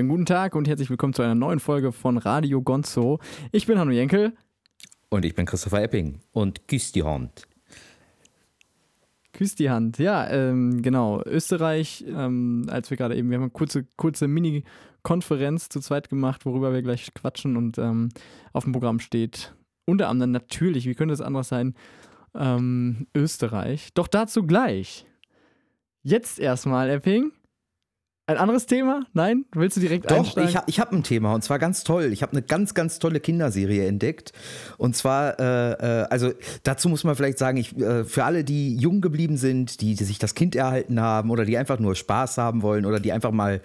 Schönen guten Tag und herzlich willkommen zu einer neuen Folge von Radio Gonzo. Ich bin Hanno Jenkel. Und ich bin Christopher Epping. Und küss die Hand. Küss die Hand. Ja, ähm, genau. Österreich, ähm, als wir gerade eben, wir haben eine kurze, kurze Mini-Konferenz zu zweit gemacht, worüber wir gleich quatschen und ähm, auf dem Programm steht unter anderem natürlich, wie könnte es anders sein, ähm, Österreich. Doch dazu gleich. Jetzt erstmal, Epping. Ein anderes Thema? Nein? Willst du direkt Doch, einsteigen? ich, ha, ich habe ein Thema und zwar ganz toll. Ich habe eine ganz, ganz tolle Kinderserie entdeckt. Und zwar, äh, äh, also dazu muss man vielleicht sagen, ich, äh, für alle, die jung geblieben sind, die, die sich das Kind erhalten haben oder die einfach nur Spaß haben wollen oder die einfach mal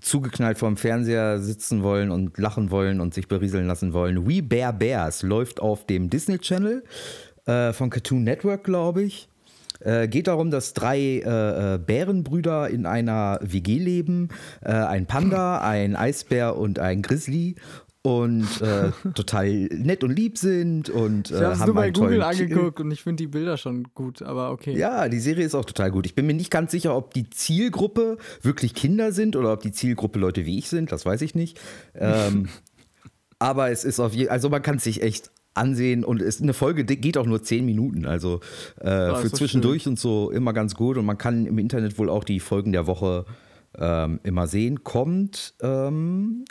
zugeknallt vorm Fernseher sitzen wollen und lachen wollen und sich berieseln lassen wollen. We Bear Bears läuft auf dem Disney Channel äh, von Cartoon Network, glaube ich. Äh, geht darum, dass drei äh, äh Bärenbrüder in einer WG leben. Äh, ein Panda, ein Eisbär und ein Grizzly und äh, total nett und lieb sind und äh, ich habe nur bei Google angeguckt und ich finde die Bilder schon gut, aber okay. Ja, die Serie ist auch total gut. Ich bin mir nicht ganz sicher, ob die Zielgruppe wirklich Kinder sind oder ob die Zielgruppe Leute wie ich sind, das weiß ich nicht. Ähm, aber es ist auf jeden also man kann es sich echt ansehen und ist eine Folge geht auch nur zehn Minuten, also äh, für zwischendurch schön. und so immer ganz gut und man kann im Internet wohl auch die Folgen der Woche ähm, immer sehen. Kommt, ähm,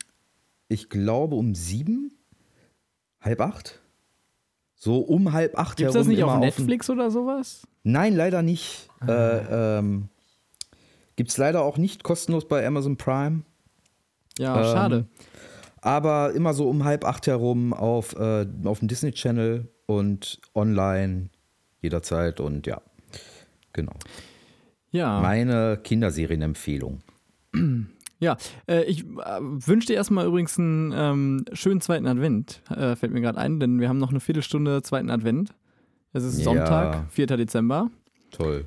ich glaube um sieben, halb acht, so um halb acht. Ist das nicht auf Netflix auf oder sowas? Nein, leider nicht. Ah. Äh, ähm, Gibt es leider auch nicht kostenlos bei Amazon Prime. Ja, ähm, schade aber immer so um halb acht herum auf, äh, auf dem Disney Channel und online jederzeit und ja, genau. Ja. Meine Kinderserienempfehlung. Ja, äh, ich äh, wünsche dir erstmal übrigens einen ähm, schönen zweiten Advent, äh, fällt mir gerade ein, denn wir haben noch eine Viertelstunde zweiten Advent. Es ist Sonntag, ja. 4. Dezember. Toll.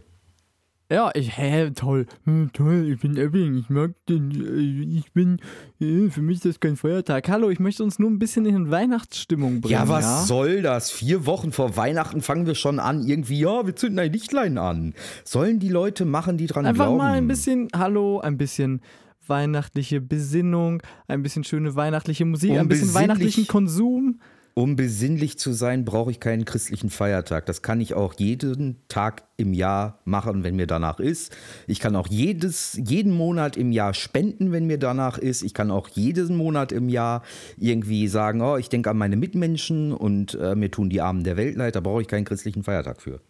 Ja, ich, hä, toll, hm, toll, ich bin Ebbing, ich mag den, äh, ich bin, äh, für mich ist das kein Feiertag. Hallo, ich möchte uns nur ein bisschen in Weihnachtsstimmung bringen. Ja, was ja? soll das? Vier Wochen vor Weihnachten fangen wir schon an, irgendwie, ja, wir zünden ein Lichtlein an. Sollen die Leute machen, die dran Einfach glauben? Einfach mal ein bisschen, hallo, ein bisschen weihnachtliche Besinnung, ein bisschen schöne weihnachtliche Musik, um ein bisschen weihnachtlichen Konsum. Um besinnlich zu sein, brauche ich keinen christlichen Feiertag. Das kann ich auch jeden Tag im Jahr machen, wenn mir danach ist. Ich kann auch jedes, jeden Monat im Jahr spenden, wenn mir danach ist. Ich kann auch jeden Monat im Jahr irgendwie sagen, oh, ich denke an meine Mitmenschen und äh, mir tun die Armen der Welt leid. Da brauche ich keinen christlichen Feiertag für.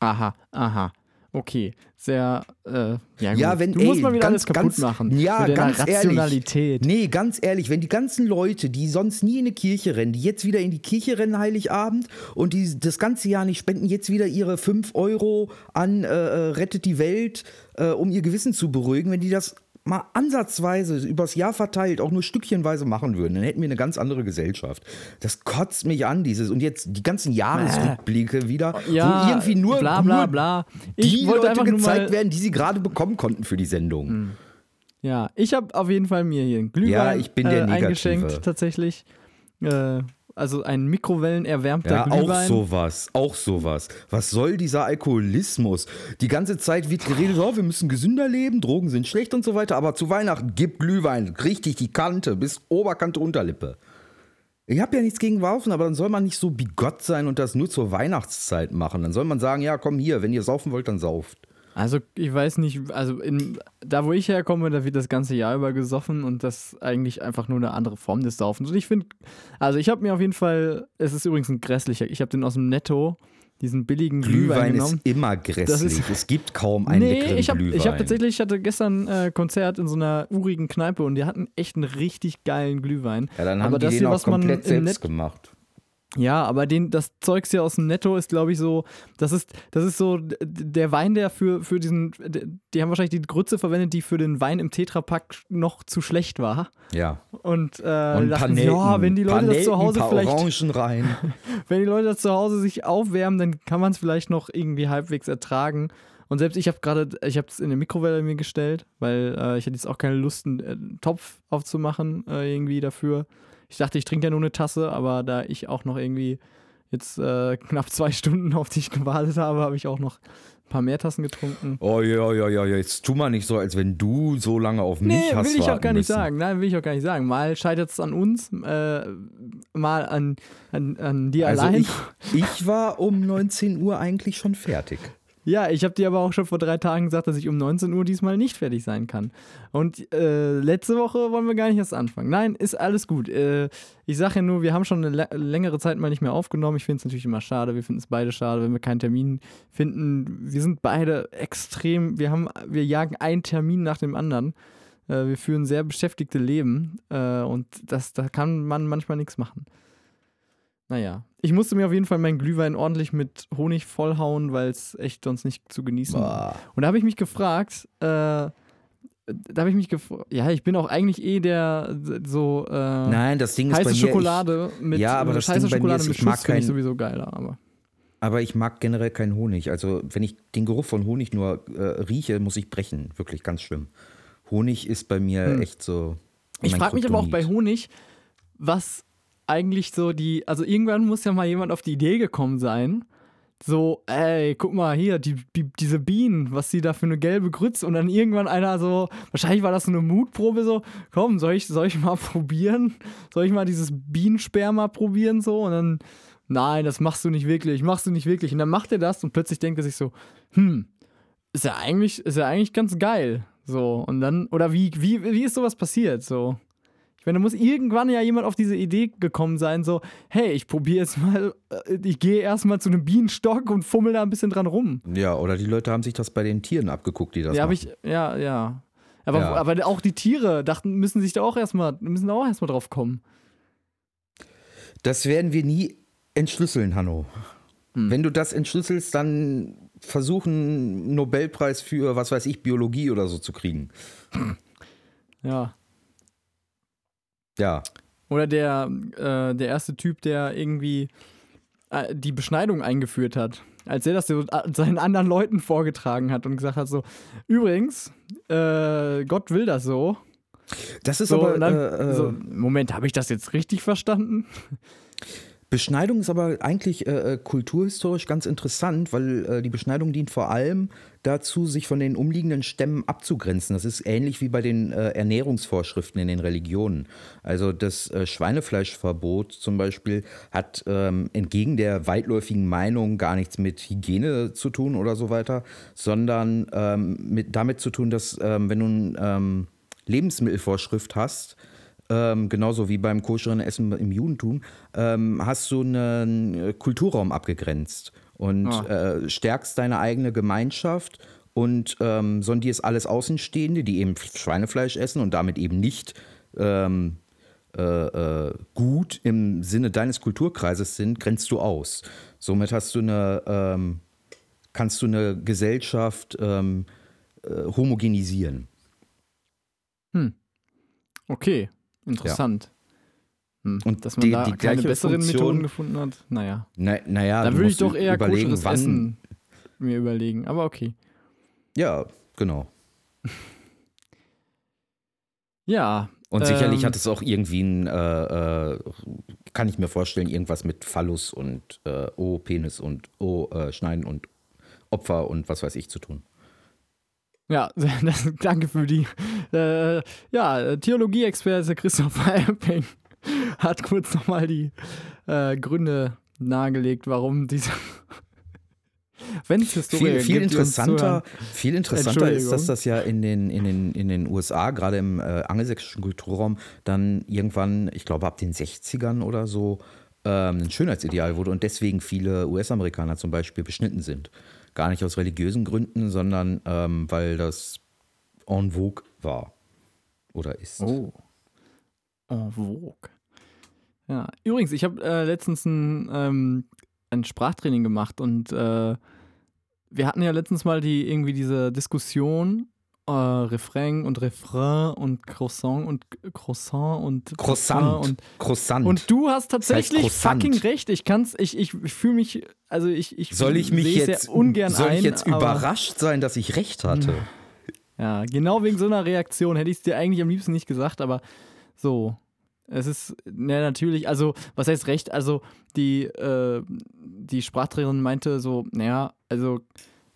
Aha, aha. Okay, sehr, äh, ja, gut. ja wenn, du ey, musst mal wieder ganz, alles kaputt ganz, machen. Ja, ganz Rationalität. Ehrlich, nee, ganz ehrlich, wenn die ganzen Leute, die sonst nie in die Kirche rennen, die jetzt wieder in die Kirche rennen Heiligabend und die das ganze Jahr nicht spenden, jetzt wieder ihre 5 Euro an äh, äh, Rettet die Welt, äh, um ihr Gewissen zu beruhigen, wenn die das mal ansatzweise übers Jahr verteilt auch nur stückchenweise machen würden, dann hätten wir eine ganz andere Gesellschaft. Das kotzt mich an, dieses und jetzt die ganzen Jahresrückblicke äh. wieder, ja, wo irgendwie nur, bla, bla, bla. die Leute gezeigt werden, die sie gerade bekommen konnten für die Sendung. Hm. Ja, ich habe auf jeden Fall mir hier einen Glühwein ja, ich bin der äh, eingeschenkt tatsächlich. Äh, also ein mikrowellenerwärmter ja, Glühwein. auch sowas, auch sowas. Was soll dieser Alkoholismus? Die ganze Zeit wird geredet, oh, wir müssen gesünder leben, Drogen sind schlecht und so weiter, aber zu Weihnachten gib Glühwein, richtig die Kante, bis Oberkante, Unterlippe. Ich habe ja nichts gegen Waufen, aber dann soll man nicht so bigott sein und das nur zur Weihnachtszeit machen. Dann soll man sagen, ja, komm hier, wenn ihr saufen wollt, dann sauft. Also ich weiß nicht, also in, da wo ich herkomme, da wird das ganze Jahr über gesoffen und das eigentlich einfach nur eine andere Form des Saufens. Und ich finde, also ich habe mir auf jeden Fall, es ist übrigens ein grässlicher, ich habe den aus dem Netto, diesen billigen Glühwein, Glühwein genommen. ist immer grässlich. Ist, es gibt kaum einen nee, ich hab, Glühwein. Ich habe tatsächlich, ich hatte gestern äh, Konzert in so einer urigen Kneipe und die hatten echt einen richtig geilen Glühwein. Ja, dann haben Aber die das den hier, auch komplett selbst gemacht. Ja, aber den, das Zeugs hier aus dem Netto ist, glaube ich, so, das ist, das ist so der Wein, der für, für diesen, die haben wahrscheinlich die Grütze verwendet, die für den Wein im Tetrapack noch zu schlecht war. Ja. Und, äh, Und dachten sie, ja, wenn die Leute Panelten, das zu Hause vielleicht, Orangen rein. wenn die Leute das zu Hause sich aufwärmen, dann kann man es vielleicht noch irgendwie halbwegs ertragen. Und selbst ich habe gerade, ich habe es in der Mikrowelle mir gestellt, weil äh, ich hatte jetzt auch keine Lust, einen, einen äh, Topf aufzumachen äh, irgendwie dafür. Ich dachte, ich trinke ja nur eine Tasse, aber da ich auch noch irgendwie jetzt äh, knapp zwei Stunden auf dich gewartet habe, habe ich auch noch ein paar mehr Tassen getrunken. Oh ja, ja, ja, jetzt tu mal nicht so, als wenn du so lange auf mich Nee, hast will ich auch gar nicht müssen. sagen. Nein, will ich auch gar nicht sagen. Mal scheitert es an uns, äh, mal an, an, an dir Also allein. ich, ich war um 19 Uhr eigentlich schon fertig. Ja, ich habe dir aber auch schon vor drei Tagen gesagt, dass ich um 19 Uhr diesmal nicht fertig sein kann. Und äh, letzte Woche wollen wir gar nicht erst anfangen. Nein, ist alles gut. Äh, ich sage ja nur, wir haben schon eine lä- längere Zeit mal nicht mehr aufgenommen. Ich finde es natürlich immer schade. Wir finden es beide schade, wenn wir keinen Termin finden. Wir sind beide extrem, wir haben, wir jagen einen Termin nach dem anderen. Äh, wir führen sehr beschäftigte Leben äh, und das, da kann man manchmal nichts machen. Naja, ich musste mir auf jeden Fall meinen Glühwein ordentlich mit Honig vollhauen, weil es echt sonst nicht zu genießen war. Und da habe ich mich gefragt, äh, da habe ich mich gefragt, ja, ich bin auch eigentlich eh der so äh, Nein, das Ding ist bei heiße mir. Schokolade mit Ja, aber das Ding heiße bei mir Schokolade ist, mit ich mag Schuss finde ich sowieso geiler, aber Ich, aber ich mag generell keinen Honig. Also, wenn ich den Geruch von Honig nur äh, rieche, muss ich brechen. Wirklich ganz schlimm. Honig ist bei mir Hm. echt so. ich frage mich aber auch bei. Honig, was eigentlich so die, also irgendwann muss ja mal jemand auf die Idee gekommen sein, so, ey, guck mal hier, die, die, diese Bienen, was die da für eine gelbe Grütze und dann irgendwann einer so, wahrscheinlich war das so eine Mutprobe, so, komm, soll ich, soll ich mal probieren? Soll ich mal dieses Bienensperma probieren, so? Und dann, nein, das machst du nicht wirklich, machst du nicht wirklich. Und dann macht er das und plötzlich denkt er sich so, hm, ist ja eigentlich, ist ja eigentlich ganz geil. So, und dann, oder wie, wie, wie ist sowas passiert? So. Meine, da muss irgendwann ja jemand auf diese Idee gekommen sein, so, hey, ich probiere jetzt mal, äh, ich gehe erstmal zu einem Bienenstock und fummel da ein bisschen dran rum. Ja, oder die Leute haben sich das bei den Tieren abgeguckt, die das ja, machen. ich, ja, ja. Aber, Ja. aber auch die Tiere dachten, müssen sich da auch erstmal, müssen da auch erstmal drauf kommen. Das werden wir nie entschlüsseln, Hanno. Hm. Wenn du das entschlüsselst, dann versuchen einen Nobelpreis für, was weiß ich, Biologie oder so zu kriegen. Ja. Ja. Oder der, äh, der erste Typ, der irgendwie äh, die Beschneidung eingeführt hat. Als er das so äh, seinen anderen Leuten vorgetragen hat und gesagt hat: so, übrigens, äh, Gott will das so. Das ist So, aber. dann, äh, äh, so, Moment, habe ich das jetzt richtig verstanden? Beschneidung ist aber eigentlich äh, kulturhistorisch ganz interessant, weil äh, die Beschneidung dient vor allem dazu, sich von den umliegenden Stämmen abzugrenzen. Das ist ähnlich wie bei den äh, Ernährungsvorschriften in den Religionen. Also das äh, Schweinefleischverbot zum Beispiel hat ähm, entgegen der weitläufigen Meinung gar nichts mit Hygiene zu tun oder so weiter, sondern ähm, mit, damit zu tun, dass ähm, wenn du eine ähm, Lebensmittelvorschrift hast, ähm, genauso wie beim koscheren Essen im Judentum, ähm, hast du einen äh, Kulturraum abgegrenzt und Ah. äh, stärkst deine eigene Gemeinschaft und ähm, sondierst alles Außenstehende, die eben Schweinefleisch essen und damit eben nicht ähm, äh, äh, gut im Sinne deines Kulturkreises sind, grenzt du aus. Somit hast du eine, ähm, kannst du eine Gesellschaft ähm, äh, homogenisieren. Okay, interessant. Hm. Und Dass man die- da die keine besseren Funktion- Methoden gefunden hat. Naja. Na, naja, Dann würde ich doch eher überlegen, koscheres. Essen mir überlegen. Aber okay. Ja, genau. Ja. Und sicherlich ähm, hat es auch irgendwie ein, äh, äh, kann ich mir vorstellen, irgendwas mit Phallus und äh, O, Penis und O, äh, Schneiden und Opfer und was weiß ich zu tun. Ja, das, danke für die. Äh, ja, Theologie-Experte Christopher Erping hat kurz nochmal die äh, Gründe nahegelegt, warum diese. Wenn es Historie Viel, viel gibt, interessanter, viel interessanter ist, dass das ja in den, in den, in den USA, gerade im äh, angelsächsischen Kulturraum, dann irgendwann, ich glaube ab den 60ern oder so, ähm, ein Schönheitsideal wurde und deswegen viele US-Amerikaner zum Beispiel beschnitten sind. Gar nicht aus religiösen Gründen, sondern ähm, weil das en vogue war oder ist. Oh. En vogue. Ja, übrigens, ich habe äh, letztens ein, ähm, ein Sprachtraining gemacht und äh, wir hatten ja letztens mal die irgendwie diese Diskussion äh, Refrain und Refrain und Croissant und Croissant und Croissant. und Croissant. und du hast tatsächlich Croissant. fucking recht. Ich kann's, ich, ich, ich fühle mich, also ich, ich soll ich mich jetzt, sehr ungern soll ich ein, jetzt aber- überrascht sein, dass ich recht hatte? Ja, genau wegen so einer Reaktion hätte ich es dir eigentlich am liebsten nicht gesagt, aber so. Es ist, ne, natürlich, also, was heißt recht? Also, die, äh, die Sprachtrainerin meinte so, naja, also,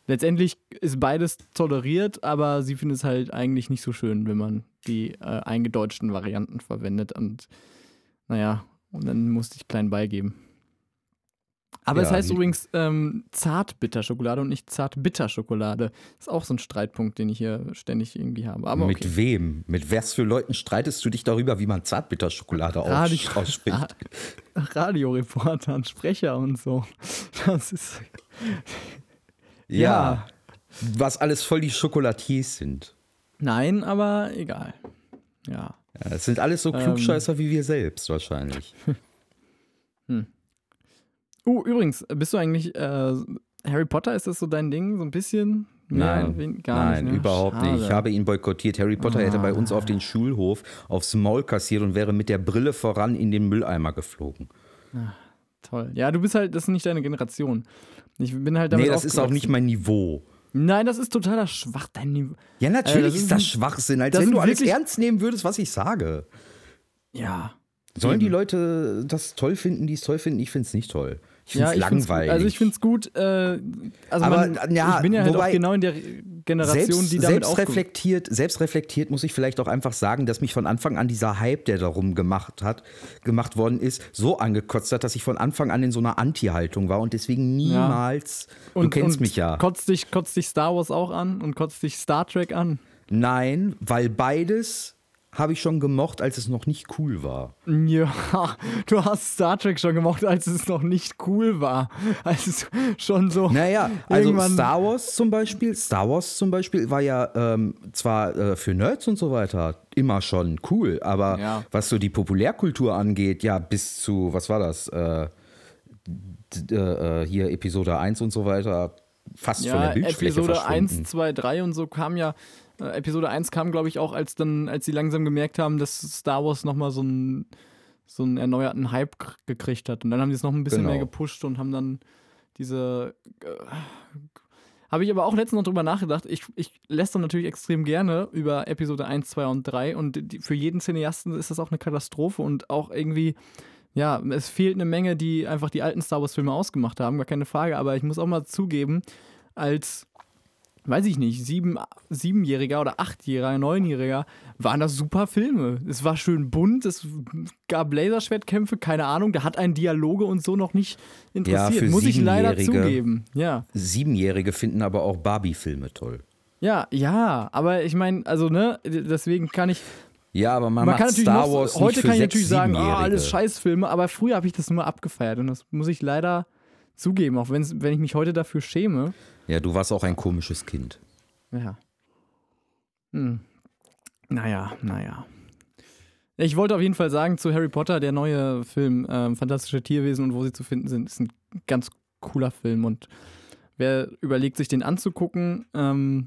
letztendlich ist beides toleriert, aber sie findet es halt eigentlich nicht so schön, wenn man die äh, eingedeutschten Varianten verwendet. Und, naja, und dann musste ich klein beigeben. Aber Ja, es heißt übrigens ähm, Zartbitterschokolade und nicht Zartbitterschokolade. Ist auch so ein Streitpunkt, den ich hier ständig irgendwie habe. Aber okay. Mit wem? Mit was für Leuten streitest du dich darüber, wie man Zartbitterschokolade Radio- aus ausspricht? Radioreporter und Sprecher und so. Das ist. Ja. Was alles voll die Schokolatiers sind. Nein, aber egal. Ja. Ja, das sind alles so Ähm. Klugscheißer wie wir selbst wahrscheinlich. Uh, übrigens, bist du eigentlich äh, Harry Potter? Ist das so dein Ding? So ein bisschen? Nein, wen- gar nein, nicht. Ne? überhaupt nicht. Ich Schade. habe ihn boykottiert. Harry Potter hätte bei uns Ah. auf den Schulhof aufs Maul kassiert und wäre mit der Brille voran in den Mülleimer geflogen. Toll. Ja, du bist halt, das ist nicht deine Generation. Ich bin halt damit nee, das ist auch nicht mein Niveau. Nein, das ist totaler Schwach, dein Niveau. Ja, natürlich Äh, das ist das ein- Schwachsinn, als das wenn du alles ernst nehmen würdest, was ich sage. Ja. Sollen die. Leute das toll finden, die es toll finden? Ich finde es nicht toll. Ich finde ja, es find's langweilig. Also ich finde es gut. Äh, also Aber, man, ja, ich bin ja halt auch genau in der Generation, selbst, die damit selbst reflektiert, selbst reflektiert muss ich vielleicht auch einfach sagen, dass mich von Anfang an dieser Hype, der darum gemacht hat, gemacht worden ist, so angekotzt hat, dass ich von Anfang an in so einer Anti-Haltung war und deswegen niemals. du kennst mich ja. Kotzt dich, kotzt dich Star Wars auch an und kotzt dich Star Trek an? Nein, weil beides habe ich schon gemocht, als es noch nicht cool war. Ja, du hast Star Trek schon gemocht, als es noch nicht cool war. Als es schon so. Naja, also Star Wars zum Beispiel, Star Wars zum Beispiel war ja ähm, zwar äh, für Nerds und so weiter immer schon cool, aber Ja. was so die Populärkultur angeht, ja, bis zu, was war das, äh, d- äh, hier Episode 1 und so weiter, fast von der Ja, Bildfläche Episode verschwunden. 1, 2, 3 und so kam ja. Äh, Episode 1 kam, glaube ich, auch, als dann, als sie langsam gemerkt haben, dass Star Wars nochmal so einen, so einen erneuerten Hype gekriegt hat. Und dann haben die es noch ein bisschen Genau. mehr gepusht und haben dann diese. Äh, habe ich aber auch letztens noch drüber nachgedacht. Ich, ich lässt natürlich extrem gerne über Episode 1, 2 und 3 und die, für jeden Cineasten ist das auch eine Katastrophe und auch irgendwie, ja, es fehlt eine Menge, die einfach die alten Star Wars-Filme ausgemacht haben, gar keine Frage. Aber ich muss auch mal zugeben, als, weiß ich nicht, sieben, Siebenjähriger oder Achtjähriger, Neunjähriger, waren das super Filme. Es war schön bunt, es gab Laserschwertkämpfe, keine Ahnung, da hat ein Dialoge und so noch nicht interessiert. für muss ich leider zugeben. Ja. Siebenjährige finden aber auch Barbie-Filme toll. Ja, ja, aber ich meine, also, ne, deswegen kann ich, Ja, aber man, man kann natürlich Star noch, Wars heute nicht für kann ich natürlich sagen, Siebenjährige. alles Scheißfilme, aber früher habe ich das nur abgefeiert und das muss ich leider zugeben, auch wenn's, wenn ich mich heute dafür schäme. Ja, du warst auch ein komisches Kind. Ja. Hm. Naja, naja. Ich wollte auf jeden Fall sagen zu Harry Potter, der neue Film ähm, Fantastische Tierwesen und wo sie zu finden sind, ist ein ganz cooler Film. Und wer überlegt, sich den anzugucken, ähm,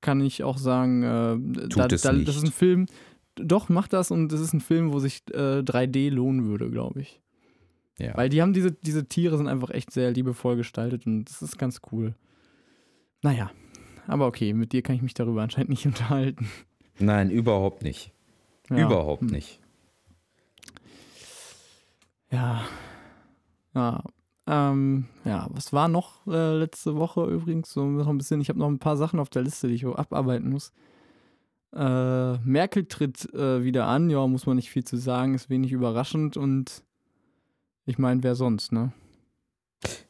kann ich auch sagen, äh, da, es da, nicht. das ist ein Film, doch, macht das und das ist ein Film, wo sich äh, 3D lohnen würde, glaube ich. Ja. Weil die haben diese, diese Tiere sind einfach echt sehr liebevoll gestaltet und das ist ganz cool. Naja, aber okay, mit dir kann ich mich darüber anscheinend nicht unterhalten. Nein, überhaupt nicht. Ja. Überhaupt Hm. nicht. Ja. Ja. Ähm, ja, was war noch äh, letzte Woche übrigens? So noch ein bisschen, ich habe noch ein paar Sachen auf der Liste, die ich abarbeiten muss. Äh, Merkel tritt äh, wieder an, ja, muss man nicht viel zu sagen, ist wenig überraschend und ich meine, wer sonst, ne?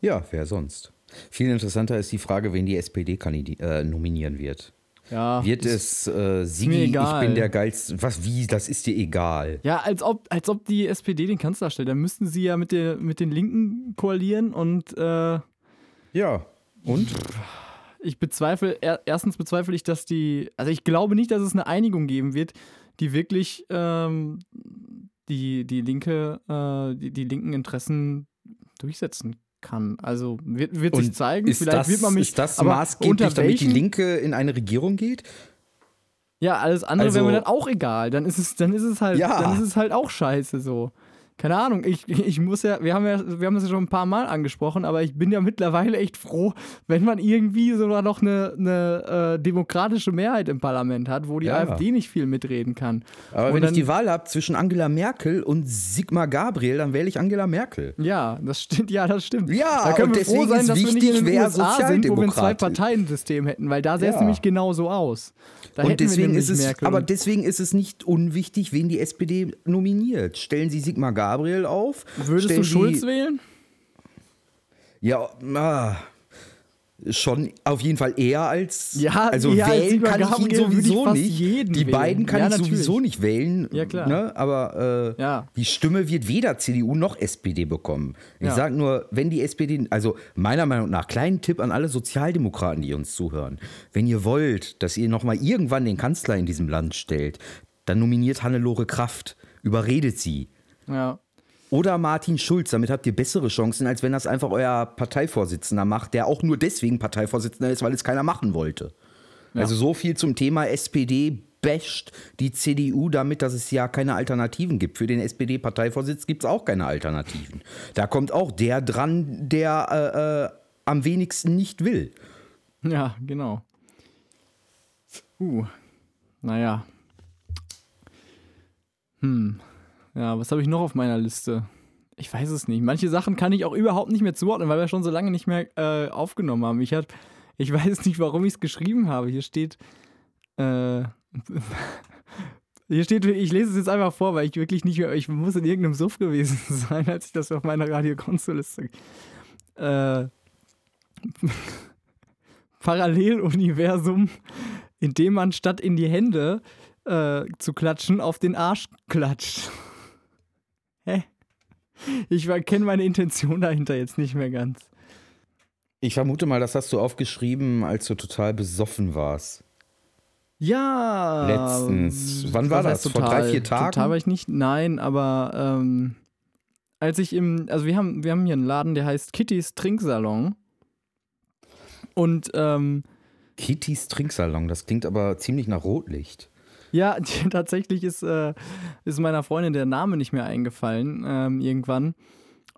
Ja, wer sonst? Viel interessanter ist die Frage, wen die SPD äh, nominieren wird. Ja. Wird es äh, Sigi, ich bin der geilste. Was, wie? Das ist dir egal. Ja, als ob, als ob die SPD den Kanzler stellt. Dann müssten sie ja mit, der, mit den Linken koalieren und äh, Ja. Und? ich bezweifle, er, erstens bezweifle ich, dass die, also ich glaube nicht, dass es eine Einigung geben wird, die wirklich ähm, die, die linke, äh, die, die linken Interessen durchsetzen kann. Also wird, wird sich zeigen, Ist vielleicht das, wird man mich. ist das aber maßgeblich, damit die Linke in eine Regierung geht? Ja, alles andere wäre mir Also- dann auch egal. Dann ist es, dann ist es halt, Ja. dann ist es halt auch scheiße so. Keine Ahnung, ich, ich muss ja, wir haben ja, wir haben das ja schon ein paar Mal angesprochen, aber ich bin ja mittlerweile echt froh, wenn man irgendwie sogar noch eine, eine äh, demokratische Mehrheit im Parlament hat, wo die Ja. AfD nicht viel mitreden kann. Aber Und wenn dann, ich die Wahl habe zwischen Angela Merkel und Sigmar Gabriel, dann wähle ich Angela Merkel. Ja, das stimmt, ja, das stimmt. Ja, da können wir froh sein, dass wir nicht wichtig, in den USA sind, wo wir ein. Zwei-Parteien-System hätten, weil da sähe es Ja. nämlich genau so aus. Da Und deswegen ist nämlich es, Merkel aber deswegen ist es nicht unwichtig, wen die SPD nominiert. Stellen Sie Sigmar Gabriel auf. Würdest du Schulz wählen? Ja, ah, schon auf jeden Fall eher als. Ja, also als wählen Sigmar kann ich ihn Gabriel ich sowieso fast nicht. jeden die wählen. beiden kann Ja, ich natürlich. sowieso nicht wählen. Ja, klar. Ne? Aber äh, Ja. die Stimme wird weder CDU noch SPD bekommen. Ich Ja. sage nur, wenn die SPD, also meiner Meinung nach, kleinen Tipp an alle Sozialdemokraten, die uns zuhören. Wenn ihr wollt, dass ihr nochmal irgendwann den Kanzler in diesem Land stellt, dann nominiert Hannelore Kraft. Überredet sie. Ja. Oder Martin Schulz, damit habt ihr bessere Chancen, als wenn das einfach euer Parteivorsitzender macht, der auch nur deswegen Parteivorsitzender ist, weil es keiner machen wollte. Also so viel zum Thema SPD basht die CDU damit, dass es ja keine Alternativen gibt. Für den SPD-Parteivorsitz gibt es auch keine Alternativen. Da kommt auch der dran, der äh, äh, am wenigsten nicht will. Ja, genau. Uh, naja. Hm. Ja, was habe ich noch auf meiner Liste? Ich weiß es nicht. Manche Sachen kann ich auch überhaupt nicht mehr zuordnen, weil wir schon so lange nicht mehr äh, aufgenommen haben. Ich, hab, ich weiß nicht, warum ich es geschrieben habe. Hier steht. Äh, hier steht, ich lese es jetzt einfach vor, weil ich wirklich nicht mehr. Ich muss in irgendeinem Suff gewesen sein, als ich das auf meiner Radio-Konsoliste. Äh. Paralleluniversum, in dem man statt in die Hände äh, zu klatschen, auf den Arsch klatscht. Hä? Ich kenne meine Intention dahinter jetzt nicht mehr ganz. Ich vermute mal, das hast du aufgeschrieben, als du total besoffen warst. Ja. Letztens. Wann war das? Vor drei, vier Tagen? Total war ich nicht. Nein, aber ähm, als ich im, also wir haben, wir haben hier einen Laden, der heißt Kittys Trinksalon. Und ähm, Kittys Trinksalon, das klingt aber ziemlich nach Rotlicht. Ja, tatsächlich ist, äh, ist meiner Freundin der Name nicht mehr eingefallen ähm, irgendwann.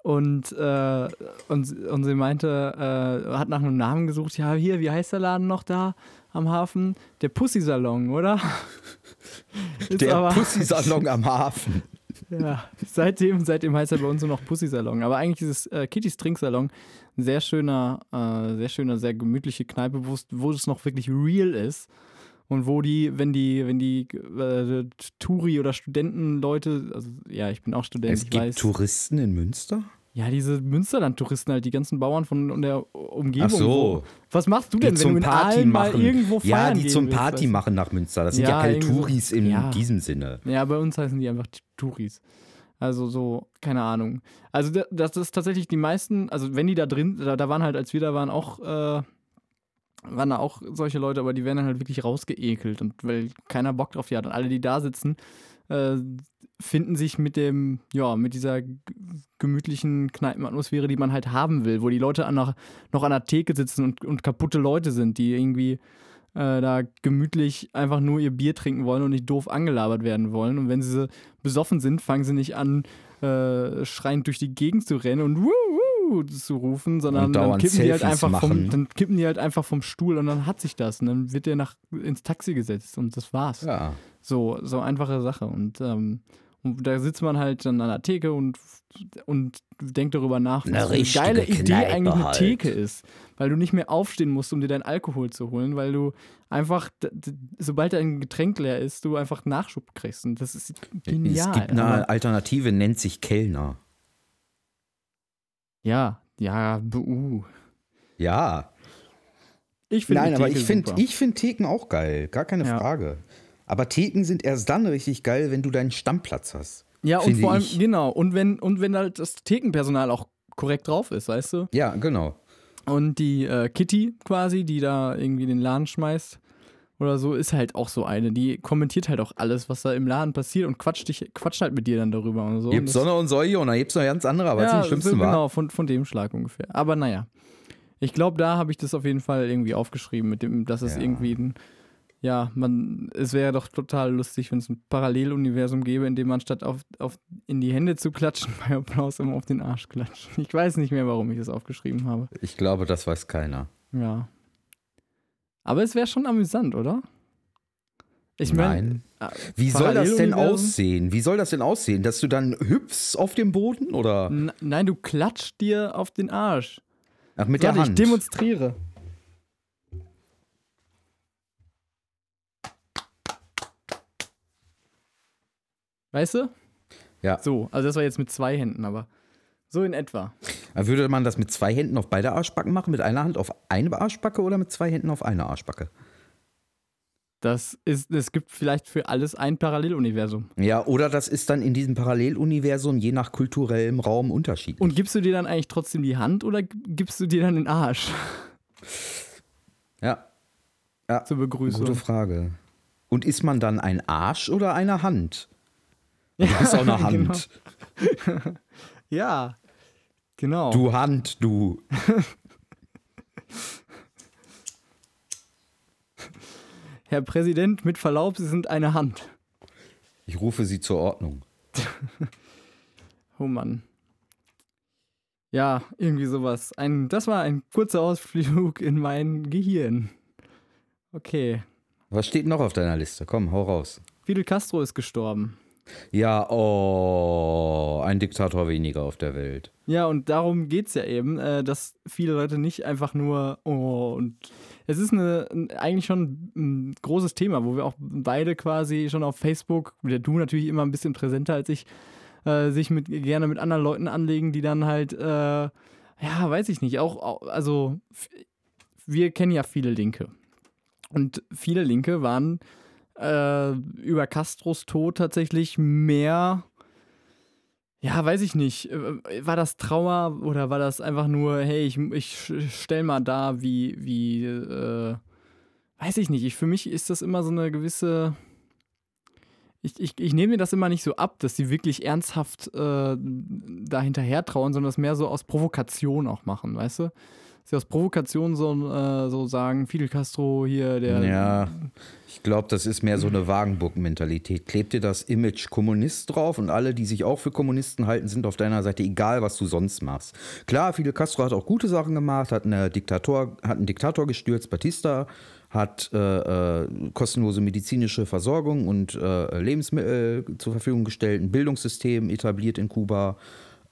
Und, äh, und, und sie meinte, äh, hat nach einem Namen gesucht. Ja, hier, wie heißt der Laden noch da am Hafen? Der Pussy-Salon, oder? Ist Der Pussy-Salon am Hafen. Ja, seitdem, seitdem heißt er bei uns nur noch Pussy-Salon. Aber eigentlich ist es äh, Kittys Trinksalon ein sehr schöner, äh, sehr schöner, sehr gemütliche Kneipe, wo es noch wirklich real ist. Und wo die, wenn die, wenn die äh, Touri- oder Studentenleute, also ja, ich bin auch Student, Es ich gibt weiß. Touristen in Münster? Ja, diese Münsterland-Touristen halt, die ganzen Bauern von der Umgebung. Ach so. Was machst du denn, Die wenn du in Party Aalen mal machen. irgendwo feiern Ja, die zum willst, Party weißt du? machen nach Münster. Das sind ja, Ja, keine. Touris in Ja. diesem Sinne. Ja, bei uns heißen die einfach Touris. Also so, keine Ahnung. Also da- das ist tatsächlich die meisten, also wenn die da drin, da, da waren halt, als wir da waren, auch, äh, waren da auch solche Leute, aber die werden dann halt wirklich rausgeekelt und weil keiner Bock drauf hat. Und alle, die da sitzen, äh, finden sich mit dem, ja, mit dieser gemütlichen Kneipenatmosphäre, die man halt haben will, wo die Leute an der, noch an der Theke sitzen und, und kaputte Leute sind, die irgendwie äh, da gemütlich einfach nur ihr Bier trinken wollen und nicht doof angelabert werden wollen. Und wenn sie besoffen sind, fangen sie nicht an, äh, schreiend durch die Gegend zu rennen und wuh, zu rufen, sondern dann kippen, die halt einfach vom, dann kippen die halt einfach vom Stuhl und dann hat sich das. Und dann wird der nach, ins Taxi gesetzt und das war's. Ja. So, so einfache Sache. Und, ähm, und da sitzt man halt dann an der Theke und, und denkt darüber nach, Eine was eine richtige geile Idee Kneipe eigentlich eine halt. Theke ist. Weil du nicht mehr aufstehen musst, um dir deinen Alkohol zu holen, weil du einfach, sobald dein Getränk leer ist, du einfach Nachschub kriegst. Und das ist genial. Es gibt eine Alternative, nennt sich Kellner. Ja, ja, buh. Ja. Ich finde Nein, aber Theke ich finde ich find Theken auch geil. Gar keine Ja. Frage. Aber Theken sind erst dann richtig geil, wenn du deinen Stammplatz hast. Ja, und vor allem, ich. genau. Und wenn, und wenn halt das Thekenpersonal auch korrekt drauf ist, weißt du? Ja, genau. Und die äh, Kitty quasi, die da irgendwie den Laden schmeißt oder so, ist halt auch so eine. Die kommentiert halt auch alles, was da im Laden passiert und quatscht, dich, quatscht halt mit dir dann darüber und so. Das- Sonne und Säue und da gibt's noch ganz andere, aber ja, die schlimmsten so, war. genau, von, von dem Schlag ungefähr. Aber naja. Ich glaube, da habe ich das auf jeden Fall irgendwie aufgeschrieben, mit dem, dass es Ja. irgendwie ein, ja, man, es wäre doch total lustig, wenn es ein Paralleluniversum gäbe, in dem man statt auf, auf in die Hände zu klatschen, bei Applaus immer auf den Arsch klatscht. Ich weiß nicht mehr, warum ich das aufgeschrieben habe. Ich glaube, das weiß keiner. Ja. Aber es wäre schon amüsant, oder? Ich meine, wie soll das denn aussehen? Wie soll das denn aussehen? Dass du dann hüpfst auf dem Boden oder? N nein, du klatscht dir auf den Arsch. Ach, mit Warte, der Hand. Ich demonstriere. Weißt du? Ja. So, also das war jetzt mit zwei Händen, aber so in etwa. Würde man das mit zwei Händen auf beide Arschbacken machen? Mit einer Hand auf eine Arschbacke oder mit zwei Händen auf eine Arschbacke? Das ist, es gibt vielleicht für alles ein Paralleluniversum. Ja, oder das ist dann in diesem Paralleluniversum je nach kulturellem Raum unterschiedlich. Und gibst du dir dann eigentlich trotzdem die Hand oder gibst du dir dann den Arsch? Ja. ja. Zur Begrüßung. Gute Frage. Und ist man dann ein Arsch oder eine Hand? Du ja, bist auch eine Hand. Genau. ja, genau. Du Hand, du. Herr Präsident, mit Verlaub, Sie sind eine Hand. Ich rufe Sie zur Ordnung. oh Mann. Ja, irgendwie sowas. Ein, das war ein kurzer Ausflug in mein Gehirn. Okay. Was steht noch auf deiner Liste? Komm, hau raus. Fidel Castro ist gestorben. Ja, oh, ein Diktator weniger auf der Welt. Ja, und darum geht es ja eben, äh, dass viele Leute nicht einfach nur, oh, und es ist eine, eigentlich schon ein großes Thema, wo wir auch beide quasi schon auf Facebook, du natürlich immer ein bisschen präsenter als ich, äh, sich mit, gerne mit anderen Leuten anlegen, die dann halt, äh, ja, weiß ich nicht, auch, also wir kennen ja viele Linke. Und viele Linke waren äh, über Castros Tod tatsächlich mehr, ja, weiß ich nicht, äh, war das Trauer oder war das einfach nur, hey, ich, ich stell mal da, wie, wie, äh, weiß ich nicht. Ich, für mich ist das immer so eine gewisse, ich, ich, ich nehme mir das immer nicht so ab, dass sie wirklich ernsthaft äh, da hinterher trauen, sondern das mehr so aus Provokation auch machen, weißt du? Sie aus Provokation so, äh, so sagen, Fidel Castro hier, der. Ja, ich glaube, das ist mehr so eine Wagenburg-Mentalität. Klebt dir das Image Kommunist drauf und alle, die sich auch für Kommunisten halten, sind auf deiner Seite, egal was du sonst machst. Klar, Fidel Castro hat auch gute Sachen gemacht, hat, eine Diktator, hat einen Diktator gestürzt, Batista hat äh, äh, kostenlose medizinische Versorgung und äh, Lebensmittel zur Verfügung gestellt, ein Bildungssystem etabliert in Kuba.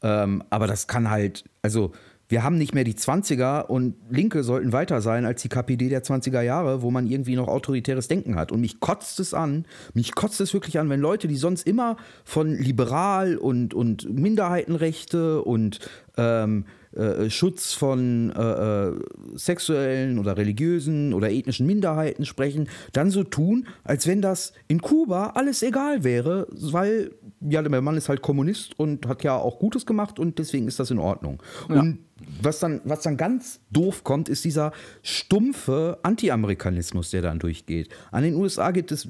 Ähm, aber das kann halt, also wir haben nicht mehr die 20er und Linke sollten weiter sein als die KPD der 20er Jahre, wo man irgendwie noch autoritäres Denken hat. Und mich kotzt es an, mich kotzt es wirklich an, wenn Leute, die sonst immer von liberal und, und Minderheitenrechte und ähm, äh, Schutz von äh, äh, sexuellen oder religiösen oder ethnischen Minderheiten sprechen, dann so tun, als wenn das in Kuba alles egal wäre, weil ja, der Mann ist halt Kommunist und hat ja auch Gutes gemacht und deswegen ist das in Ordnung. Ja. Und was dann, was dann ganz doof kommt, ist dieser stumpfe Anti-Amerikanismus, der dann durchgeht. An den USA gibt es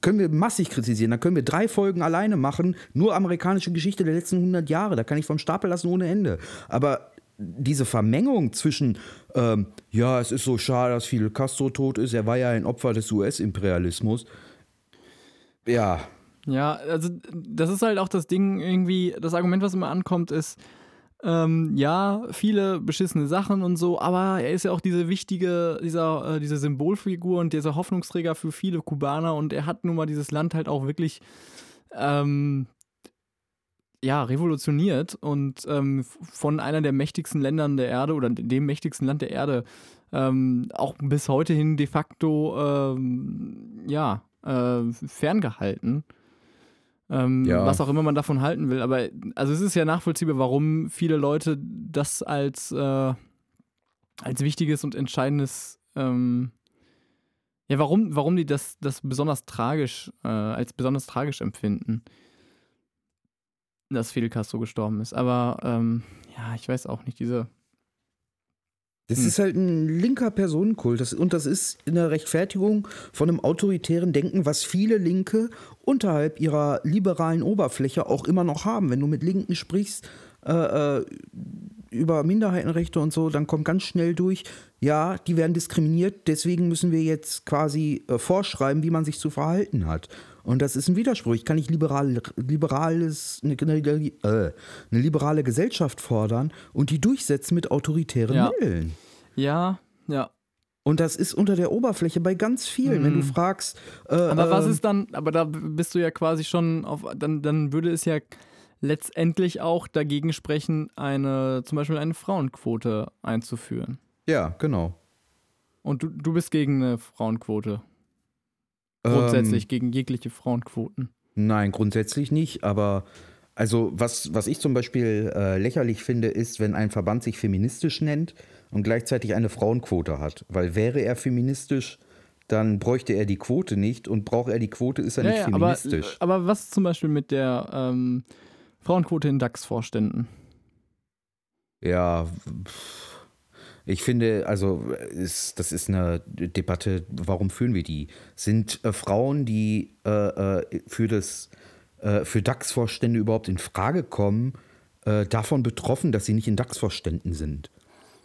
können wir massig kritisieren. Da können wir drei Folgen alleine machen, nur amerikanische Geschichte der letzten 100 Jahre. Da kann ich vom Stapel lassen ohne Ende. Aber diese Vermengung zwischen, ähm, ja, es ist so schade, dass Fidel Castro tot ist, er war ja ein Opfer des US-Imperialismus. Ja. Ja, also das ist halt auch das Ding irgendwie, das Argument, was immer ankommt, ist, ähm, ja, viele beschissene Sachen und so, aber er ist ja auch diese wichtige, dieser, äh, diese Symbolfigur und dieser Hoffnungsträger für viele Kubaner und er hat nun mal dieses Land halt auch wirklich ähm, ja, revolutioniert und ähm, von einer der mächtigsten Ländern der Erde oder dem mächtigsten Land der Erde ähm, auch bis heute hin de facto ähm, ja, äh, ferngehalten. Ähm, ja. Was auch immer man davon halten will. Aber also es ist ja nachvollziehbar, warum viele Leute das als, äh, als wichtiges und entscheidendes, ähm, ja, warum, warum die das, das besonders tragisch, äh, als besonders tragisch empfinden, dass Fidel Castro gestorben ist. Aber ähm, ja, ich weiß auch nicht, diese das hm. ist halt ein linker Personenkult. Das, und das ist in der Rechtfertigung von einem autoritären Denken, was viele Linke unterhalb ihrer liberalen Oberfläche auch immer noch haben. Wenn du mit Linken sprichst, äh, äh, über Minderheitenrechte und so, dann kommt ganz schnell durch, ja, die werden diskriminiert, deswegen müssen wir jetzt quasi äh, vorschreiben, wie man sich zu verhalten hat. Und das ist ein Widerspruch. Ich kann nicht liberal, liberales, eine, eine, äh, eine liberale Gesellschaft fordern und die durchsetzen mit autoritären Ja. Mitteln. Ja, ja. Und das ist unter der Oberfläche bei ganz vielen. Wenn du fragst, äh, Aber was ähm, ist dann, aber da bist du ja quasi schon auf, dann, dann würde es ja letztendlich auch dagegen sprechen, eine, zum Beispiel eine Frauenquote einzuführen. Ja, genau. Und du, du bist gegen eine Frauenquote. Grundsätzlich gegen jegliche Frauenquoten. Nein, grundsätzlich nicht, aber also was, was ich zum Beispiel äh, lächerlich finde, ist, wenn ein Verband sich feministisch nennt und gleichzeitig eine Frauenquote hat. Weil wäre er feministisch, dann bräuchte er die Quote nicht und braucht er die Quote, ist er Ja, nicht ja, aber, feministisch. aber was zum Beispiel mit der ähm, Frauenquote in DAX-Vorständen? Ja, ich finde, also ist, das ist eine Debatte, warum führen wir die? Sind äh, Frauen, die äh, äh, für, äh, für DAX-Vorstände überhaupt in Frage kommen, äh, davon betroffen, dass sie nicht in DAX-Vorständen sind?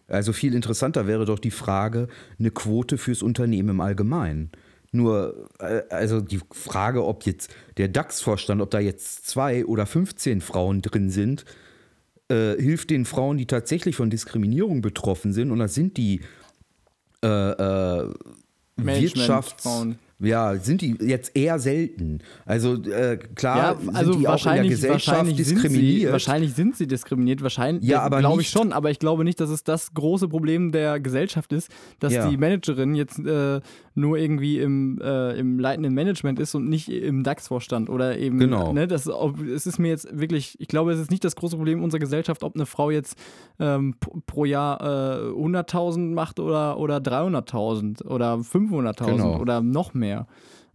Also viel interessanter wäre doch die Frage, eine Quote fürs Unternehmen im Allgemeinen. Nur, äh, also die Frage, ob jetzt der DAX-Vorstand, ob da jetzt zwei oder 15 Frauen drin sind, äh, hilft den Frauen, die tatsächlich von Diskriminierung betroffen sind, und das sind die äh, äh, Wirtschafts... Ja, sind die jetzt eher selten. Also äh, klar Ja, also sind die auch in der wahrscheinlich, Gesellschaft wahrscheinlich, sind sie, diskriminiert. wahrscheinlich sind sie diskriminiert. Wahrscheinlich, Ja, aber glaube ich schon. Aber ich glaube nicht, dass es das große Problem der Gesellschaft ist, dass Ja. die Managerin jetzt äh, nur irgendwie im, äh, im leitenden Management ist und nicht im DAX-Vorstand oder eben. Genau. Ne, das, ob, es ist mir jetzt wirklich, ich glaube, es ist nicht das große Problem unserer Gesellschaft, ob eine Frau jetzt ähm, pro, pro Jahr äh, 100.000 macht oder, oder 300.000 oder 500.000 Genau. oder noch mehr.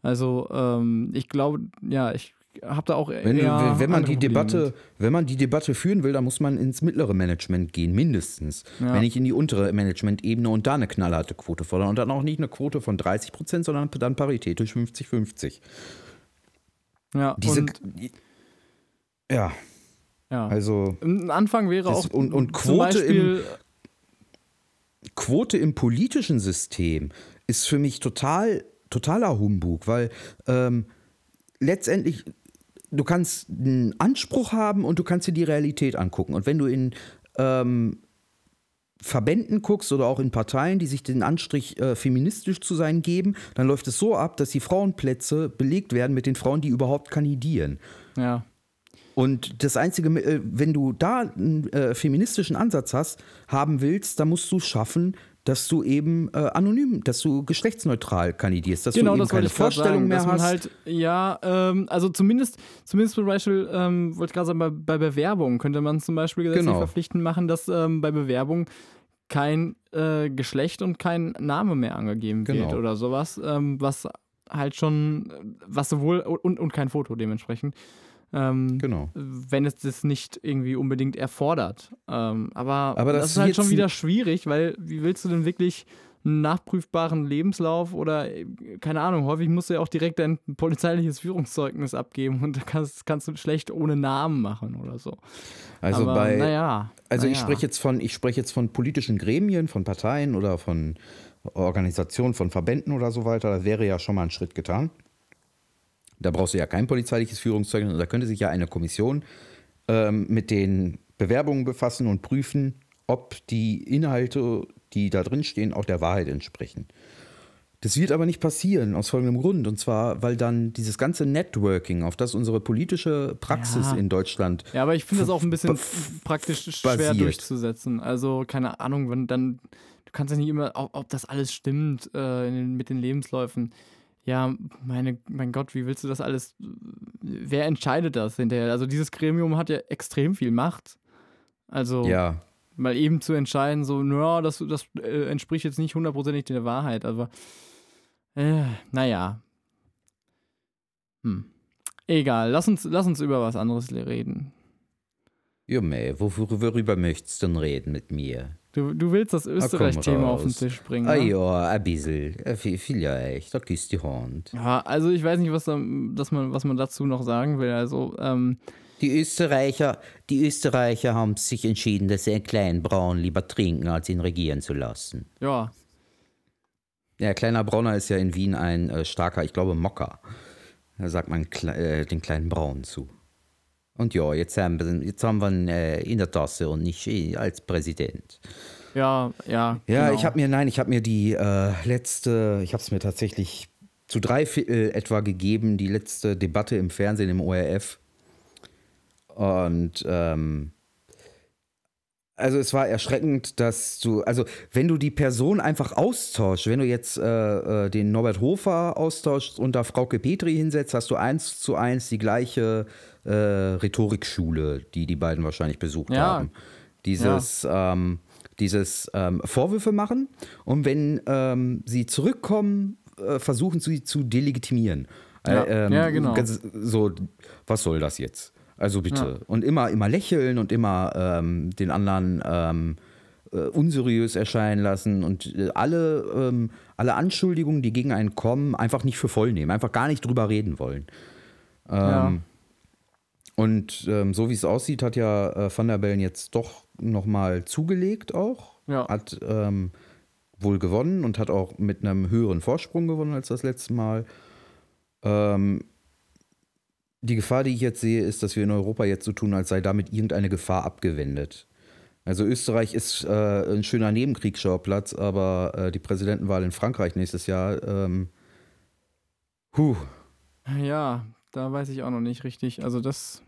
Also ähm, ich glaube, ja, ich habe da auch Wenn, eher wenn man die Debatte, wenn man die Debatte führen will, dann muss man ins mittlere Management gehen, mindestens. Ja. Wenn nicht in die untere Management-Ebene und da eine knallharte Quote fordern. Und dann auch nicht eine Quote von 30 Prozent, sondern dann paritätisch 50-50. mit. Ja, Diese, ja, ja. also ein Anfang wäre Das- auch und- und Quote Beispiel, Quote im politischen System ist für mich total, totaler Humbug, weil ähm, letztendlich du kannst einen Anspruch haben und du kannst dir die Realität angucken. Und wenn du in ähm, Verbänden guckst oder auch in Parteien, die sich den Anstrich, äh, feministisch zu sein geben, dann läuft es so ab, dass die Frauenplätze belegt werden mit den Frauen, die überhaupt kandidieren. ja, Und das Einzige, äh, wenn du da einen äh, feministischen Ansatz hast, haben willst, dann musst du schaffen, dass du eben äh, anonym, dass du geschlechtsneutral kandidierst, dass genau, du eben das keine Vorstellung sagen, mehr dass man hast. halt, ja, ähm, also zumindest, zumindest zum Beispiel, ähm, wollte ich gerade sagen, bei, bei Bewerbung könnte man zum Beispiel gesetzlich Genau. verpflichtend machen, dass ähm, bei Bewerbung kein äh, Geschlecht und kein Name mehr angegeben wird Genau. oder sowas, ähm, was halt schon, was sowohl, und, und kein Foto dementsprechend, ähm, genau. wenn es das nicht irgendwie unbedingt erfordert. Ähm, aber, Aber das das ist halt schon wieder schwierig, weil wie willst du denn wirklich einen nachprüfbaren Lebenslauf oder äh, keine Ahnung, häufig musst du ja auch direkt dein polizeiliches Führungszeugnis abgeben und da kannst, kannst du schlecht ohne Namen machen oder so. Also aber, bei, naja. also ich naja. spreche jetzt von, ich spreche jetzt von politischen Gremien, von Parteien oder von Organisationen, von Verbänden oder so weiter. Da wäre ja schon mal ein Schritt getan. Da brauchst du ja kein polizeiliches Führungszeugnis. Und da könnte sich ja eine Kommission ähm, mit den Bewerbungen befassen und prüfen, ob die Inhalte, die da drin stehen, auch der Wahrheit entsprechen. Das wird aber nicht passieren, aus folgendem Grund. Und zwar, weil dann dieses ganze Networking, auf das unsere politische Praxis Ja. in Deutschland Ja, aber ich finde das auch ein bisschen praktisch schwer basiert. durchzusetzen. Also, keine Ahnung, wenn dann, du kannst ja nicht immer, ob, ob das alles stimmt äh, in mit den Lebensläufen. Ja, meine, mein Gott, wie willst du das alles, wer entscheidet das hinterher? Also, dieses Gremium hat ja extrem viel Macht. Also, Ja, mal eben zu entscheiden, so, naja, das, das äh, entspricht jetzt nicht hundertprozentig der Wahrheit, aber äh, naja. Hm. Egal, lass uns, lass uns über was anderes reden. Wor- worüber möchtest du denn reden mit mir? Du, du willst das Österreich-Thema auf den. Tisch bringen. Ah ne? ja, ein bisschen. Äh, vi- Vielleicht, da küsst die Hand. Ja, also ich weiß nicht, was, da, dass man, was man dazu noch sagen will. Also, ähm, Die Österreicher, die Österreicher haben sich entschieden, dass sie einen kleinen Braun lieber trinken, als ihn regieren zu lassen. Ja. Ja, kleiner Brauner ist ja in Wien ein äh, starker, ich glaube, Mocker. Da sagt man kle äh, den kleinen Braun zu. Und ja, jetzt haben wir, jetzt haben wir ihn äh, in der Tasse und nicht äh, als Präsident. Ja, ja. Ja, genau. ich habe mir, nein, ich habe mir die äh, letzte, ich habe es mir tatsächlich zu drei Viertel etwa gegeben, die letzte Debatte im Fernsehen im ORF. Und ähm, also es war erschreckend, dass du, also wenn du die Person einfach austauschst, wenn du jetzt äh, äh, den Norbert Hofer austauschst und da Frauke Petri hinsetzt, hast du eins zu eins die gleiche äh, Rhetorikschule, die die beiden wahrscheinlich besucht Ja. haben. Dieses, ähm, dieses ähm, Vorwürfe machen und wenn ähm, sie zurückkommen, äh, versuchen sie zu delegitimieren. Ja. Äh, ähm, Ja, genau. So, was soll das jetzt? Also bitte. Und immer, immer lächeln und immer ähm, den anderen ähm, äh, unseriös erscheinen lassen und äh, alle, ähm, alle Anschuldigungen, die gegen einen kommen, einfach nicht für voll nehmen, einfach gar nicht drüber reden wollen. Ähm, Ja. Und ähm, so wie es aussieht, hat ja äh, Van der Bellen jetzt doch nochmal zugelegt auch. Ja. Hat ähm, wohl gewonnen und hat auch mit einem höheren Vorsprung gewonnen als das letzte Mal. Ähm, die Gefahr, die ich jetzt sehe, ist, dass wir in Europa jetzt so tun, als sei damit irgendeine Gefahr abgewendet. Also Österreich ist äh, ein schöner Nebenkriegsschauplatz, aber äh, die Präsidentenwahl in Frankreich nächstes Jahr, ähm, huh, Ja, da weiß ich auch noch nicht richtig. Also das,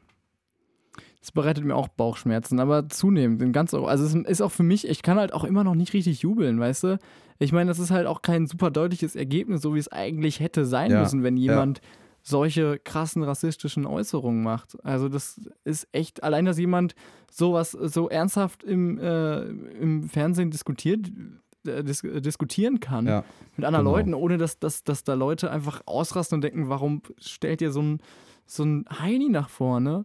das bereitet mir auch Bauchschmerzen, aber zunehmend in ganz Europa. Also es ist auch für mich, ich kann halt auch immer noch nicht richtig jubeln, weißt du? Ich meine, das ist halt auch kein super deutliches Ergebnis, so wie es eigentlich hätte sein Ja, müssen, wenn ja. Solche krassen rassistischen Äußerungen macht. Also das ist echt, allein dass jemand sowas so ernsthaft im, äh, im Fernsehen diskutiert, äh, dis diskutieren kann ja. mit anderen Genau. Leuten, ohne dass, dass, dass da Leute einfach ausrasten und denken, warum stellt ihr so ein, so ein Heini nach vorne?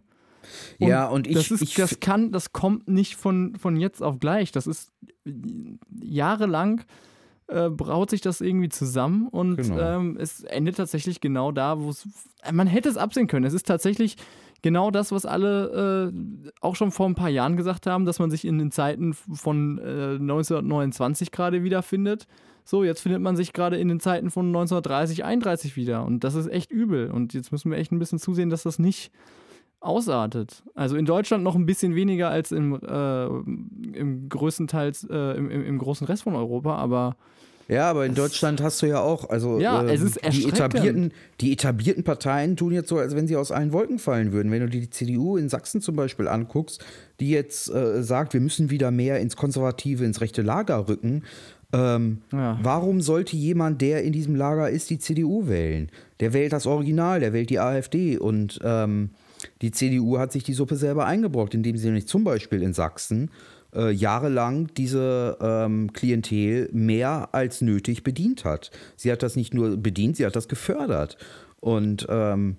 Und ja, und ich, das, ist, ich das kann, das kommt nicht von, von jetzt auf gleich. Das ist jahrelang äh, braut sich das irgendwie zusammen und Genau. ähm, es endet tatsächlich genau da, wo es. Man hätte es absehen können. Es ist tatsächlich genau das, was alle äh, auch schon vor ein paar Jahren gesagt haben, dass man sich in den Zeiten von äh, 1929 gerade wiederfindet. So, jetzt findet man sich gerade in den Zeiten von 1930, 31 wieder. Und das ist echt übel. Und jetzt müssen wir echt ein bisschen zusehen, dass das nicht ausartet. Also in Deutschland noch ein bisschen weniger als im, äh, im größtenteils äh, im, im, im großen Rest von Europa, aber Ja, aber in Deutschland hast du ja auch, also Ja, es ist die, etablierten, die etablierten Parteien tun jetzt so, als wenn sie aus allen Wolken fallen würden. Wenn du dir die CDU in Sachsen zum Beispiel anguckst, die jetzt äh, sagt, wir müssen wieder mehr ins konservative, ins rechte Lager rücken. Ähm, Ja. Warum sollte jemand, der in diesem Lager ist, die CDU wählen? Der wählt das Original, der wählt die AfD und ähm, die CDU hat sich die Suppe selber eingebrockt, indem sie nämlich zum Beispiel in Sachsen äh, jahrelang diese ähm, Klientel mehr als nötig bedient hat. Sie hat das nicht nur bedient, sie hat das gefördert. Und ähm,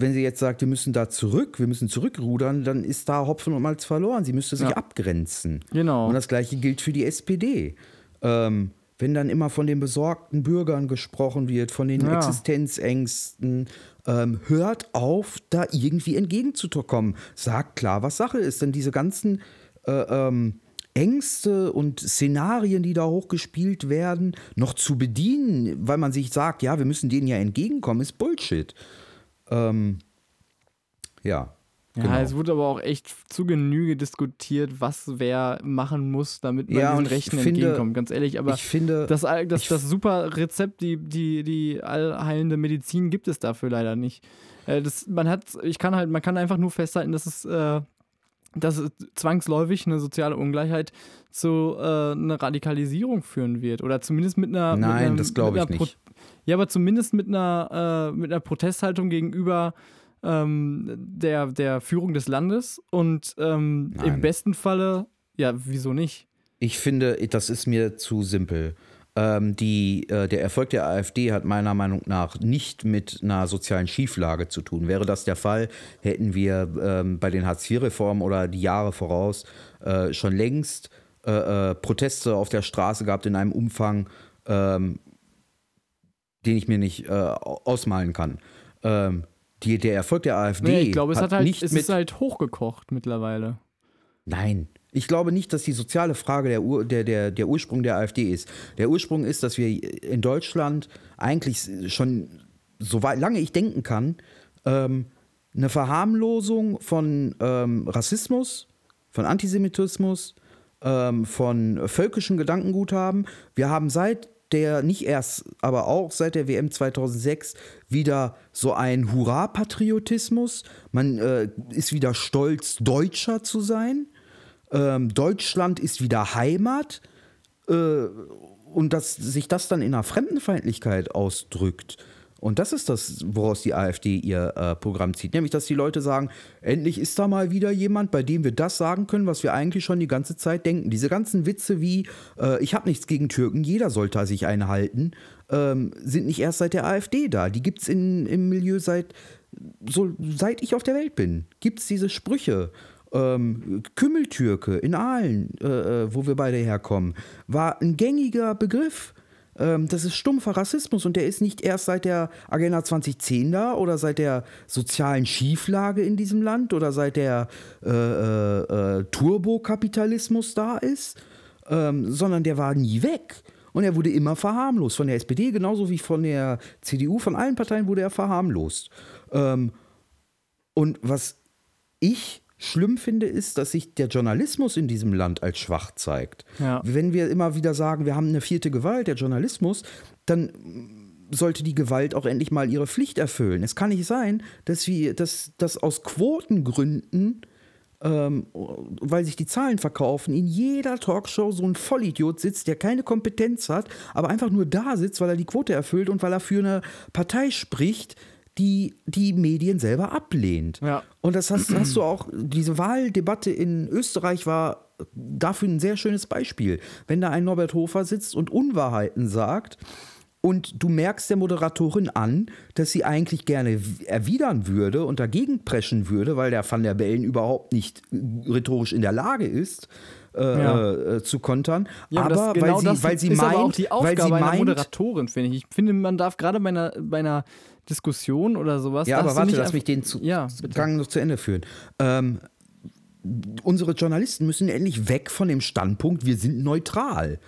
wenn sie jetzt sagt, wir müssen da zurück, wir müssen zurückrudern, dann ist da Hopfen und Malz verloren. Sie müsste sich Ja. abgrenzen. Genau. Und das gleiche gilt für die SPD. Ähm, wenn dann immer von den besorgten Bürgern gesprochen wird, von den Ja. Existenzängsten, ähm, hört auf, da irgendwie entgegenzukommen. Sagt klar, was Sache ist. Denn diese ganzen äh, ähm, Ängste und Szenarien, die da hochgespielt werden, noch zu bedienen, weil man sich sagt, ja, wir müssen denen ja entgegenkommen, ist Bullshit. Ähm, ja. ja, genau. es wurde aber auch echt zu Genüge diskutiert, was wer machen muss, damit man Ja, diesen Rechten finde- entgegenkommt. Ganz ehrlich, aber ich finde, das, das, das super Rezept, die, die, die allheilende Medizin gibt es dafür leider nicht. Äh, das, man hat, ich kann halt, man kann einfach nur festhalten, dass es, äh, dass es zwangsläufig eine soziale Ungleichheit zu äh, einer Radikalisierung führen wird. Oder zumindest mit einer. mit Nein, einer, das glaube mit ich nicht. ja, aber zumindest mit einer, äh, mit einer Protesthaltung gegenüber ähm, der, der Führung des Landes und ähm, im besten Falle, ja, wieso nicht? Ich finde, das ist mir zu simpel. Ähm, die, äh, der Erfolg der AfD hat meiner Meinung nach nicht mit einer sozialen Schieflage zu tun. Wäre das der Fall, hätten wir ähm, bei den Hartz-IV-Reformen oder die Jahre voraus äh, schon längst äh, äh, Proteste auf der Straße gehabt in einem Umfang, ähm, den ich mir nicht äh, ausmalen kann. Ähm, Die, der Erfolg der AfD. Nee, ich glaube, es, hat halt, nicht es ist halt hochgekocht mittlerweile. Nein. Ich glaube nicht, dass die soziale Frage der, Ur, der, der, der Ursprung der AfD ist. Der Ursprung ist, dass wir in Deutschland eigentlich schon, so weit, lange ich denken kann, ähm, eine Verharmlosung von ähm, Rassismus, von Antisemitismus, ähm, von völkischem Gedankengut haben. Wir haben seit der, nicht erst, aber auch seit der WM 2006 wieder so ein Hurra-Patriotismus. Man äh, ist wieder stolz, Deutscher zu sein. Ähm, Deutschland ist wieder Heimat. Äh, und dass sich das dann in einer Fremdenfeindlichkeit ausdrückt. Und das ist das, woraus die AfD ihr äh, Programm zieht. Nämlich, dass die Leute sagen, endlich ist da mal wieder jemand, bei dem wir das sagen können, was wir eigentlich schon die ganze Zeit denken. Diese ganzen Witze wie, äh, ich habe nichts gegen Türken, jeder sollte sich einhalten, ähm, sind nicht erst seit der AfD da. Die gibt es im Milieu seit, so, seit ich auf der Welt bin. Gibt es diese Sprüche. Ähm, Kümmeltürke in Aalen, äh, äh, wo wir beide herkommen, war ein gängiger Begriff. Ähm, das ist stumpfer Rassismus und der ist nicht erst seit der Agenda 2010 da oder seit der sozialen Schieflage in diesem Land oder seit der äh, äh, äh, Turbokapitalismus da ist, ähm, sondern der war nie weg. Und er wurde immer verharmlost. Von der SPD genauso wie von der CDU, von allen Parteien wurde er verharmlost. Ähm, und was ich schlimm finde, ist, dass sich der Journalismus in diesem Land als schwach zeigt. Ja. Wenn wir immer wieder sagen, wir haben eine vierte Gewalt, der Journalismus, dann sollte die Gewalt auch endlich mal ihre Pflicht erfüllen. Es kann nicht sein, dass wir, dass, dass aus Quotengründen, ähm, weil sich die Zahlen verkaufen, in jeder Talkshow so ein Vollidiot sitzt, der keine Kompetenz hat, aber einfach nur da sitzt, weil er die Quote erfüllt und weil er für eine Partei spricht, die die Medien selber ablehnt. Ja. Und das hast, hast du auch, diese Wahldebatte in Österreich war dafür ein sehr schönes Beispiel. Wenn da ein Norbert Hofer sitzt und Unwahrheiten sagt und du merkst der Moderatorin an, dass sie eigentlich gerne erwidern würde und dagegen preschen würde, weil der Van der Bellen überhaupt nicht rhetorisch in der Lage ist, äh, Ja. äh, zu kontern. Ja, aber das, genau weil sie, das weil sie ist meint, aber auch die weil Aufgabe sie einer meint, Moderatorin, finde ich. Ich finde, man darf gerade bei einer, bei einer Diskussion oder sowas. Ja, aber warte, nicht lass mich den zu, Ja. Gang noch zu Ende führen. Ähm, unsere Journalisten müssen endlich weg von dem Standpunkt, wir sind neutral.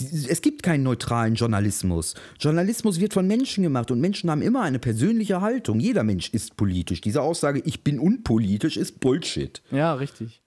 Es gibt keinen neutralen Journalismus. Journalismus wird von Menschen gemacht und Menschen haben immer eine persönliche Haltung. Jeder Mensch ist politisch. Diese Aussage, ich bin unpolitisch, ist Bullshit. Ja, richtig.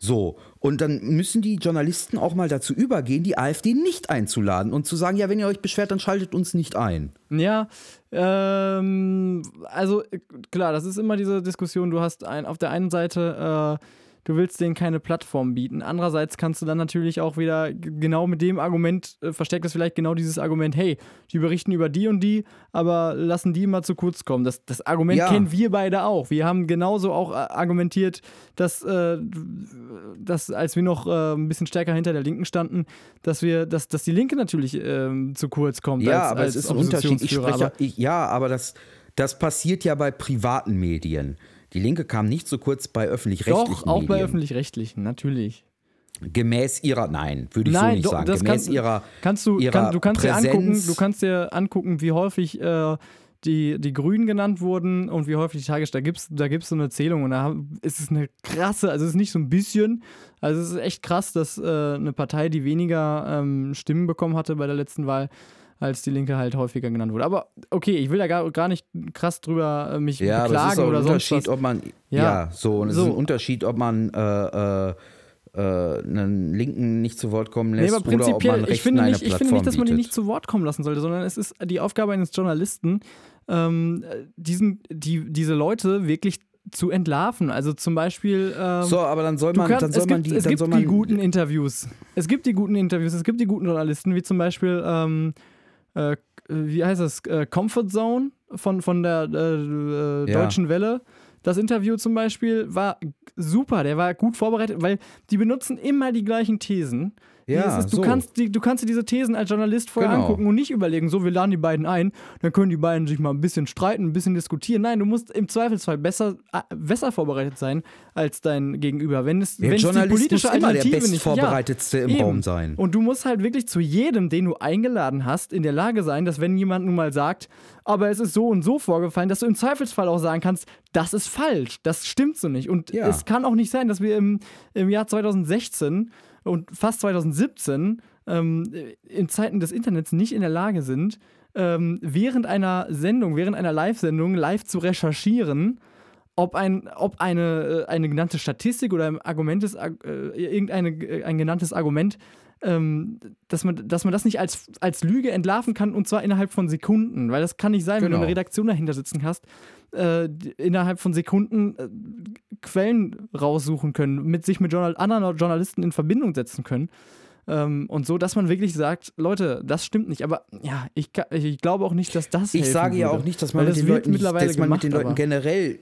So, und dann müssen die Journalisten auch mal dazu übergehen, die AfD nicht einzuladen und zu sagen, ja, wenn ihr euch beschwert, dann schaltet uns nicht ein. Ja, ähm, also äh, klar, das ist immer diese Diskussion. Du hast ein, auf der einen Seite, äh, du willst denen keine Plattform bieten. Andererseits kannst du dann natürlich auch wieder genau mit dem Argument, äh, versteckt es vielleicht genau dieses Argument, hey, die berichten über die und die, aber lassen die immer zu kurz kommen. Das, das Argument Ja. kennen wir beide auch. Wir haben genauso auch äh, argumentiert, dass, äh, dass als wir noch äh, ein bisschen stärker hinter der Linken standen, dass wir, dass, dass die Linke natürlich ähm, zu kurz kommt. Ja, als, aber als es ist ein Unterschied. Ich spreche, aber- ich, ja, aber das, das passiert ja bei privaten Medien. Die Linke kam nicht so kurz bei öffentlich-rechtlichen Doch, auch Medien. bei öffentlich-rechtlichen, natürlich. Gemäß ihrer, nein, würde ich so Nein, nicht doch, sagen. das Gemäß kannst, ihrer, kannst du, ihrer kann, du kannst dir angucken, Präsenz. du kannst dir angucken, wie häufig äh, die, die Grünen genannt wurden und wie häufig die Tagesschau. Da gibt es da gibt's so eine Zählung und da haben- ist es eine krasse, also es ist nicht so ein bisschen, also es ist echt krass, dass äh, eine Partei, die weniger ähm, Stimmen bekommen hatte bei der letzten Wahl, als die Linke halt häufiger genannt wurde. Aber okay, ich will da gar, gar nicht krass drüber äh, mich ja, aber es ist beklagen auch oder ein sonst Unterschied, was. ob man, Ja, ja, so, und es so. ist ein Unterschied, ob man äh, äh, äh, einen Linken nicht zu Wort kommen Nee, lässt aber oder ob man prinzipiell, ich finde, nicht, ich finde nicht, dass man die nicht zu Wort kommen lassen sollte, sondern es ist die Aufgabe eines Journalisten, ähm, diesen, die, diese Leute wirklich zu entlarven. Also zum Beispiel. Ähm, So, aber dann soll man, kannst- dann soll man gibt, die, es dann gibt soll man die guten Interviews. Es gibt die guten Interviews, es gibt die guten Journalisten, wie zum Beispiel, ähm, äh, wie heißt das, äh, Comfort Zone von, von der äh, äh, Ja. Deutschen Welle. Das Interview zum Beispiel war super, der war gut vorbereitet, weil die benutzen immer die gleichen Thesen. Ja, ist, du, so. kannst die, du kannst dir diese Thesen als Journalist vorher Genau. angucken und nicht überlegen, so, wir laden die beiden ein, dann können die beiden sich mal ein bisschen streiten, ein bisschen diskutieren. Nein, du musst im Zweifelsfall besser, äh, besser vorbereitet sein als dein Gegenüber. Wenn es, Der wenn es die Journalist politische muss immer der Alternative nicht bestvorbereitetste im eben. Raum sein. Und du musst halt wirklich zu jedem, den du eingeladen hast, in der Lage sein, dass wenn jemand nun mal sagt, aber es ist so und so vorgefallen, dass du im Zweifelsfall auch sagen kannst, das ist falsch, das stimmt so nicht. Und Ja. es kann auch nicht sein, dass wir im, im Jahr 2016 und fast 2017 ähm, in Zeiten des Internets nicht in der Lage sind, ähm, während einer Sendung, während einer Live-Sendung live zu recherchieren, ob ein, ob eine, äh, eine genannte Statistik oder ein Argument ist, äh, äh, ein genanntes Argument, ähm, dass, man, dass man das nicht als, als Lüge entlarven kann und zwar innerhalb von Sekunden. Weil das kann nicht sein, wenn du Genau. eine Redaktion dahinter sitzen hast, äh, innerhalb von Sekunden äh, Quellen raussuchen können, mit sich mit Journal anderen Journalisten in Verbindung setzen können. Ähm, und so, dass man wirklich sagt, Leute, das stimmt nicht. Aber ja, ich, ich glaube auch nicht, dass das Ich sage ja würde. auch nicht, dass man, mit das den, Leuten nicht, mittlerweile dass man gemacht, mit den Leuten generell.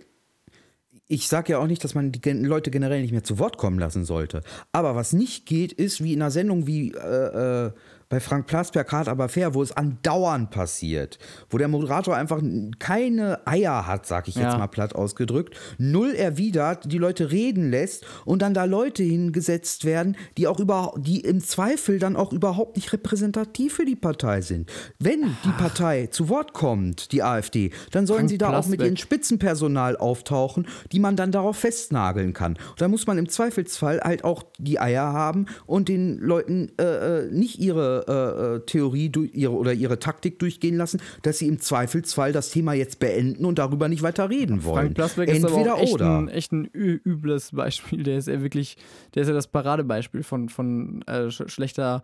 Ich sage ja auch nicht, dass man die Leute generell nicht mehr zu Wort kommen lassen sollte. Aber was nicht geht, ist wie in einer Sendung wie äh, äh, bei Frank Plasberg hart aber fair, wo es andauernd passiert, wo der Moderator einfach keine Eier hat, sag ich jetzt Ja. mal platt ausgedrückt, null erwidert, die Leute reden lässt und dann da Leute hingesetzt werden, die auch über, die im Zweifel dann auch überhaupt nicht repräsentativ für die Partei sind. Wenn die Partei zu Wort kommt, die AfD, dann sollen Frank sie da auch mit Plasberg. ihren Spitzenpersonal auftauchen, die man dann darauf festnageln kann. Und da muss man im Zweifelsfall halt auch die Eier haben und den Leuten äh, äh, nicht ihre äh, äh, Theorie ihre, oder ihre Taktik durchgehen lassen, dass sie im Zweifelsfall das Thema jetzt beenden und darüber nicht weiter reden wollen. Frank Plasberg ist Entweder aber auch echt oder. ein, echt ein übles Beispiel. Der ist ja wirklich, der ist ja das Paradebeispiel von, von äh, sch schlechter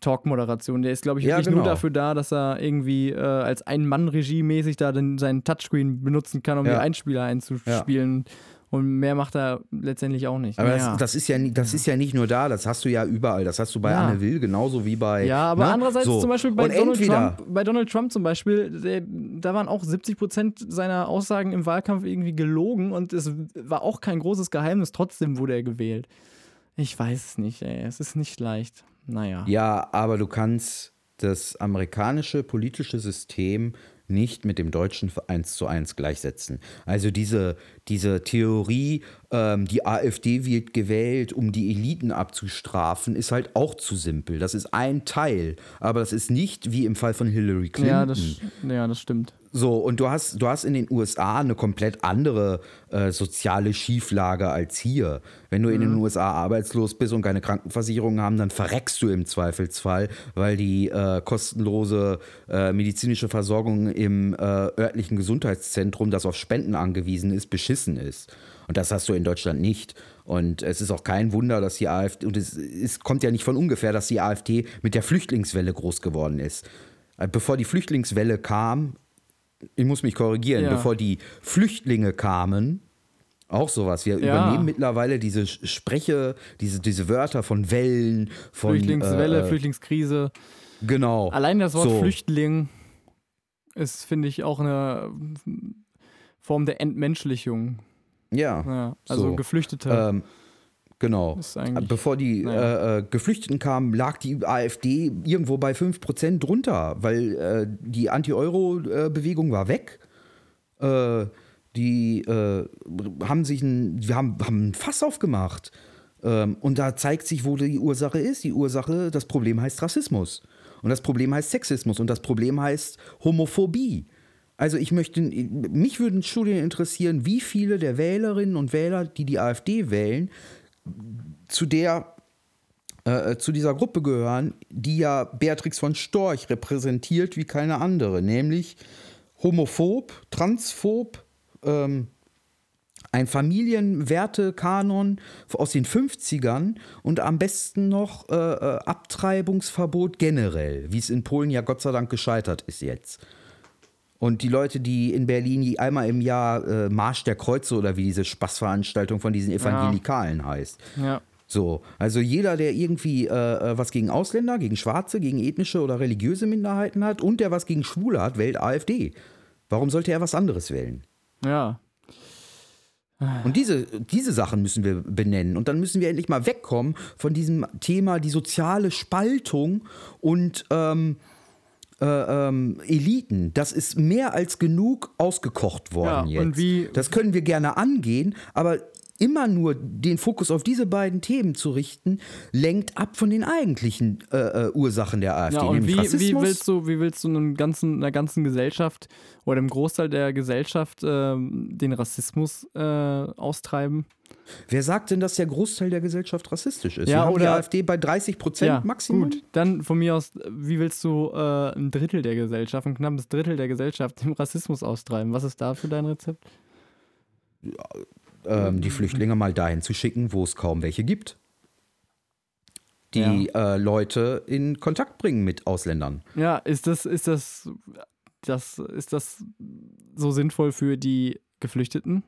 Talk-Moderation. Der ist, glaube ich, Ja, wirklich genau. nur dafür da, dass er irgendwie äh, als Ein-Mann-Regie mäßig da den, seinen Touchscreen benutzen kann, um Ja. die Einspieler einzuspielen. Und mehr macht er letztendlich auch nicht. Aber Naja. das, das, ist ja, das ist ja nicht nur da, das hast du ja überall. Das hast du bei Ja. Anne Will genauso wie bei. Ja, aber ne? andererseits So. zum Beispiel bei Und Donald, entweder, Trump, bei Donald Trump zum Beispiel, der, da waren auch 70 Prozent seiner Aussagen im Wahlkampf irgendwie gelogen und es war auch kein großes Geheimnis. Trotzdem wurde er gewählt. Ich weiß es nicht, ey. Es ist nicht leicht. Naja. Ja, aber du kannst das amerikanische politische System nicht mit dem deutschen eins zu eins gleichsetzen. Also diese, diese Theorie, ähm, die AfD wird gewählt, um die Eliten abzustrafen, ist halt auch zu simpel. Das ist ein Teil, aber das ist nicht wie im Fall von Hillary Clinton. Ja, das, ja, das stimmt. So, und du hast, du hast in den USA eine komplett andere äh, soziale Schieflage als hier. Wenn du in den USA arbeitslos bist und keine Krankenversicherung haben, dann verreckst du im Zweifelsfall, weil die äh, kostenlose äh, medizinische Versorgung im äh, örtlichen Gesundheitszentrum, das auf Spenden angewiesen ist, beschissen ist. Und das hast du in Deutschland nicht. Und es ist auch kein Wunder, dass die AfD, und es, es kommt ja nicht von ungefähr, dass die AfD mit der Flüchtlingswelle groß geworden ist. Äh, Bevor die Flüchtlingswelle kam, ich muss mich korrigieren, Ja. bevor die Flüchtlinge kamen, auch sowas. Wir Ja. übernehmen mittlerweile diese Spreche, diese, diese Wörter von Wellen, von Flüchtlingswelle, äh, Flüchtlingskrise. Genau. Allein das Wort So. Flüchtling ist, finde ich, auch eine Form der Entmenschlichung. Ja. Ja, also So. Geflüchtete. Ähm, genau. Bevor die naja. äh, äh, Geflüchteten kamen, lag die AfD irgendwo bei 5% drunter, weil äh, die Anti-Euro-Bewegung war weg. Äh, die äh, haben sich ein, wir haben, haben ein Fass aufgemacht. Ähm, und da zeigt sich, wo die Ursache ist. Die Ursache, das Problem heißt Rassismus. Und das Problem heißt Sexismus. Und das Problem heißt Homophobie. Also ich möchte, mich würden Studien interessieren, wie viele der Wählerinnen und Wähler, die die AfD wählen, zu der äh, zu dieser Gruppe gehören, die ja Beatrix von Storch repräsentiert wie keine andere, nämlich homophob, transphob, ähm, ein Familienwertekanon aus den 50ern und am besten noch äh, äh, Abtreibungsverbot generell, wie es in Polen ja Gott sei Dank gescheitert ist jetzt. Und die Leute, die in Berlin einmal im Jahr äh, Marsch der Kreuze oder wie diese Spaßveranstaltung von diesen Evangelikalen heißt. ja. So, also jeder, der irgendwie äh, äh, was gegen Ausländer, gegen Schwarze, gegen ethnische oder religiöse Minderheiten hat und der was gegen Schwule hat, wählt AfD. Warum sollte er was anderes wählen? Ja. Und diese, diese Sachen müssen wir benennen. Und dann müssen wir endlich mal wegkommen von diesem Thema, die soziale Spaltung und ähm, äh, ähm, Eliten. Das ist mehr als genug ausgekocht worden Ja, jetzt. das können wir gerne angehen, aber immer nur den Fokus auf diese beiden Themen zu richten, lenkt ab von den eigentlichen äh, äh, Ursachen der AfD, Ja, und wie, wie willst du, wie willst du einem ganzen, einer ganzen Gesellschaft oder dem Großteil der Gesellschaft ähm, den Rassismus äh, austreiben? Wer sagt denn, dass der Großteil der Gesellschaft rassistisch ist? Ja, wir haben die oder- AfD bei 30 Prozent Maximum. gut. Dann von mir aus, wie willst du äh, ein Drittel der Gesellschaft, ein knappes Drittel der Gesellschaft dem Rassismus austreiben? Was ist da für dein Rezept? ähm, die Flüchtlinge mal dahin zu schicken, wo es kaum welche gibt. Die äh, Leute in Kontakt bringen mit Ausländern. Ja, ist das, ist das, das, ist das so sinnvoll für die Geflüchteten?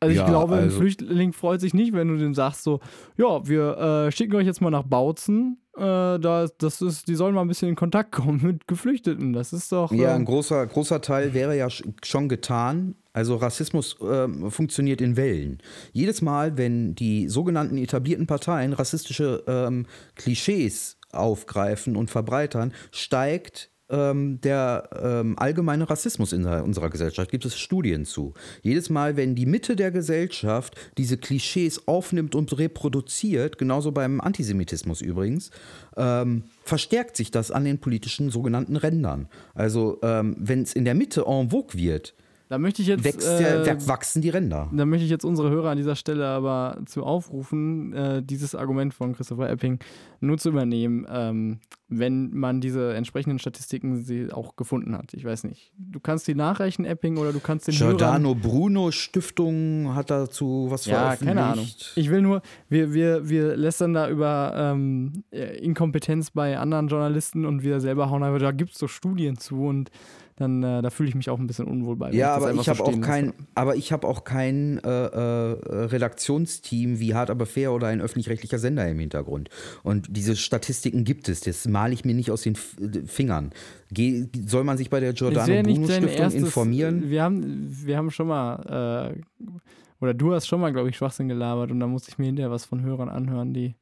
Also ich Ja, glaube, ein also- Flüchtling freut sich nicht, wenn du dem sagst so, ja, wir äh, schicken euch jetzt mal nach Bautzen. Äh, da, das ist, die sollen mal ein bisschen in Kontakt kommen mit Geflüchteten. Das ist doch. Ja, ähm, ein großer, großer Teil wäre ja sch- schon getan. Also Rassismus ähm, funktioniert in Wellen. Jedes Mal, wenn die sogenannten etablierten Parteien rassistische ähm, Klischees aufgreifen und verbreitern, steigt ähm, der ähm, allgemeine Rassismus in unserer Gesellschaft. Gibt es Studien zu. Jedes Mal, wenn die Mitte der Gesellschaft diese Klischees aufnimmt und reproduziert, genauso beim Antisemitismus übrigens, ähm, verstärkt sich das an den politischen sogenannten Rändern. Also ähm, wenn es in der Mitte en vogue wird, da möchte ich jetzt. wächst äh, wachsen die Ränder. Da möchte ich jetzt unsere Hörer an dieser Stelle aber zu aufrufen, äh, dieses Argument von Christopher Epping nur zu übernehmen, ähm, wenn man diese entsprechenden Statistiken sie auch gefunden hat. Ich weiß nicht. Du kannst die nachreichen, Epping, oder du kannst den Giordano Bruno Stiftung hat dazu was Hörern, Ja, veröffentlicht. keine Ahnung. Ich will nur, wir, wir, wir lästern da über ähm, äh, Inkompetenz bei anderen Journalisten und wir selber hauen einfach, da gibt es so Studien zu und dann, äh, da fühle ich mich auch ein bisschen unwohl bei. Ja, aber ich habe so auch stehen kein, aber ich habe auch kein äh, äh, Redaktionsteam wie Hart aber fair oder ein öffentlich-rechtlicher Sender im Hintergrund. Und diese Statistiken gibt es. Das male ich mir nicht aus den F Fingern. Geh, soll man sich bei der Giordano Bruno Stiftung erstes, informieren? Wir haben, wir haben schon mal, äh, oder du hast schon mal, glaube ich, Schwachsinn gelabert und da musste ich mir hinterher was von Hörern anhören, die,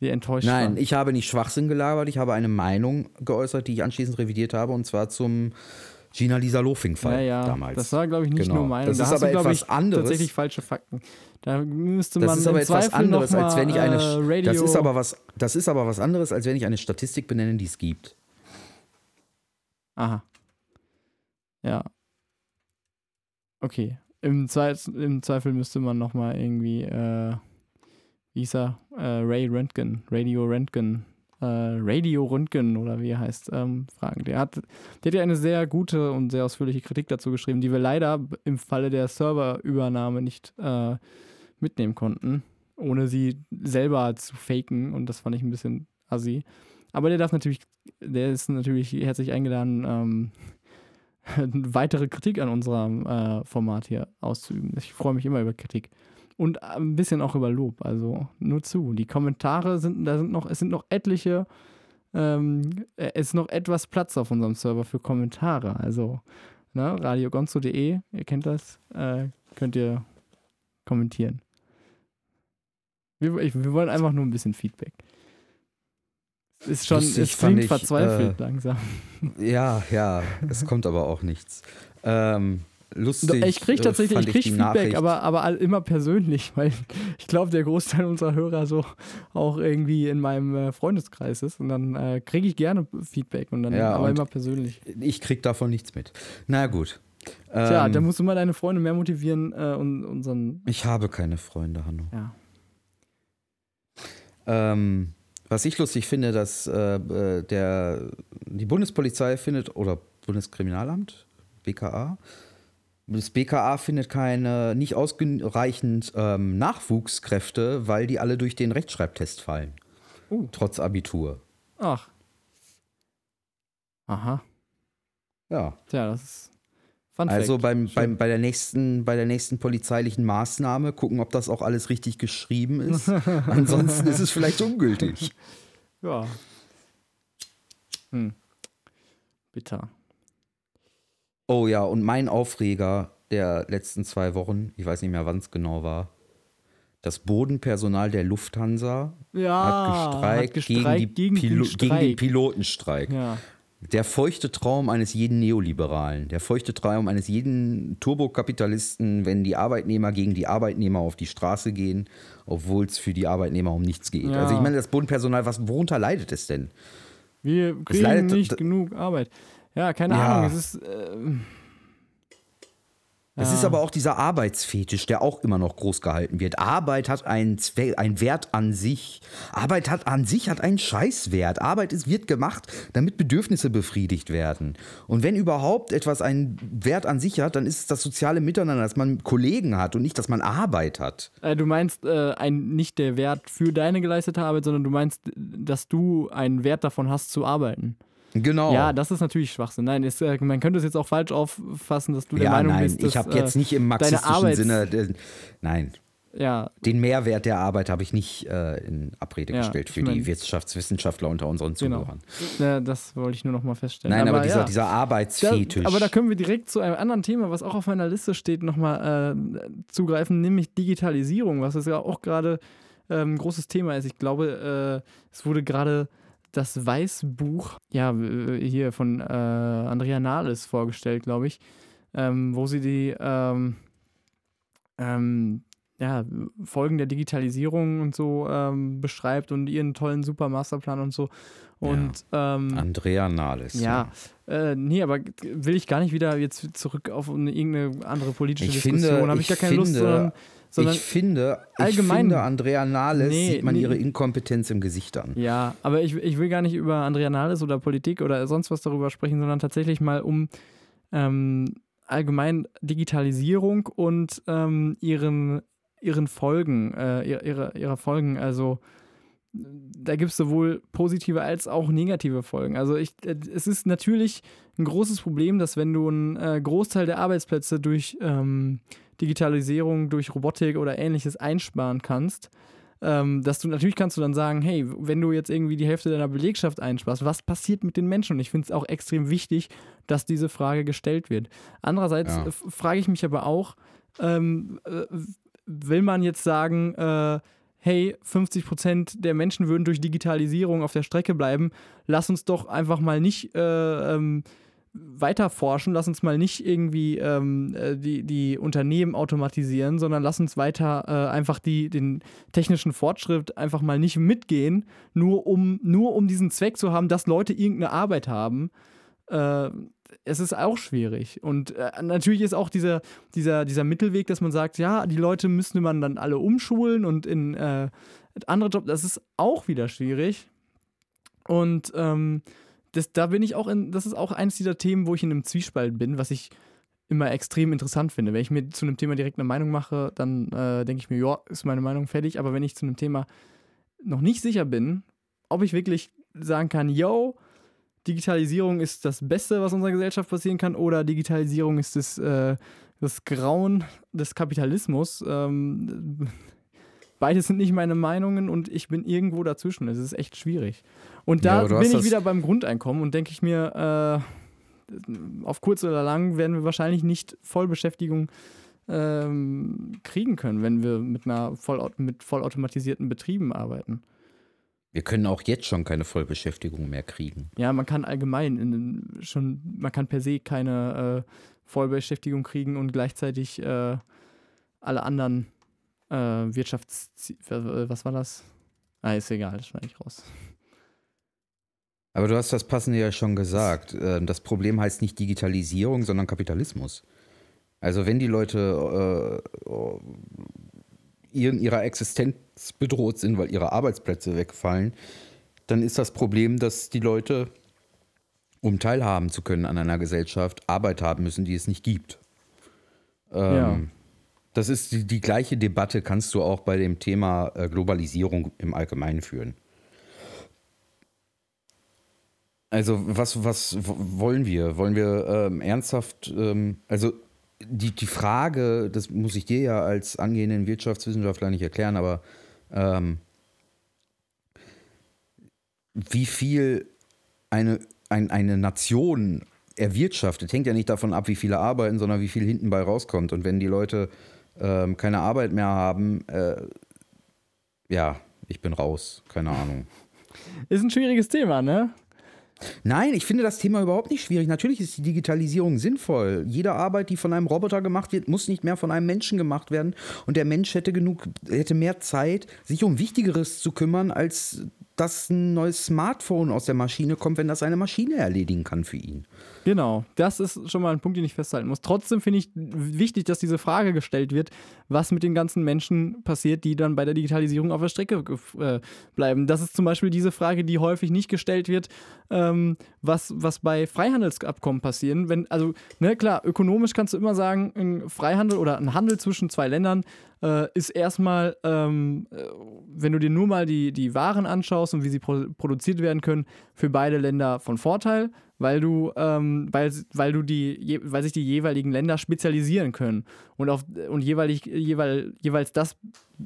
die enttäuscht Nein, waren. ich habe nicht Schwachsinn gelabert. Ich habe eine Meinung geäußert, die ich anschließend revidiert habe, und zwar zum Gina Lisa Lofing-Fall ja, ja, damals. das war, glaube ich, nicht Genau. nur meine. Das da ist hast aber du, etwas ich, anderes. tatsächlich falsche Fakten. Da müsste Das man ist aber etwas Zweifel anderes, als wenn ich eine. äh, das ist aber was. Das ist aber was anderes, als wenn ich eine Statistik benenne, die es gibt. Aha. Ja. Okay. Im, Zwe Im Zweifel müsste man nochmal irgendwie, äh, wie hieß er? Äh, Ray Röntgen, Radio Röntgen, äh, Radio Röntgen oder wie er heißt, ähm, fragen. Der hat, der hat ja eine sehr gute und sehr ausführliche Kritik dazu geschrieben, die wir leider im Falle der Serverübernahme nicht äh, mitnehmen konnten, ohne sie selber zu faken und das fand ich ein bisschen assi. Aber der darf natürlich, der ist natürlich herzlich eingeladen, ähm, weitere Kritik an unserem äh, Format hier auszuüben. Ich freue mich immer über Kritik. Und ein bisschen auch über Lob. Also nur zu. Die Kommentare sind, da sind noch, es sind noch etliche, ähm, äh, es ist noch etwas Platz auf unserem Server für Kommentare. Also, ne, radiogonzo.de, ihr kennt das, äh, könnt ihr kommentieren. Wir, ich, wir wollen einfach nur ein bisschen Feedback. Es Ist schon, Lustig es klingt ich, verzweifelt äh, langsam. Ja, ja, es kommt aber auch nichts. Ähm, lustig. Ich kriege äh, tatsächlich, ich krieg die Feedback, Nachricht. aber, aber immer persönlich, weil ich glaube, der Großteil unserer Hörer so auch irgendwie in meinem äh, Freundeskreis ist und dann äh, kriege ich gerne Feedback und dann Ja, aber und immer persönlich. Ich krieg davon nichts mit. Na gut. Tja, Ähm, da musst du mal deine Freunde mehr motivieren äh, und unseren, ich habe keine Freunde, Hanno. ja. Ähm, was ich lustig finde, dass äh, äh, der, die Bundespolizei findet, oder Bundeskriminalamt, BKA, das BKA findet keine, nicht ausreichend ähm, Nachwuchskräfte, weil die alle durch den Rechtschreibtest fallen. Uh. Trotz Abitur. Ach. Aha. Ja. Tja, das ist Fun Also beim, beim, bei, der nächsten, bei der nächsten polizeilichen Maßnahme gucken, ob das auch alles richtig geschrieben ist. Ansonsten ist es vielleicht ungültig. Ja. Hm. Bitter. Oh ja, und mein Aufreger der letzten zwei Wochen, ich weiß nicht mehr, wann es genau war, das Bodenpersonal der Lufthansa ja, hat gestreikt, hat gestreikt gegen, die gegen den Pilo- gegen den Streik. Pilotenstreik. Ja. Der feuchte Traum eines jeden Neoliberalen, der feuchte Traum eines jeden Turbokapitalisten, wenn die Arbeitnehmer gegen die Arbeitnehmer auf die Straße gehen, obwohl es für die Arbeitnehmer um nichts geht. Ja. Also ich meine, das Bodenpersonal, was, worunter leidet es denn? Wir kriegen leidet- nicht genug Arbeit. Ja, keine Ja. Ahnung. Es ist. ähm, Es ja. ist aber auch dieser Arbeitsfetisch, der auch immer noch groß gehalten wird. Arbeit hat einen, Zwe einen Wert an sich. Arbeit hat an sich hat einen Scheißwert. Arbeit ist, wird gemacht, damit Bedürfnisse befriedigt werden. Und wenn überhaupt etwas einen Wert an sich hat, dann ist es das soziale Miteinander, dass man Kollegen hat und nicht, dass man Arbeit hat. Äh, du meinst äh, ein, nicht der Wert für deine geleistete Arbeit, sondern du meinst, dass du einen Wert davon hast zu arbeiten. Genau. Ja, das ist natürlich Schwachsinn. Nein, ist, äh, man könnte es jetzt auch falsch auffassen, dass du der Ja, Meinung nein, bist, dass ich habe jetzt äh, nicht im marxistischen Sinne, äh, nein, Ja, den Mehrwert der Arbeit habe ich nicht äh, in Abrede Ja, gestellt ich für mein- die Wirtschaftswissenschaftler unter unseren genau. Zuhörern. Äh, das wollte ich nur noch mal feststellen. Nein, aber, dieser, ja. dieser Da, Arbeitsfetisch. aber da können wir direkt zu einem anderen Thema, was auch auf meiner Liste steht, nochmal äh, zugreifen, nämlich Digitalisierung, was jetzt ja auch gerade ähm, ein großes Thema ist. Ich glaube, äh, es wurde gerade das Weißbuch, ja, hier von äh, Andrea Nahles vorgestellt, glaube ich, ähm, wo sie die ähm, ähm, ja, Folgen der Digitalisierung und so ähm, beschreibt und ihren tollen super Masterplan und so. Und ähm, Andrea Nahles. ja, äh, nee, aber will ich gar nicht wieder jetzt zurück auf eine, irgendeine andere politische Ich Diskussion. finde- Habe ich gar keine Lust, finde- sondern, sondern ich finde, ich allgemein- finde, Andrea Nahles Nee, sieht man nee. ihre Inkompetenz im Gesicht an. ja, aber ich, ich will gar nicht über Andrea Nahles oder Politik oder sonst was darüber sprechen, sondern tatsächlich mal um ähm, allgemein Digitalisierung und ähm, ihren, ihren Folgen, äh, ihre, ihre, ihrer Folgen. Also da gibt es sowohl positive als auch negative Folgen. Also ich, äh, es ist natürlich ein großes Problem, dass wenn du einen äh, Großteil der Arbeitsplätze durch ähm, Digitalisierung, durch Robotik oder ähnliches einsparen kannst, ähm, dass du natürlich kannst du dann sagen, hey, wenn du jetzt irgendwie die Hälfte deiner Belegschaft einsparst, was passiert mit den Menschen? Und ich finde es auch extrem wichtig, dass diese Frage gestellt wird. Andererseits Ja. frage ich mich aber auch, ähm, äh, will man jetzt sagen, äh, hey, 50 Prozent der Menschen würden durch Digitalisierung auf der Strecke bleiben, lass uns doch einfach mal nicht äh, ähm, weiter forschen, lass uns mal nicht irgendwie ähm, äh, die, die Unternehmen automatisieren, sondern lass uns weiter äh, einfach die, den technischen Fortschritt einfach mal nicht mitgehen, nur um, nur um diesen Zweck zu haben, dass Leute irgendeine Arbeit haben. Äh, es ist auch schwierig. Und äh, natürlich ist auch dieser, dieser, dieser Mittelweg, dass man sagt, ja, die Leute müsste man dann alle umschulen und in äh, andere Jobs, das ist auch wieder schwierig. Und ähm, das, da bin ich auch in, das ist auch eines dieser Themen, wo ich in einem Zwiespalt bin, was ich immer extrem interessant finde. Wenn ich mir zu einem Thema direkt eine Meinung mache, dann äh, denke ich mir, ja, ist meine Meinung fertig. Aber wenn ich zu einem Thema noch nicht sicher bin, ob ich wirklich sagen kann, yo, Digitalisierung ist das Beste, was unserer Gesellschaft passieren kann, oder Digitalisierung ist das, äh, das Grauen des Kapitalismus. Ähm, beides sind nicht meine Meinungen und ich bin irgendwo dazwischen. Es ist echt schwierig. Und Ja, da du bin ich wieder beim Grundeinkommen und denke ich mir, äh, auf kurz oder lang werden wir wahrscheinlich nicht Vollbeschäftigung ähm, kriegen können, wenn wir mit einer vollaut mit vollautomatisierten Betrieben arbeiten. Wir können auch jetzt schon keine Vollbeschäftigung mehr kriegen. Ja, man kann allgemein in, schon, man kann per se keine äh, Vollbeschäftigung kriegen und gleichzeitig äh, alle anderen äh, Wirtschafts... Was war das? Ah, ist egal, das schneide ich raus. Aber du hast das Passende ja schon gesagt. Ähm, Das Problem heißt nicht Digitalisierung, sondern Kapitalismus. Also wenn die Leute äh, in ihrer Existenz bedroht sind, weil ihre Arbeitsplätze wegfallen, dann ist das Problem, dass die Leute, um teilhaben zu können an einer Gesellschaft, Arbeit haben müssen, die es nicht gibt. Ähm, Ja. Das ist die, die gleiche Debatte, kannst du auch bei dem Thema äh, Globalisierung im Allgemeinen führen. Also was, was wollen wir? Wollen wir ähm, ernsthaft, ähm, also die, die Frage, das muss ich dir ja als angehenden Wirtschaftswissenschaftler nicht erklären, aber ähm, wie viel eine, ein, eine Nation erwirtschaftet, hängt ja nicht davon ab, wie viele arbeiten, sondern wie viel hinten bei rauskommt. Und wenn die Leute ähm, keine Arbeit mehr haben, äh, ja, ich bin raus, keine Ahnung. Ist ein schwieriges Thema, ne? Nein, ich finde das Thema überhaupt nicht schwierig. Natürlich ist die Digitalisierung sinnvoll. Jede Arbeit, die von einem Roboter gemacht wird, muss nicht mehr von einem Menschen gemacht werden. Und der Mensch hätte genug, hätte mehr Zeit, sich um Wichtigeres zu kümmern, als dass ein neues Smartphone aus der Maschine kommt, wenn das eine Maschine erledigen kann für ihn. Genau, das ist schon mal ein Punkt, den ich festhalten muss. Trotzdem finde ich wichtig, dass diese Frage gestellt wird, was mit den ganzen Menschen passiert, die dann bei der Digitalisierung auf der Strecke äh, bleiben. Das ist zum Beispiel diese Frage, die häufig nicht gestellt wird, ähm, was, was bei Freihandelsabkommen passieren. Wenn, also, ne, klar, ökonomisch kannst du immer sagen, ein Freihandel oder ein Handel zwischen zwei Ländern äh, ist erstmal, ähm, äh, wenn du dir nur mal die, die Waren anschaust und wie sie pro produziert werden können, für beide Länder von Vorteil, weil du, ähm, weil, weil du die, weil sich die jeweiligen Länder spezialisieren können und auf und jeweilig, jeweil, jeweils das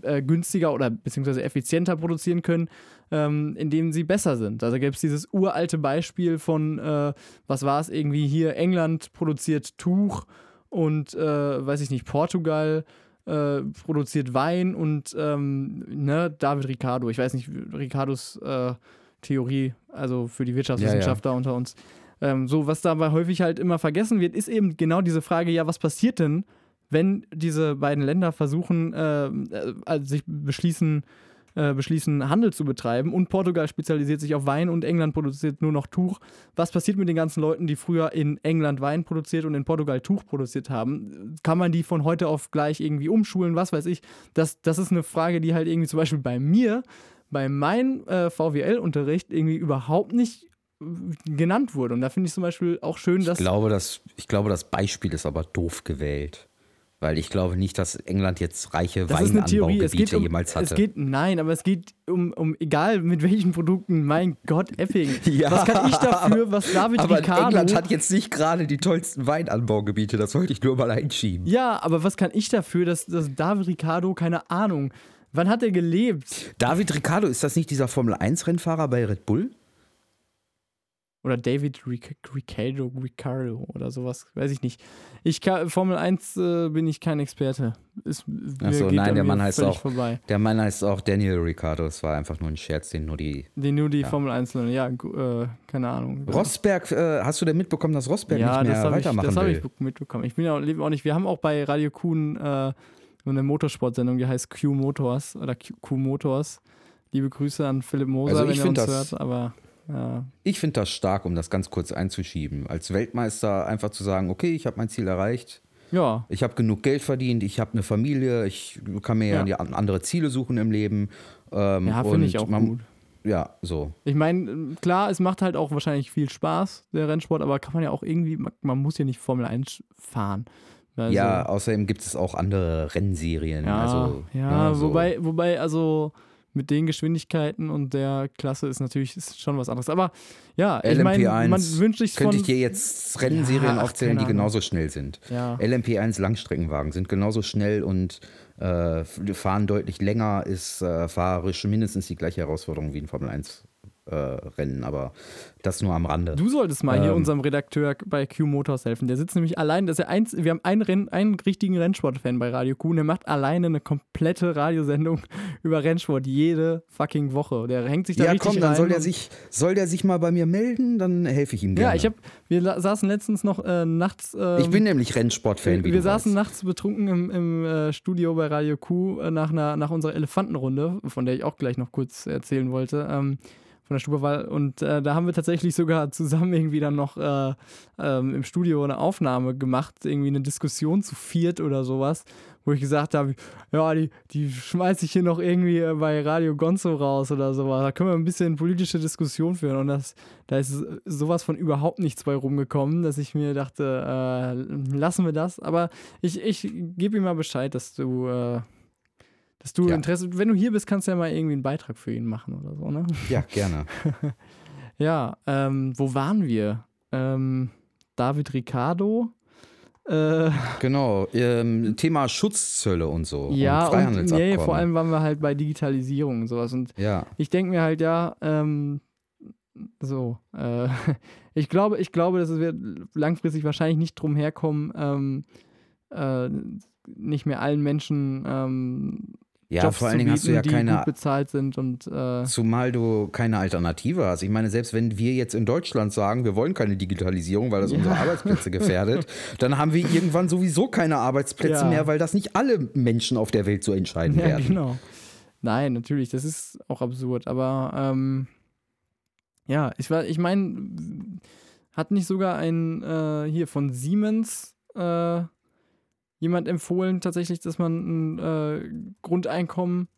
äh, günstiger oder beziehungsweise effizienter produzieren können, ähm, indem sie besser sind. Also gibt es dieses uralte Beispiel von, äh, was war es irgendwie hier, England produziert Tuch und äh, weiß ich nicht, Portugal produziert Wein und ähm, ne, David Ricardo, ich weiß nicht, Ricardos äh, Theorie, also für die Wirtschaftswissenschaftler ja, ja. unter uns. Ähm, so, was dabei häufig halt immer vergessen wird, ist eben genau diese Frage, ja, was passiert denn, wenn diese beiden Länder versuchen, äh, äh also sich beschließen, äh, beschließen, Handel zu betreiben und Portugal spezialisiert sich auf Wein und England produziert nur noch Tuch. Was passiert mit den ganzen Leuten, die früher in England Wein produziert und in Portugal Tuch produziert haben? Kann man die von heute auf gleich irgendwie umschulen? Was weiß ich? Das, das ist eine Frage, die halt irgendwie zum Beispiel bei mir, bei meinem äh, VWL-Unterricht irgendwie überhaupt nicht äh, genannt wurde. Und da finde ich zum Beispiel auch schön, dass. Ich glaube, das, ich glaube, das Beispiel ist aber doof gewählt. Weil ich glaube nicht, dass England jetzt reiche das Weinanbaugebiete um, jemals hatte. Es geht, nein, aber es geht um, um egal mit welchen Produkten, mein Gott, Epping. Ja, was kann ich dafür, was David aber Ricardo... England hat jetzt nicht gerade die tollsten Weinanbaugebiete, das wollte ich nur mal einschieben. Ja, aber was kann ich dafür, dass, dass David Ricardo, keine Ahnung, wann hat er gelebt? David Ricardo, ist das nicht dieser Formel-1-Rennfahrer bei Red Bull? Oder David Ricciardo, Ricciardo oder sowas, weiß ich nicht. Ich kann, Formel 1 äh, bin ich kein Experte. Ist, Achso, nein, der Mann heißt auch vorbei. Der Mann heißt auch Daniel Ricciardo. Es war einfach nur ein Scherz, den nur die. Den nur die ja. Formel 1 ja, äh, keine Ahnung. Rosberg, äh, hast du denn mitbekommen, dass Rosberg ja, nicht mehr weitermachen ich, das will? Ja, das habe ich mitbekommen. Ich bin auch, auch nicht. Wir haben auch bei Radio Kuhn äh, eine Motorsportsendung, die heißt Q Motors oder Q, Q Motors. Liebe Grüße an Philipp Moser, also wenn er uns das, hört, aber ja. Ich finde das stark, um das ganz kurz einzuschieben. Als Weltmeister einfach zu sagen, okay, ich habe mein Ziel erreicht. Ja. Ich habe genug Geld verdient, ich habe eine Familie, ich kann mir ja, ja andere Ziele suchen im Leben. Ähm, ja, finde ich auch man, gut. Ja, so. Ich meine, klar, es macht halt auch wahrscheinlich viel Spaß, der Rennsport, aber kann man ja auch irgendwie, man, muss ja nicht Formel 1 fahren. Also, ja, außerdem gibt es auch andere Rennserien. Ja, also, ja, ja wobei, wobei, also mit den Geschwindigkeiten und der Klasse ist natürlich ist schon was anderes. Aber ja, ich meine, man wünscht sich Könnte ich dir jetzt Rennserien ja, aufzählen, die genauso schnell sind. Ja. LMP1 Langstreckenwagen sind genauso schnell und äh, fahren deutlich länger, ist äh, fahrerisch mindestens die gleiche Herausforderung wie ein Formel 1 äh, Rennen, aber das nur am Rande. Du solltest mal ähm, hier unserem Redakteur bei Q Motors helfen. Der sitzt nämlich allein, dass er eins, wir haben einen, Renn, einen richtigen Rennsport-Fan bei Radio Q und der macht alleine eine komplette Radiosendung über Rennsport jede fucking Woche. Der hängt sich da ja, richtig komm, dann soll der sich, soll der sich mal bei mir melden, dann helfe ich ihm gerne. Ja, ich habe, wir saßen letztens noch äh, nachts. Ähm, ich bin nämlich Rennsport-Fan. Wir, wir saßen weißt. nachts betrunken im, im äh, Studio bei Radio Q äh, nach, einer, nach unserer Elefantenrunde, von der ich auch gleich noch kurz erzählen wollte. Ähm, von der Stubberwahl. Und äh, da haben wir tatsächlich sogar zusammen irgendwie dann noch äh, ähm, im Studio eine Aufnahme gemacht, irgendwie eine Diskussion zu viert oder sowas, wo ich gesagt habe, ja, die, die schmeiße ich hier noch irgendwie äh, bei Radio Gonzo raus oder sowas. Da können wir ein bisschen politische Diskussion führen. Und das, da ist sowas von überhaupt nichts bei rumgekommen, dass ich mir dachte, äh, lassen wir das. Aber ich, ich gebe ihm mal Bescheid, dass du äh, dass du ja. Interesse, wenn du hier bist, kannst du ja mal irgendwie einen Beitrag für ihn machen oder so, ne? Ja, gerne. ja, ähm, wo waren wir? Ähm, David Ricardo. Äh, genau, ähm, Thema Schutzzölle und so. Ja, und, und nee, vor allem waren wir halt bei Digitalisierung und sowas. Und ja. ich denke mir halt, ja, ähm, So, äh, ich glaube, ich glaube, dass wir langfristig wahrscheinlich nicht drum herkommen, ähm, äh, nicht mehr allen Menschen ähm, Ja, Jobs vor allen Dingen hast du bieten, ja die keine gut bezahlt sind und äh, Zumal du keine Alternative hast. Ich meine, selbst wenn wir jetzt in Deutschland sagen, wir wollen keine Digitalisierung, weil das unsere Arbeitsplätze gefährdet, dann haben wir irgendwann sowieso keine Arbeitsplätze Ja. mehr, weil das nicht alle Menschen auf der Welt so entscheiden ja, werden. genau. Nein, natürlich, das ist auch absurd, aber ähm, ja, ich, war- ich meine, hat nicht sogar ein äh, hier von Siemens äh, jemand empfohlen, tatsächlich, dass man ein äh, Grundeinkommen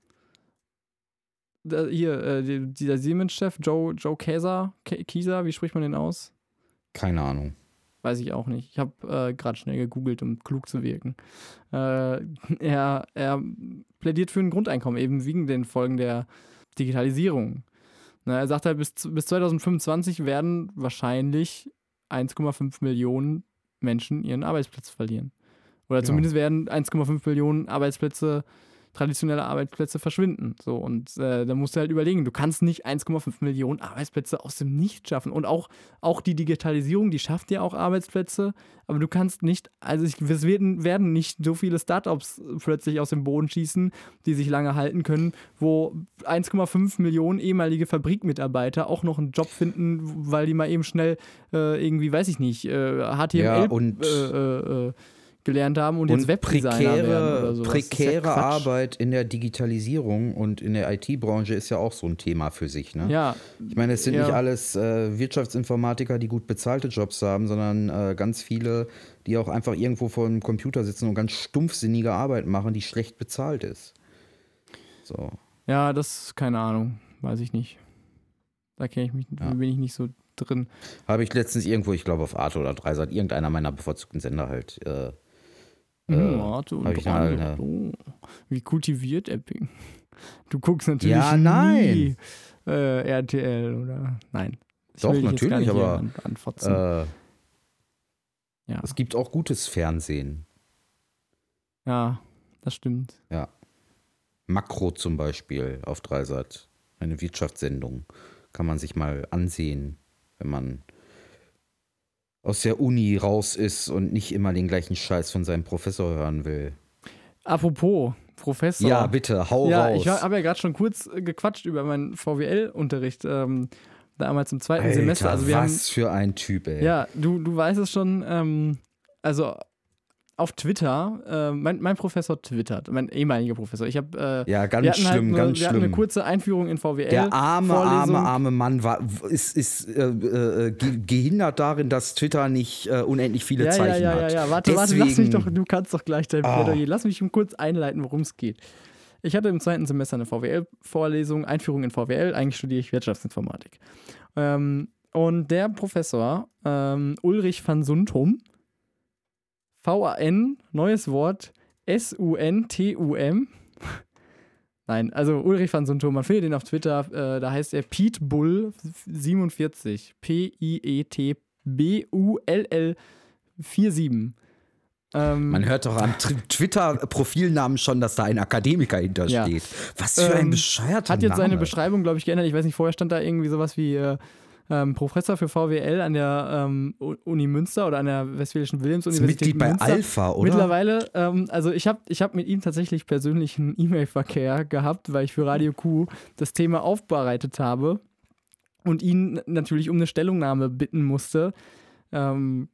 da, hier, äh, die- dieser Siemens-Chef, Joe, Joe Kaiser, Kieser, wie spricht man den aus? Keine Ahnung. Weiß ich auch nicht. Ich habe äh, gerade schnell gegoogelt, um klug zu wirken. Äh, er, er plädiert für ein Grundeinkommen, eben wegen den Folgen der Digitalisierung. Na, er sagt halt, bis, bis 2025 werden wahrscheinlich 1,5 Millionen Menschen ihren Arbeitsplatz verlieren. Oder Ja. zumindest werden 1,5 Millionen Arbeitsplätze, traditionelle Arbeitsplätze verschwinden. So, und äh, da musst du halt überlegen, du kannst nicht 1,5 Millionen Arbeitsplätze aus dem Nichts schaffen. Und auch, auch die Digitalisierung, die schafft ja auch Arbeitsplätze, aber du kannst nicht, also ich, es werden, werden nicht so viele Startups plötzlich aus dem Boden schießen, die sich lange halten können, wo 1,5 Millionen ehemalige Fabrikmitarbeiter auch noch einen Job finden, weil die mal eben schnell äh, irgendwie, weiß ich nicht, äh, HTML Ja, und- äh, äh, äh, gelernt haben und, jetzt Und Webdesigner werden oder prekäre, sowas. Ja prekäre Quatsch. Arbeit in der Digitalisierung und in der IT-Branche ist ja auch so ein Thema für sich. Ne? Ja, Ich meine, es sind Ja. nicht alles äh, Wirtschaftsinformatiker, die gut bezahlte Jobs haben, sondern äh, ganz viele, die auch einfach irgendwo vor dem Computer sitzen und ganz stumpfsinnige Arbeit machen, die schlecht bezahlt ist. So. ja, das, keine Ahnung, weiß ich nicht. Da kenne ich mich, Ja. bin ich nicht so drin. Habe ich letztens irgendwo, ich glaube auf Arte oder Dreisat, irgendeiner meiner bevorzugten Sender halt. Äh, Hm, warte, und ich mal, oh, wie kultiviert Epping. Du guckst natürlich Ja, nie nein. äh, RTL oder nein. Ich Doch, natürlich, aber, An, äh, ja. es gibt auch gutes Fernsehen. ja, das stimmt. Makro zum Beispiel auf Dreisat. Eine Wirtschaftssendung. Kann man sich mal ansehen, wenn man aus der Uni raus ist und nicht immer den gleichen Scheiß von seinem Professor hören will. Apropos Professor. Ja, bitte, hau ja, raus. ich habe ja gerade schon kurz äh, gequatscht über meinen VWL-Unterricht ähm, damals im zweiten Alter, Semester. Also wir haben, was für ein Typ, ey. Ja, du, du weißt es schon, ähm, also auf Twitter, äh, mein, mein Professor twittert, mein ehemaliger Professor. Ich habe äh, Ja, ganz halt schlimm, eine, ganz wir hatten eine schlimm. kurze Einführung in VWL. Der arme, Vorlesung. arme, arme Mann war, ist, ist äh, äh, ge- gehindert darin, dass Twitter nicht äh, unendlich viele Ja, ja, Zeichen ja, ja, hat. ja. Warte, warte, lass mich Deswegen- doch, du kannst doch gleich dein Ah. Plädoyer. Lass mich kurz einleiten, worum es geht. Ich hatte im zweiten Semester eine VWL-Vorlesung, Einführung in VWL, eigentlich studiere ich Wirtschaftsinformatik. Ähm, und der Professor ähm, Ulrich van Suntum, V-A-N, neues Wort, S-U-N-T-U-M. Nein, also Ulrich van Suntum, man findet ihn auf Twitter, äh, da heißt er Pete Bull 47. P-I-E-T-B-U-L-L 47. Ähm, Man hört doch am Twitter-Profilnamen schon, dass da ein Akademiker hintersteht. Was für ein Ähm, bescheuerter hat jetzt seine Name. Beschreibung, glaube ich, geändert. Ich weiß nicht, vorher stand da irgendwie sowas wie äh, ähm, Professor für VWL an der ähm, Uni Münster oder an der Westfälischen Wilhelms-Universität Mitglied bei Münster. Alpha, oder? Mittlerweile, ähm, also ich habe ich hab mit ihm tatsächlich persönlichen E-Mail-Verkehr gehabt, weil ich für Radio Q das Thema aufbereitet habe und ihn natürlich um eine Stellungnahme bitten musste. Ähm,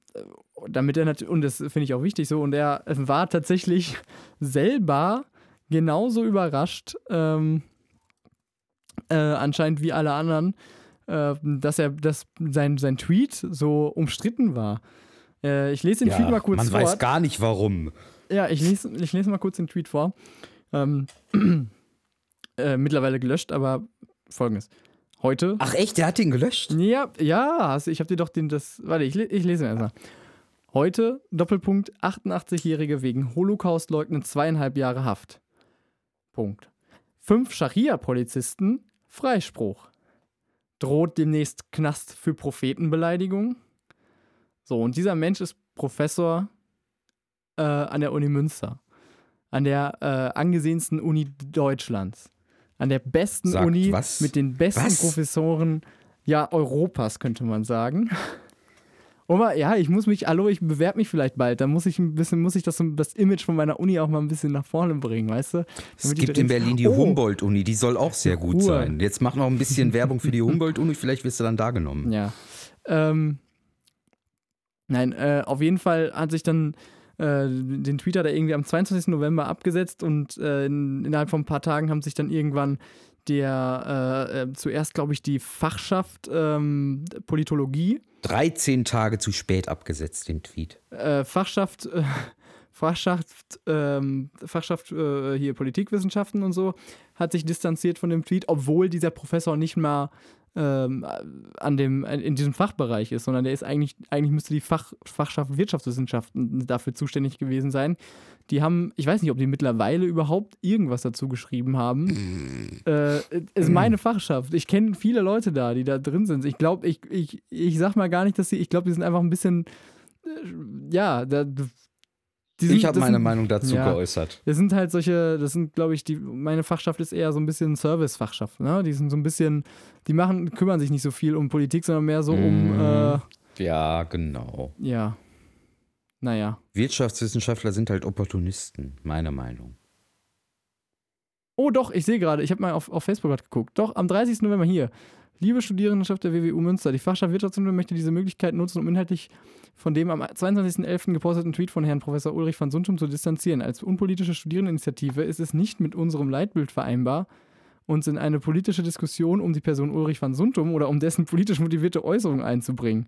damit er natürlich, und das finde ich auch wichtig so, und er war tatsächlich selber genauso überrascht, ähm, äh, anscheinend wie alle anderen, dass er, dass sein, sein Tweet so umstritten war. Äh, ich lese den ja, Tweet mal kurz man vor. weiß gar nicht warum. Ja, ich lese, ich lese mal kurz den Tweet vor. Ähm, äh, mittlerweile gelöscht, aber folgendes. Heute. Ach echt, der hat ihn gelöscht? Ja, ja, hast, ich habe dir doch den, das. Warte, ich, ich lese ihn erstmal. Heute, Doppelpunkt, 88-Jährige wegen Holocaust-Leugnen zweieinhalb Jahre Haft. Punkt. Fünf Scharia-Polizisten, Freispruch. Droht demnächst Knast für Prophetenbeleidigung. So, und dieser Mensch ist Professor äh, an der Uni Münster. An der äh, angesehensten Uni Deutschlands. An der besten Sag, Uni was? mit den besten Was? Professoren ja, Europas, könnte man sagen. Aber ja, ich muss mich, hallo, ich bewerbe mich vielleicht bald. Da muss ich ein bisschen, muss ich das, das Image von meiner Uni auch mal ein bisschen nach vorne bringen, weißt du? Es gibt in Berlin die Oh, Humboldt-Uni, die soll auch sehr gut Ruhe. sein. Jetzt mach noch ein bisschen Werbung für die Humboldt-Uni, vielleicht wirst du dann da genommen. Ja. Ähm, nein, äh, auf jeden Fall hat sich dann äh, den Tweet hat er irgendwie am 22. November abgesetzt und äh, in, innerhalb von ein paar Tagen haben sich dann irgendwann der äh, äh, zuerst, glaube ich, die Fachschaft ähm, Politologie, 13 Tage zu spät abgesetzt, den Tweet. äh, Fachschaft, äh, Fachschaft, ähm, Fachschaft äh, hier Politikwissenschaften und so, hat sich distanziert von dem Tweet, obwohl dieser Professor nicht mal ähm, an dem, in diesem Fachbereich ist, sondern der ist eigentlich, eigentlich müsste die Fach, Fachschaft Wirtschaftswissenschaften dafür zuständig gewesen sein. Die haben, ich weiß nicht, ob die mittlerweile überhaupt irgendwas dazu geschrieben haben. äh, ist meine Fachschaft. Ich kenne viele Leute da, die da drin sind. Ich glaube, ich, ich, ich sag mal gar nicht, dass sie, ich glaube, die sind einfach ein bisschen, äh, ja, da, sind- Ich habe meine sind- Meinung dazu ja. geäußert. das sind halt solche, das sind, glaube ich, die, meine Fachschaft ist eher so ein bisschen Service-Fachschaft, ne? Die sind so ein bisschen, die machen, kümmern sich nicht so viel um Politik, sondern mehr so um, Mhm. äh, Ja, genau. ja, naja. Wirtschaftswissenschaftler sind halt Opportunisten, meine Meinung. Oh doch, ich sehe gerade, ich habe mal auf, auf Facebook gerade geguckt. Doch, am 30. November hier. Liebe Studierendenschaft der WWU Münster, die Fachschaft Wirtschaftswissenschaft möchte diese Möglichkeit nutzen, um inhaltlich von dem am 22.11. geposteten Tweet von Herrn Professor Ulrich von Sundtum zu distanzieren. Als unpolitische Studierendeninitiative ist es nicht mit unserem Leitbild vereinbar, uns in eine politische Diskussion um die Person Ulrich von Sundtum oder um dessen politisch motivierte Äußerungen einzubringen.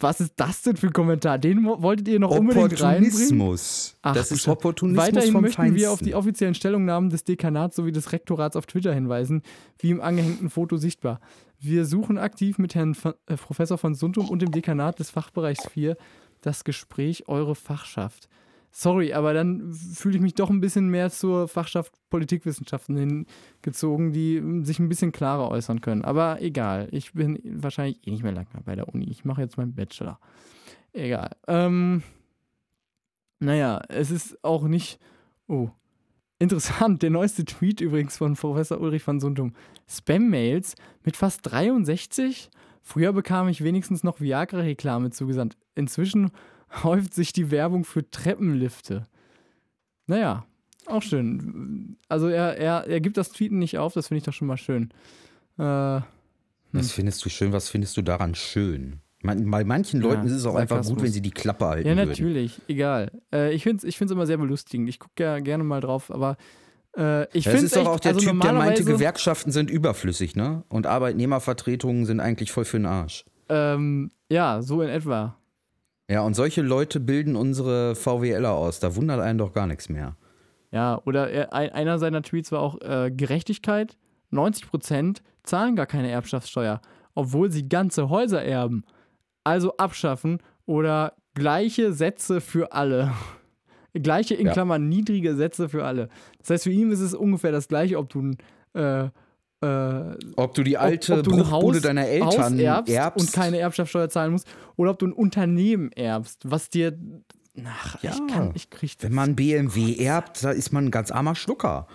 Was ist das denn für ein Kommentar? Den wo- wolltet ihr noch unbedingt reinbringen? Ach, das ist. Opportunismus Weiterhin vom möchten Feinsten. wir auf die offiziellen Stellungnahmen des Dekanats sowie des Rektorats auf Twitter hinweisen, wie im angehängten Foto sichtbar. Wir suchen aktiv mit Herrn von, äh, Professor von Sundtum und dem Dekanat des Fachbereichs 4 das Gespräch Eure Fachschaft. Sorry, aber dann fühle ich mich doch ein bisschen mehr zur Fachschaft Politikwissenschaften hingezogen, die ähm, sich ein bisschen klarer äußern können. Aber egal, ich bin wahrscheinlich eh nicht mehr lange bei der Uni. Ich mache jetzt meinen Bachelor. Egal. Ähm, naja, es ist auch nicht. Oh. Interessant, der neueste Tweet übrigens von Professor Ulrich von Sundum. Spam-Mails mit fast 63? Früher bekam ich wenigstens noch Viagra-Reklame zugesandt. Inzwischen häuft sich die Werbung für Treppenlifte. Naja, auch schön. Also er, er, er gibt das Tweeten nicht auf, das finde ich doch schon mal schön. Äh, Was findest du schön? Was findest du daran schön? Man, bei manchen Ja, Leuten ist es auch einfach gut, wenn sie die Klappe halten Ja, würden. natürlich, egal. Äh, ich finde es ich find's immer sehr belustigend. Ich gucke ja gerne mal drauf, aber äh, ich Das finde ist doch auch der also Typ, der meinte, Gewerkschaften sind überflüssig, ne? Und Arbeitnehmervertretungen sind eigentlich voll für den Arsch. Ähm, ja, so in etwa. Ja, und solche Leute bilden unsere VWLer aus. Da wundert einen doch gar nichts mehr. Ja, oder er, ein, einer seiner Tweets war auch äh, Gerechtigkeit. 90% zahlen gar keine Erbschaftssteuer, obwohl sie ganze Häuser erben. Also abschaffen oder gleiche Sätze für alle. gleiche in Ja. Klammern niedrige Sätze für alle. Das heißt, für ihn ist es ungefähr das gleiche, ob du ein äh, äh, Ob du die alte ob, ob du Haus, deiner Haus Eltern erbst, erbst. und keine Erbschaftssteuer zahlen musst oder ob du ein Unternehmen erbst, was dir ach, Ja. ich kann ich krieg Wenn man BMW erbt, da ist man ein ganz armer Schlucker.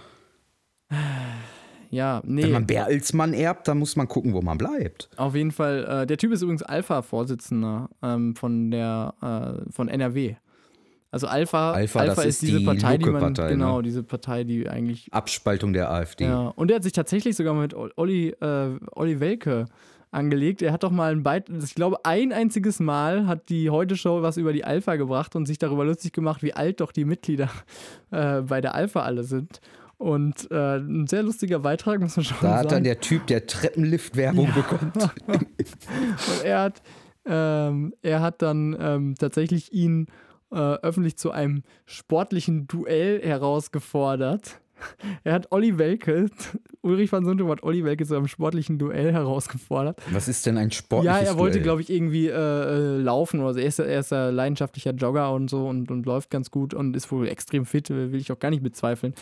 ja, nee. Wenn man Bertelsmann erbt, dann muss man gucken, wo man bleibt. Auf jeden Fall. Äh, der Typ ist übrigens Alpha-Vorsitzender ähm, von der äh, von NRW. Also Alpha, Alpha, das ist diese die Partei, die man Lucke-Partei, genau ne? diese Partei, die eigentlich Abspaltung der AfD. ja. Und er hat sich tatsächlich sogar mit Olli äh, Olli Welke angelegt. Er hat doch mal ein Beitrag, ich glaube, ein einziges Mal hat die Heute Show was über die Alpha gebracht und sich darüber lustig gemacht, wie alt doch die Mitglieder äh, bei der Alpha alle sind. Und äh, ein sehr lustiger Beitrag, muss man schon Da sagen. hat dann der Typ, der Treppenlift-Werbung bekommt. Und er hat, ähm, er hat dann ähm, tatsächlich ihn äh, öffentlich zu einem sportlichen Duell herausgefordert. Er hat Olli Welke, Ulrich van Sundum hat Olli Welke zu einem sportlichen Duell herausgefordert. Was ist denn ein sportliches ja, er wollte, Duell? glaube ich, irgendwie äh, äh, laufen oder so. Er ist, er ist ein leidenschaftlicher Jogger und so und, und läuft ganz gut und ist wohl extrem fit, will ich auch gar nicht bezweifeln.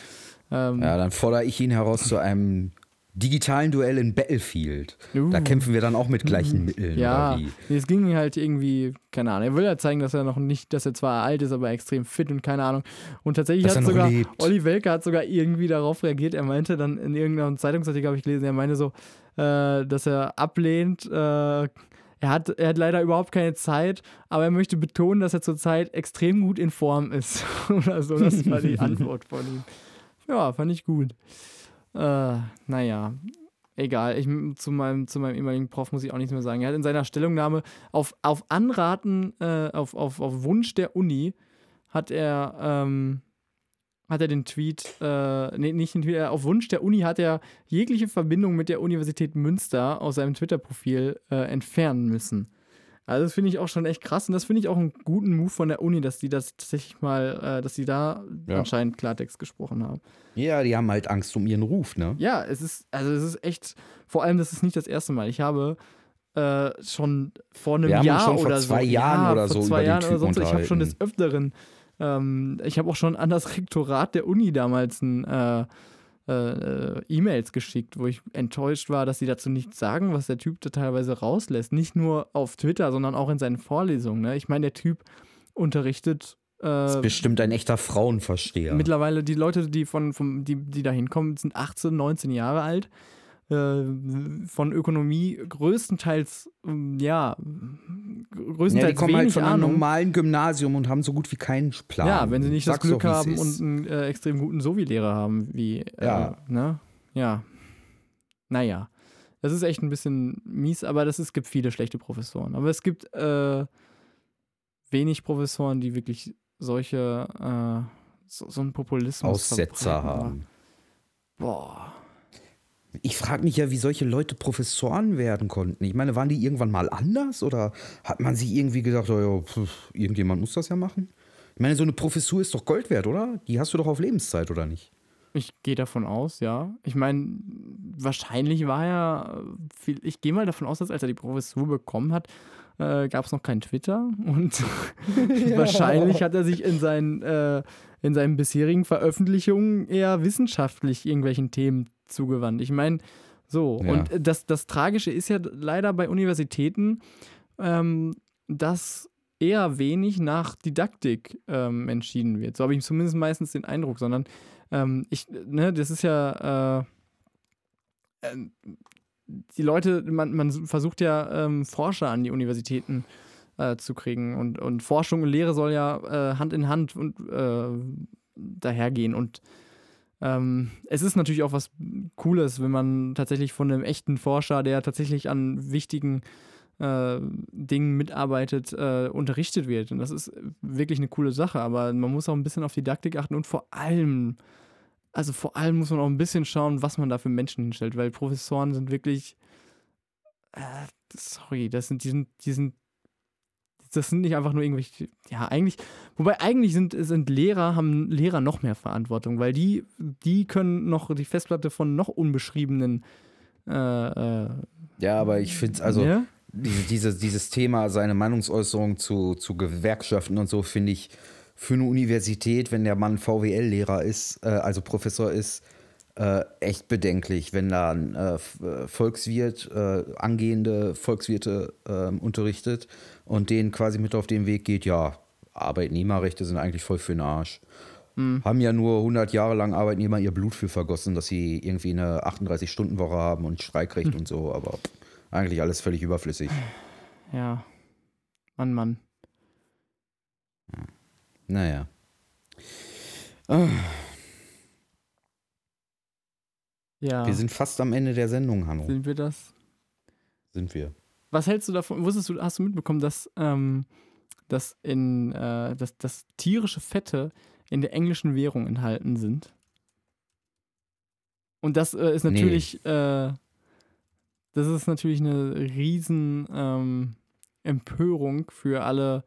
Ähm, Ja, dann fordere ich ihn heraus zu einem digitalen Duell in Battlefield. Uh. Da kämpfen wir dann auch mit gleichen Mitteln. Ja, es ging halt irgendwie, keine Ahnung. Er will ja zeigen, dass er noch nicht, dass er zwar alt ist, aber extrem fit und keine Ahnung. Und tatsächlich dass hat sogar, lebt. Olli Welke hat sogar irgendwie darauf reagiert. Er meinte dann in irgendeinem Zeitungsartikel, habe ich gelesen, er meinte so, äh, dass er ablehnt, äh, er hat, er hat leider überhaupt keine Zeit, aber er möchte betonen, dass er zurzeit extrem gut in Form ist. Oder so, das war die Antwort von ihm. Ja, fand ich gut. Äh, naja, egal. Ich, zu, meinem, zu meinem ehemaligen Prof muss ich auch nichts mehr sagen. Er hat in seiner Stellungnahme auf, auf Anraten, äh, auf, auf, auf Wunsch der Uni, hat er, ähm, hat er den Tweet, äh, nee, nicht den Tweet, äh, auf Wunsch der Uni hat er jegliche Verbindung mit der Universität Münster aus seinem Twitter-Profil äh, entfernen müssen. Also das finde ich auch schon echt krass und das finde ich auch einen guten Move von der Uni, dass die das tatsächlich mal, äh, dass sie da ja. anscheinend Klartext gesprochen haben. Ja, die haben halt Angst um ihren Ruf, ne? Ja, es ist, also es ist echt, vor allem, das ist nicht das erste Mal. Ich habe äh, schon vor einem Wir Jahr oder vor zwei so, Jahren ja, oder so zwei über Jahren oder sonst, ich habe schon des Öfteren, ähm, ich habe auch schon an das Rektorat der Uni damals ein äh, äh, E-Mails geschickt, wo ich enttäuscht war, dass sie dazu nichts sagen, was der Typ da teilweise rauslässt. Nicht nur auf Twitter, sondern auch in seinen Vorlesungen. Ne? Ich meine, der Typ unterrichtet. Äh, das ist bestimmt ein echter Frauenversteher. Mittlerweile, die Leute, die, von, von, die, die da hinkommen, sind 18, 19 Jahre alt. Äh, von Ökonomie größtenteils, ähm, ja, größtenteils ja, die kommen halt von einem normalen Gymnasium und haben so gut wie keinen Plan. Ja, wenn sie nicht Sag's das Glück doch, haben und einen äh, extrem guten Sovi-Lehrer haben, wie, äh, ja. ne? Ja. Naja. Das ist echt ein bisschen mies, aber das, es gibt viele schlechte Professoren. Aber es gibt äh, wenig Professoren, die wirklich solche, äh, so, so einen Populismus Aussetzer haben. Boah. Ich frage mich ja, wie solche Leute Professoren werden konnten. Ich meine, waren die irgendwann mal anders oder hat man sich irgendwie gedacht, oh ja, pf, irgendjemand muss das ja machen? Ich meine, so eine Professur ist doch Gold wert, oder? Die hast du doch auf Lebenszeit, oder nicht? Ich gehe davon aus, ja. Ich meine, wahrscheinlich war er, viel, ich gehe mal davon aus, dass als er die Professur bekommen hat, äh, gab es noch kein Twitter und ja. wahrscheinlich hat er sich in seinen, äh, in seinen bisherigen Veröffentlichungen eher wissenschaftlich irgendwelchen Themen zugewandt. Ich meine, so. Ja. Und das, das Tragische ist ja leider bei Universitäten, ähm, dass eher wenig nach Didaktik ähm, entschieden wird. So habe ich zumindest meistens den Eindruck, sondern ähm, ich, ne, das ist ja, äh, äh, die Leute, man, man versucht ja ähm, Forscher an die Universitäten äh, zu kriegen und, und Forschung und Lehre soll ja äh, Hand in Hand und äh, dahergehen und ähm, es ist natürlich auch was Cooles, wenn man tatsächlich von einem echten Forscher, der tatsächlich an wichtigen äh, Dingen mitarbeitet, äh, unterrichtet wird. Und das ist wirklich eine coole Sache, aber man muss auch ein bisschen auf Didaktik achten und vor allem, also vor allem muss man auch ein bisschen schauen, was man da für Menschen hinstellt, weil Professoren sind wirklich, äh, sorry, das sind, die sind, die sind das sind nicht einfach nur irgendwelche, ja, eigentlich, wobei eigentlich sind, sind Lehrer, haben Lehrer noch mehr Verantwortung, weil die, die können noch die Festplatte von noch unbeschriebenen äh, äh, Ja, aber ich finde es, also ja? diese, diese, dieses Thema, seine Meinungsäußerung zu, zu Gewerkschaften und so, finde ich für eine Universität, wenn der Mann VWL-Lehrer ist, äh, also Professor ist, äh, echt bedenklich, wenn da ein äh, äh, Volkswirt, äh, angehende Volkswirte ähm, unterrichtet und denen quasi mit auf den Weg geht, ja, Arbeitnehmerrechte sind eigentlich voll für den Arsch. Mhm. Haben ja nur 100 Jahre lang Arbeitnehmer ihr Blut für vergossen, dass sie irgendwie eine 38-Stunden-Woche haben und Streikrecht mhm. und so, aber eigentlich alles völlig überflüssig. Ja. Mann, Mann. Naja. Oh. Ja. Wir sind fast am Ende der Sendung, Hanno. Sind wir das? Sind wir. Was hältst du davon? Wusstest du, hast du mitbekommen, dass, ähm, dass, in, äh, dass, dass tierische Fette in der englischen Währung enthalten sind? Und das äh, ist natürlich, nee. äh, das ist natürlich eine riesen ähm, Empörung für alle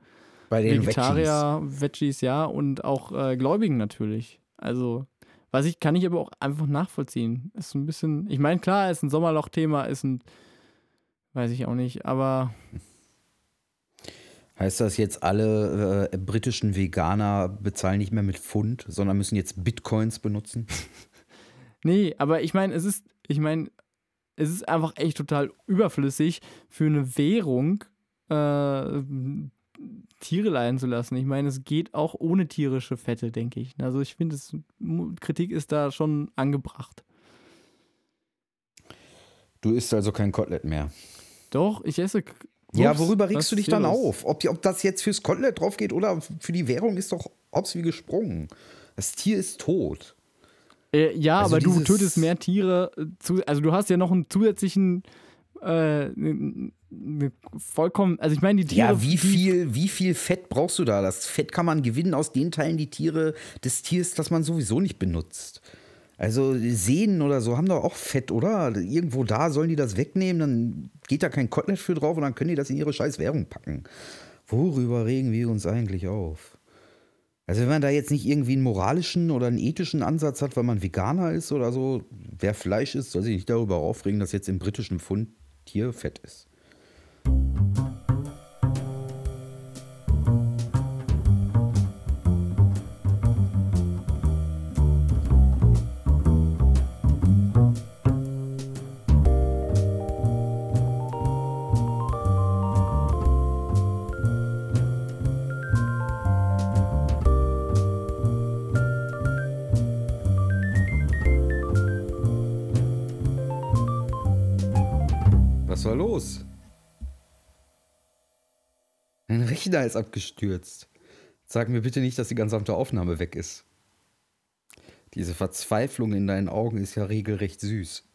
Vegetarier, Veggies. Veggies, ja, und auch äh, Gläubigen natürlich. Also was ich, kann ich aber auch einfach nachvollziehen. Ist ein bisschen, ich meine, klar, ist ein Sommerloch-Thema, ist ein, weiß ich auch nicht, aber. Heißt das jetzt, alle äh, britischen Veganer bezahlen nicht mehr mit Pfund, sondern müssen jetzt Bitcoins benutzen? Nee, aber ich meine, es ist, ich meine, es ist einfach echt total überflüssig für eine Währung äh, Tiere leiden zu lassen. Ich meine, es geht auch ohne tierische Fette, denke ich. Also ich finde, Kritik ist da schon angebracht. Du isst also kein Kotelett mehr. Doch, ich esse. Ups, ja, worüber regst du dich dann auf? Ob, ob das jetzt fürs Kotelett drauf geht oder für die Währung ist doch ob's wie gesprungen. Das Tier ist tot. Äh, ja, also aber du tötest mehr Tiere. Äh, zu, also du hast ja noch einen zusätzlichen äh, vollkommen, also ich meine, die Tiere. Ja, wie viel, wie viel Fett brauchst du da? Das Fett kann man gewinnen aus den Teilen die Tiere, des Tiers, das man sowieso nicht benutzt. Also Sehnen oder so haben doch auch Fett, oder? Irgendwo da sollen die das wegnehmen, dann geht da kein Kotelett für drauf und dann können die das in ihre scheiß Währung packen. Worüber regen wir uns eigentlich auf? Also wenn man da jetzt nicht irgendwie einen moralischen oder einen ethischen Ansatz hat, weil man Veganer ist oder so, wer Fleisch isst, soll sich nicht darüber aufregen, dass jetzt im britischen Pfund Tierfett ist. Rechner ist abgestürzt. Sag mir bitte nicht, dass die gesamte Aufnahme weg ist. Diese Verzweiflung in deinen Augen ist ja regelrecht süß.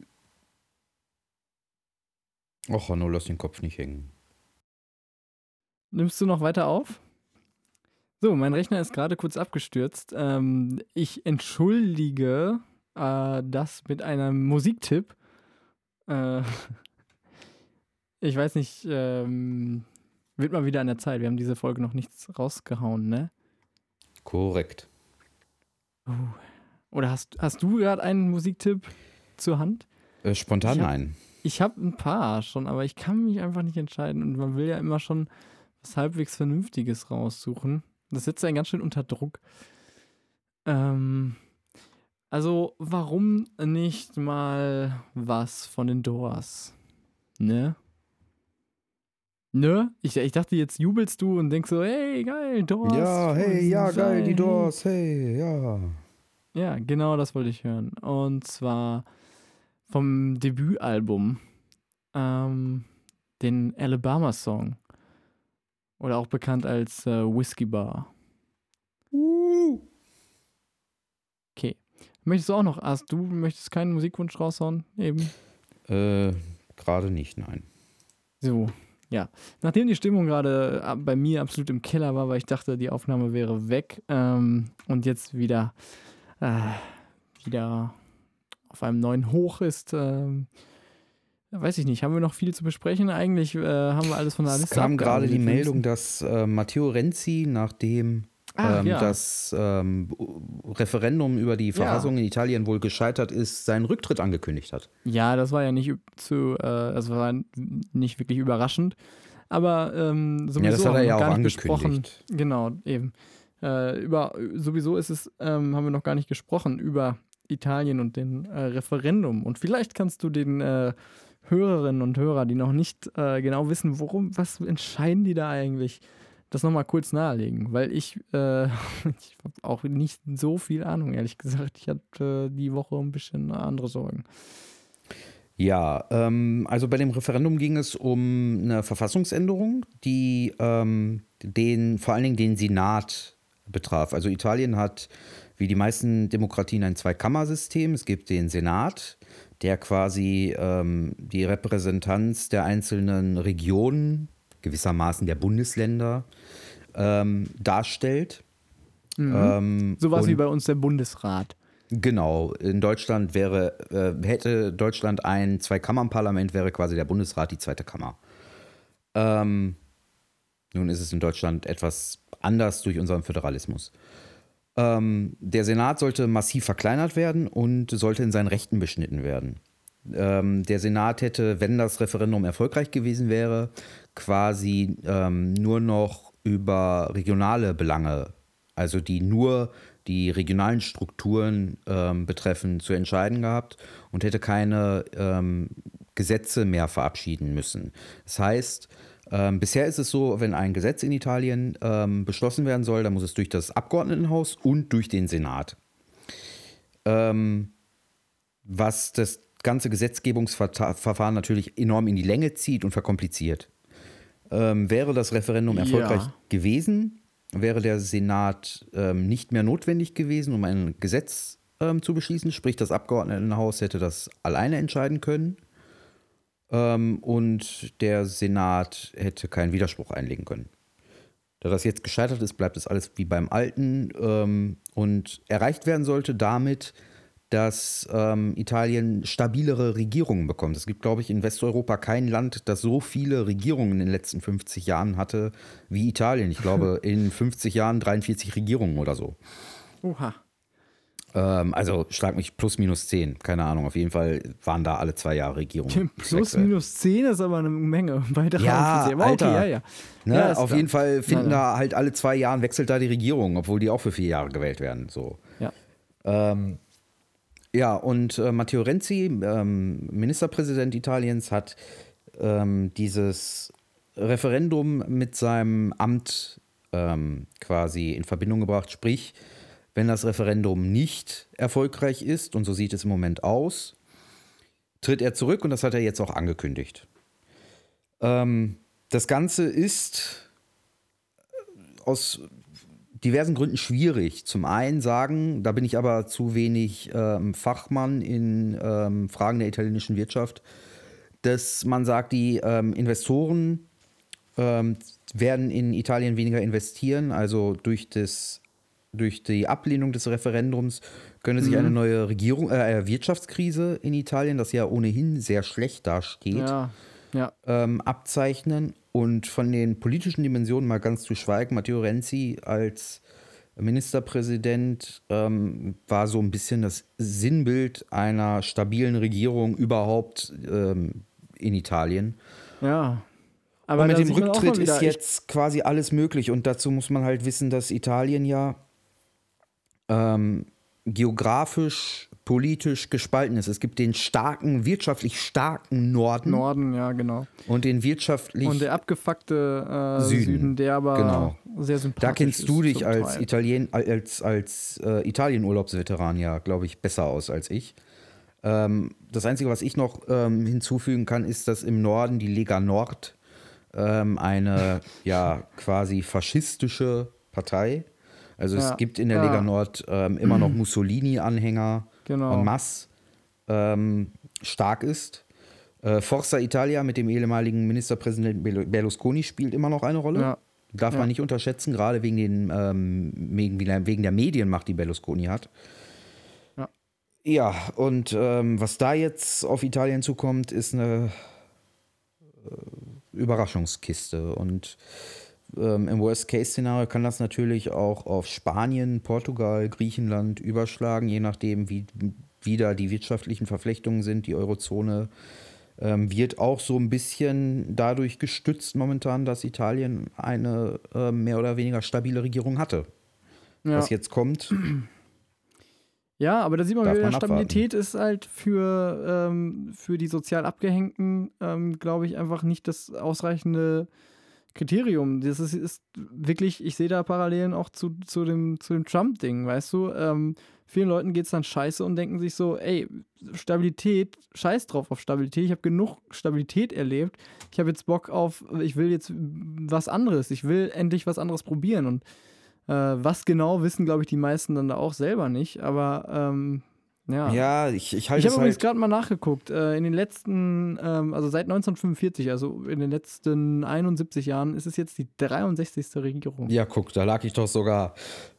Och, Hanno, lass den Kopf nicht hängen. Nimmst du noch weiter auf? So, mein Rechner ist gerade kurz abgestürzt. Ähm, ich entschuldige äh, das mit einem Musiktipp. Äh, ich weiß nicht, ähm, wird mal wieder an der Zeit. Wir haben diese Folge noch nichts rausgehauen, ne? Korrekt. Uh. Oder hast, hast du gerade einen Musiktipp zur Hand? Äh, spontan ich hab, nein. Ich habe ein paar schon, aber ich kann mich einfach nicht entscheiden. Und man will ja immer schon was halbwegs Vernünftiges raussuchen. Das setzt einen ganz schön unter Druck. Ähm, also, warum nicht mal was von den Doors? Ne? Ne? Ich, ich dachte, jetzt jubelst du und denkst so, hey, geil, Doors. Ja, hey, ja, geil, die Doors, hey, ja. Ja, genau das wollte ich hören. Und zwar vom Debütalbum, ähm, den Alabama Song. Oder auch bekannt als äh, Whiskey Bar. Uh. Okay. Möchtest du auch noch, hast du möchtest keinen Musikwunsch raushauen? Eben? Äh, gerade nicht, nein. So, ja, nachdem die Stimmung gerade äh, bei mir absolut im Keller war, weil ich dachte, die Aufnahme wäre weg ähm, und jetzt wieder, äh, wieder auf einem neuen Hoch ist, äh, weiß ich nicht, haben wir noch viel zu besprechen? Eigentlich äh, haben wir alles von der Liste Es kam gerade die Meldung, dass äh, Matteo Renzi, nachdem Ach, ähm, ja. das ähm, Referendum über die Verfassung ja. in Italien wohl gescheitert ist, seinen Rücktritt angekündigt hat. Ja, das war ja nicht zu, äh, das war nicht wirklich überraschend. Aber ähm, sowieso ja, das hat er ja auch gesprochen. Genau, eben. Äh, über sowieso ist es, ähm, haben wir noch gar nicht gesprochen über Italien und den äh, Referendum. Und vielleicht kannst du den äh, Hörerinnen und Hörer, die noch nicht äh, genau wissen, worum, was entscheiden die da eigentlich? Das nochmal kurz nahelegen, weil ich, äh, ich habe auch nicht so viel Ahnung, ehrlich gesagt. Ich hatte äh, die Woche ein bisschen andere Sorgen. Ja, ähm, also bei dem Referendum ging es um eine Verfassungsänderung, die ähm, den, vor allen Dingen den Senat betraf. Also Italien hat, wie die meisten Demokratien, ein Zweikammersystem. Es gibt den Senat, der quasi ähm, die Repräsentanz der einzelnen Regionen gewissermaßen der Bundesländer ähm, darstellt. Mhm. Ähm, Sowas wie bei uns der Bundesrat. Genau, in Deutschland wäre, äh, hätte Deutschland ein Zweikammernparlament, wäre quasi der Bundesrat die zweite Kammer. Ähm, nun ist es in Deutschland etwas anders durch unseren Föderalismus. Ähm, der Senat sollte massiv verkleinert werden und sollte in seinen Rechten beschnitten werden. Ähm, der Senat hätte, wenn das Referendum erfolgreich gewesen wäre, quasi ähm, nur noch über regionale Belange, also die nur die regionalen Strukturen ähm, betreffen, zu entscheiden gehabt und hätte keine ähm, Gesetze mehr verabschieden müssen. Das heißt, ähm, bisher ist es so, wenn ein Gesetz in Italien ähm, beschlossen werden soll, dann muss es durch das Abgeordnetenhaus und durch den Senat. Was das ganze Gesetzgebungsverfahren natürlich enorm in die Länge zieht und verkompliziert. Ähm, wäre das Referendum erfolgreich ja. gewesen, wäre der Senat ähm, nicht mehr notwendig gewesen, um ein Gesetz ähm, zu beschließen. Sprich, das Abgeordnetenhaus hätte das alleine entscheiden können. Ähm, und der Senat hätte keinen Widerspruch einlegen können. Da das jetzt gescheitert ist, bleibt es alles wie beim Alten ähm, und erreicht werden sollte damit, dass ähm, Italien stabilere Regierungen bekommt. Es gibt, glaube ich, in Westeuropa kein Land, das so viele Regierungen in den letzten 50 Jahren hatte wie Italien. Ich glaube, in 50 Jahren 43 Regierungen oder so. Oha. Ähm, also schlag mich plus minus 10, keine Ahnung. Auf jeden Fall waren da alle zwei Jahre Regierungen. Plus minus 10 ist aber eine Menge bei ja, Alter. Okay, ja, ja. Ne, ja auf klar. jeden Fall finden da halt alle zwei Jahren wechselt da die Regierung, obwohl die auch für vier Jahre gewählt werden. So. Ja. Ähm, ja, und äh, Matteo Renzi, ähm, Ministerpräsident Italiens, hat ähm, dieses Referendum mit seinem Amt ähm, quasi in Verbindung gebracht. Sprich, wenn das Referendum nicht erfolgreich ist, und so sieht es im Moment aus, tritt er zurück und das hat er jetzt auch angekündigt. Ähm, das Ganze ist aus diversen Gründen schwierig. Zum einen sagen, da bin ich aber zu wenig ähm, Fachmann in ähm, Fragen der italienischen Wirtschaft, dass man sagt, die ähm, Investoren ähm, werden in Italien weniger investieren, also durch das durch die Ablehnung des Referendums könnte sich Mhm. eine neue Regierung, äh, Wirtschaftskrise in Italien, das ja ohnehin sehr schlecht dasteht, Ja, ja. ähm, abzeichnen. Und von den politischen Dimensionen mal ganz zu schweigen, Matteo Renzi als Ministerpräsident ähm, war so ein bisschen das Sinnbild einer stabilen Regierung überhaupt ähm, in Italien. Ja. Aber und mit dem Rücktritt ist jetzt quasi alles möglich. Und dazu muss man halt wissen, dass Italien ja ähm, geografisch, politisch gespalten ist. Es gibt den starken, wirtschaftlich starken Norden Norden, ja, genau. und den wirtschaftlich. Und der abgefuckte äh, Süden. Süden, der aber Genau. sehr sympathisch da kennst du ist dich als Teil. Italien, als, als äh, Italien-Urlaubsveteran ja, glaube ich, besser aus als ich. Ähm, das Einzige, was ich noch ähm, hinzufügen kann, ist, dass im Norden die Lega Nord ähm, eine ja quasi faschistische Partei. Also Ja. es gibt in der Ja. Lega Nord ähm, immer noch Mussolini-Anhänger Genau. en masse ähm, stark ist. Äh, Forza Italia mit dem ehemaligen Ministerpräsidenten Berlusconi spielt immer noch eine Rolle. Ja. Darf man nicht unterschätzen, gerade wegen, den, ähm, wegen, wegen der Medienmacht, die Berlusconi hat. Ja. Ja, und ähm, was da jetzt auf Italien zukommt, ist eine äh, Überraschungskiste. Und ähm, im Worst-Case-Szenario kann das natürlich auch auf Spanien, Portugal, Griechenland überschlagen, je nachdem, wie wieder die wirtschaftlichen Verflechtungen sind. Die Eurozone ähm, wird auch so ein bisschen dadurch gestützt momentan, dass Italien eine äh, mehr oder weniger stabile Regierung hatte. ja. Was jetzt kommt, Ja, aber da sieht man Darf wieder, man Stabilität ist halt für, ähm, für die sozial Abgehängten, ähm, glaube ich, einfach nicht das ausreichende Kriterium. Das ist, ist wirklich, ich sehe da Parallelen auch zu, zu dem, zu dem Trump-Ding, weißt du? Ähm, vielen Leuten geht es dann scheiße und denken sich so, ey, Stabilität, scheiß drauf auf Stabilität, ich habe genug Stabilität erlebt, ich habe jetzt Bock auf, ich will jetzt was anderes, ich will endlich was anderes probieren. Und äh, was genau wissen, glaube ich, die meisten dann da auch selber nicht, aber ähm, ja. ja, ich, ich Ich halte habe es übrigens halt. gerade mal nachgeguckt. Äh, in den letzten, ähm, also seit 1945, also in den letzten 71 Jahren, ist es jetzt die 63. Regierung. Ja, guck, da lag ich doch sogar.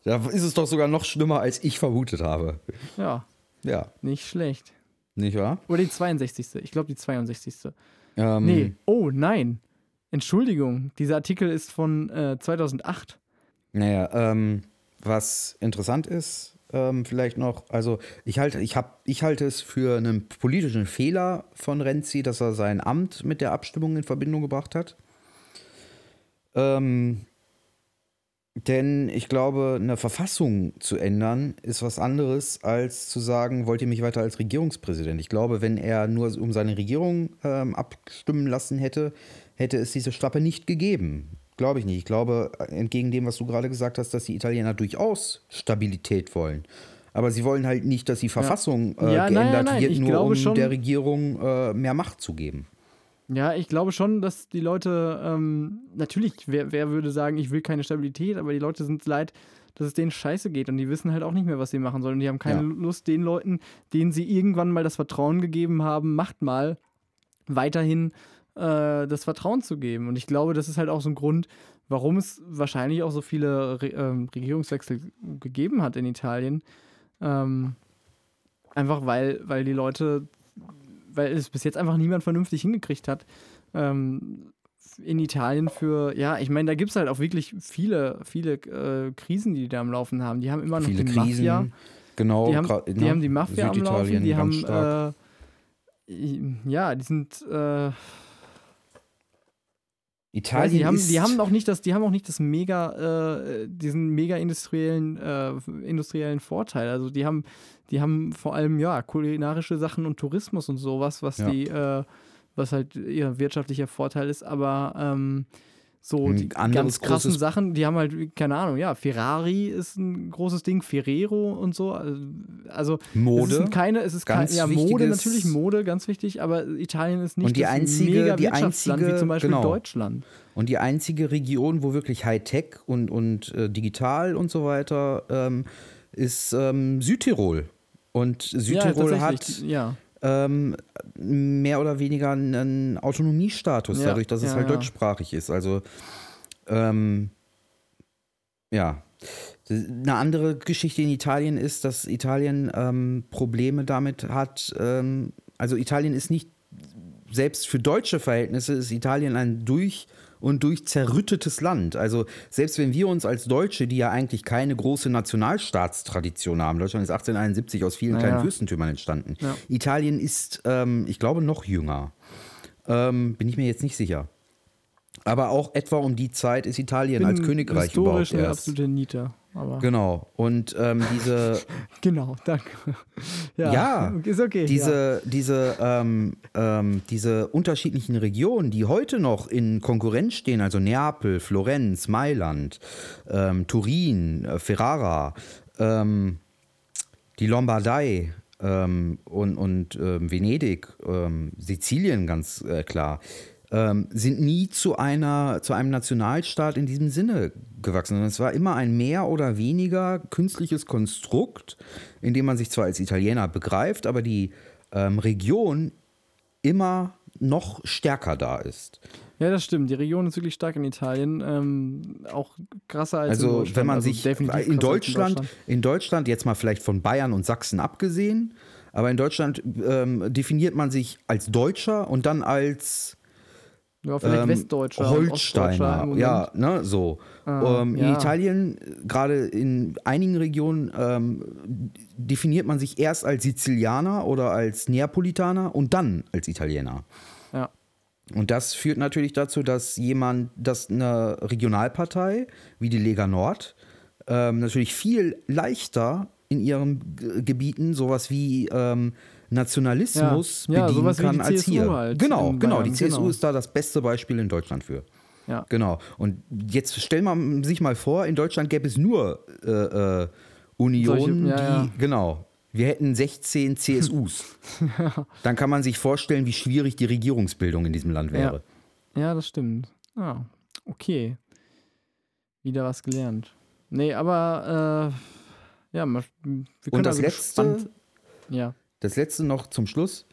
Da ist es doch sogar noch schlimmer, als ich vermutet habe. Ja, Ja, nicht schlecht. nicht wahr? Oder die 62. Ich glaube, die 62. Ähm, Nee, oh nein. Entschuldigung, dieser Artikel ist von äh, 2008. Naja, ähm, was interessant ist, ähm, vielleicht noch, also ich halte, ich hab, ich halte es für einen politischen Fehler von Renzi, dass er sein Amt mit der Abstimmung in Verbindung gebracht hat. Ähm, Denn ich glaube, eine Verfassung zu ändern, ist was anderes, als zu sagen, wollt ihr mich weiter als Regierungspräsident? Ich glaube, wenn er nur um seine Regierung ähm, abstimmen lassen hätte, hätte es diese Strappe nicht gegeben. Glaube ich nicht. Ich glaube, entgegen dem, was du gerade gesagt hast, dass die Italiener durchaus Stabilität wollen. Aber sie wollen halt nicht, dass die Verfassung ja. äh, ja, geändert nein, nein, wird, ich nur um schon, der Regierung äh, mehr Macht zu geben. Ja, ich glaube schon, dass die Leute, ähm, natürlich, wer, wer würde sagen, ich will keine Stabilität, aber die Leute sind leid, dass es denen scheiße geht und die wissen halt auch nicht mehr, was sie machen sollen. Die haben keine ja. Lust, den Leuten, denen sie irgendwann mal das Vertrauen gegeben haben, macht mal, weiterhin äh, das Vertrauen zu geben. Und ich glaube, das ist halt auch so ein Grund, warum es wahrscheinlich auch so viele Re äh, Regierungswechsel gegeben hat in Italien. Ähm, einfach weil, weil die Leute weil es bis jetzt einfach niemand vernünftig hingekriegt hat. Ähm, in Italien für, ja, ich meine, da gibt es halt auch wirklich viele, viele äh, Krisen, die die da am Laufen haben. Die haben immer noch viele die Krisen, Mafia. Genau, die haben, die, ne? haben die Mafia am Laufen, die haben, äh, ja, die sind, äh, Italien die haben, ist die haben auch nicht das, die haben auch nicht das mega, äh, diesen mega industriellen, äh, industriellen Vorteil. Also die haben, die haben vor allem ja kulinarische Sachen und Tourismus und sowas, was Ja. die, äh, was halt ihr wirtschaftlicher Vorteil ist. Aber ähm, so die ganz krassen Sachen, die haben halt keine Ahnung. Ja, Ferrari ist ein großes Ding, Ferrero und so. Also es Mode. sind keine, es ist kein, ganz ja Mode natürlich Mode ganz wichtig, aber Italien ist nicht Und die das einzige- mega die Wirtschaftsland wie einzige- zum Beispiel genau. Deutschland. Und die einzige Region, wo wirklich Hightech und, und äh, digital und so weiter ähm, ist ähm, Südtirol. Und Südtirol ja, hat ja. Ähm, mehr oder weniger einen Autonomiestatus, Ja, dadurch, dass es ja, halt ja. deutschsprachig ist. Also, ähm, ja. Eine andere Geschichte in Italien ist, dass Italien ähm, Probleme damit hat. Ähm, also, Italien ist nicht, selbst für deutsche Verhältnisse, ist Italien ein durch und durch zerrüttetes Land. Also selbst wenn wir uns als Deutsche, die ja eigentlich keine große Nationalstaatstradition haben, Deutschland ist 1871 aus vielen Ja, kleinen. Fürstentümern entstanden. Ja. Italien ist, ähm, ich glaube, noch jünger. Ähm, bin ich mir jetzt nicht sicher. Aber auch etwa um die Zeit ist Italien als Bin Königreich historisch überhaupt erst. absolute Niete. Aber Genau. Und ähm, diese, genau, danke. Ja, Ja, ist okay. ja. diese, diese, ähm, ähm, diese unterschiedlichen Regionen, die heute noch in Konkurrenz stehen, also Neapel, Florenz, Mailand, ähm, Turin, äh, Ferrara, ähm, die Lombardei ähm, und, und Venedig, Sizilien ganz äh, klar, ähm, sind nie zu, einer, zu einem Nationalstaat in diesem Sinne gewachsen, sondern es war immer ein mehr oder weniger künstliches Konstrukt, in dem man sich zwar als Italiener begreift, aber die ähm, Region immer noch stärker da ist. Ja, das stimmt. Die Region ist wirklich stark in Italien. Ähm, auch krasser als in Also Deutschland. wenn man Also sich definitiv krasser in Deutschland, in Deutschland jetzt mal vielleicht von Bayern und Sachsen abgesehen, aber in Deutschland ähm, definiert man sich als Deutscher und dann als Ja, vielleicht ähm, Westdeutscher. Holsteiner, ja, ne, so. Ah, ähm, In ja. Italien, gerade in einigen Regionen, ähm, definiert man sich erst als Sizilianer oder als Neapolitaner und dann als Italiener. Ja. Und das führt natürlich dazu, dass jemand, dass eine Regionalpartei wie die Lega Nord ähm, natürlich viel leichter in ihren G Gebieten sowas wie ähm, Nationalismus Ja, ja, bedienen wie kann als hier. halt genau, genau. Bayern, Die CSU genau. ist da das beste Beispiel in Deutschland für. Ja. Genau. Und jetzt stellt man sich mal vor, in Deutschland gäbe es nur äh, äh, Unionen, Solche- ja, die, ja. genau. Wir hätten 16 CSUs. Dann kann man sich vorstellen, wie schwierig die Regierungsbildung in diesem Land wäre. Ja, das stimmt. Ah, okay. Wieder was gelernt. Nee, aber äh, ja, wir können Und das also letzte, Ja. Das letzte noch zum Schluss,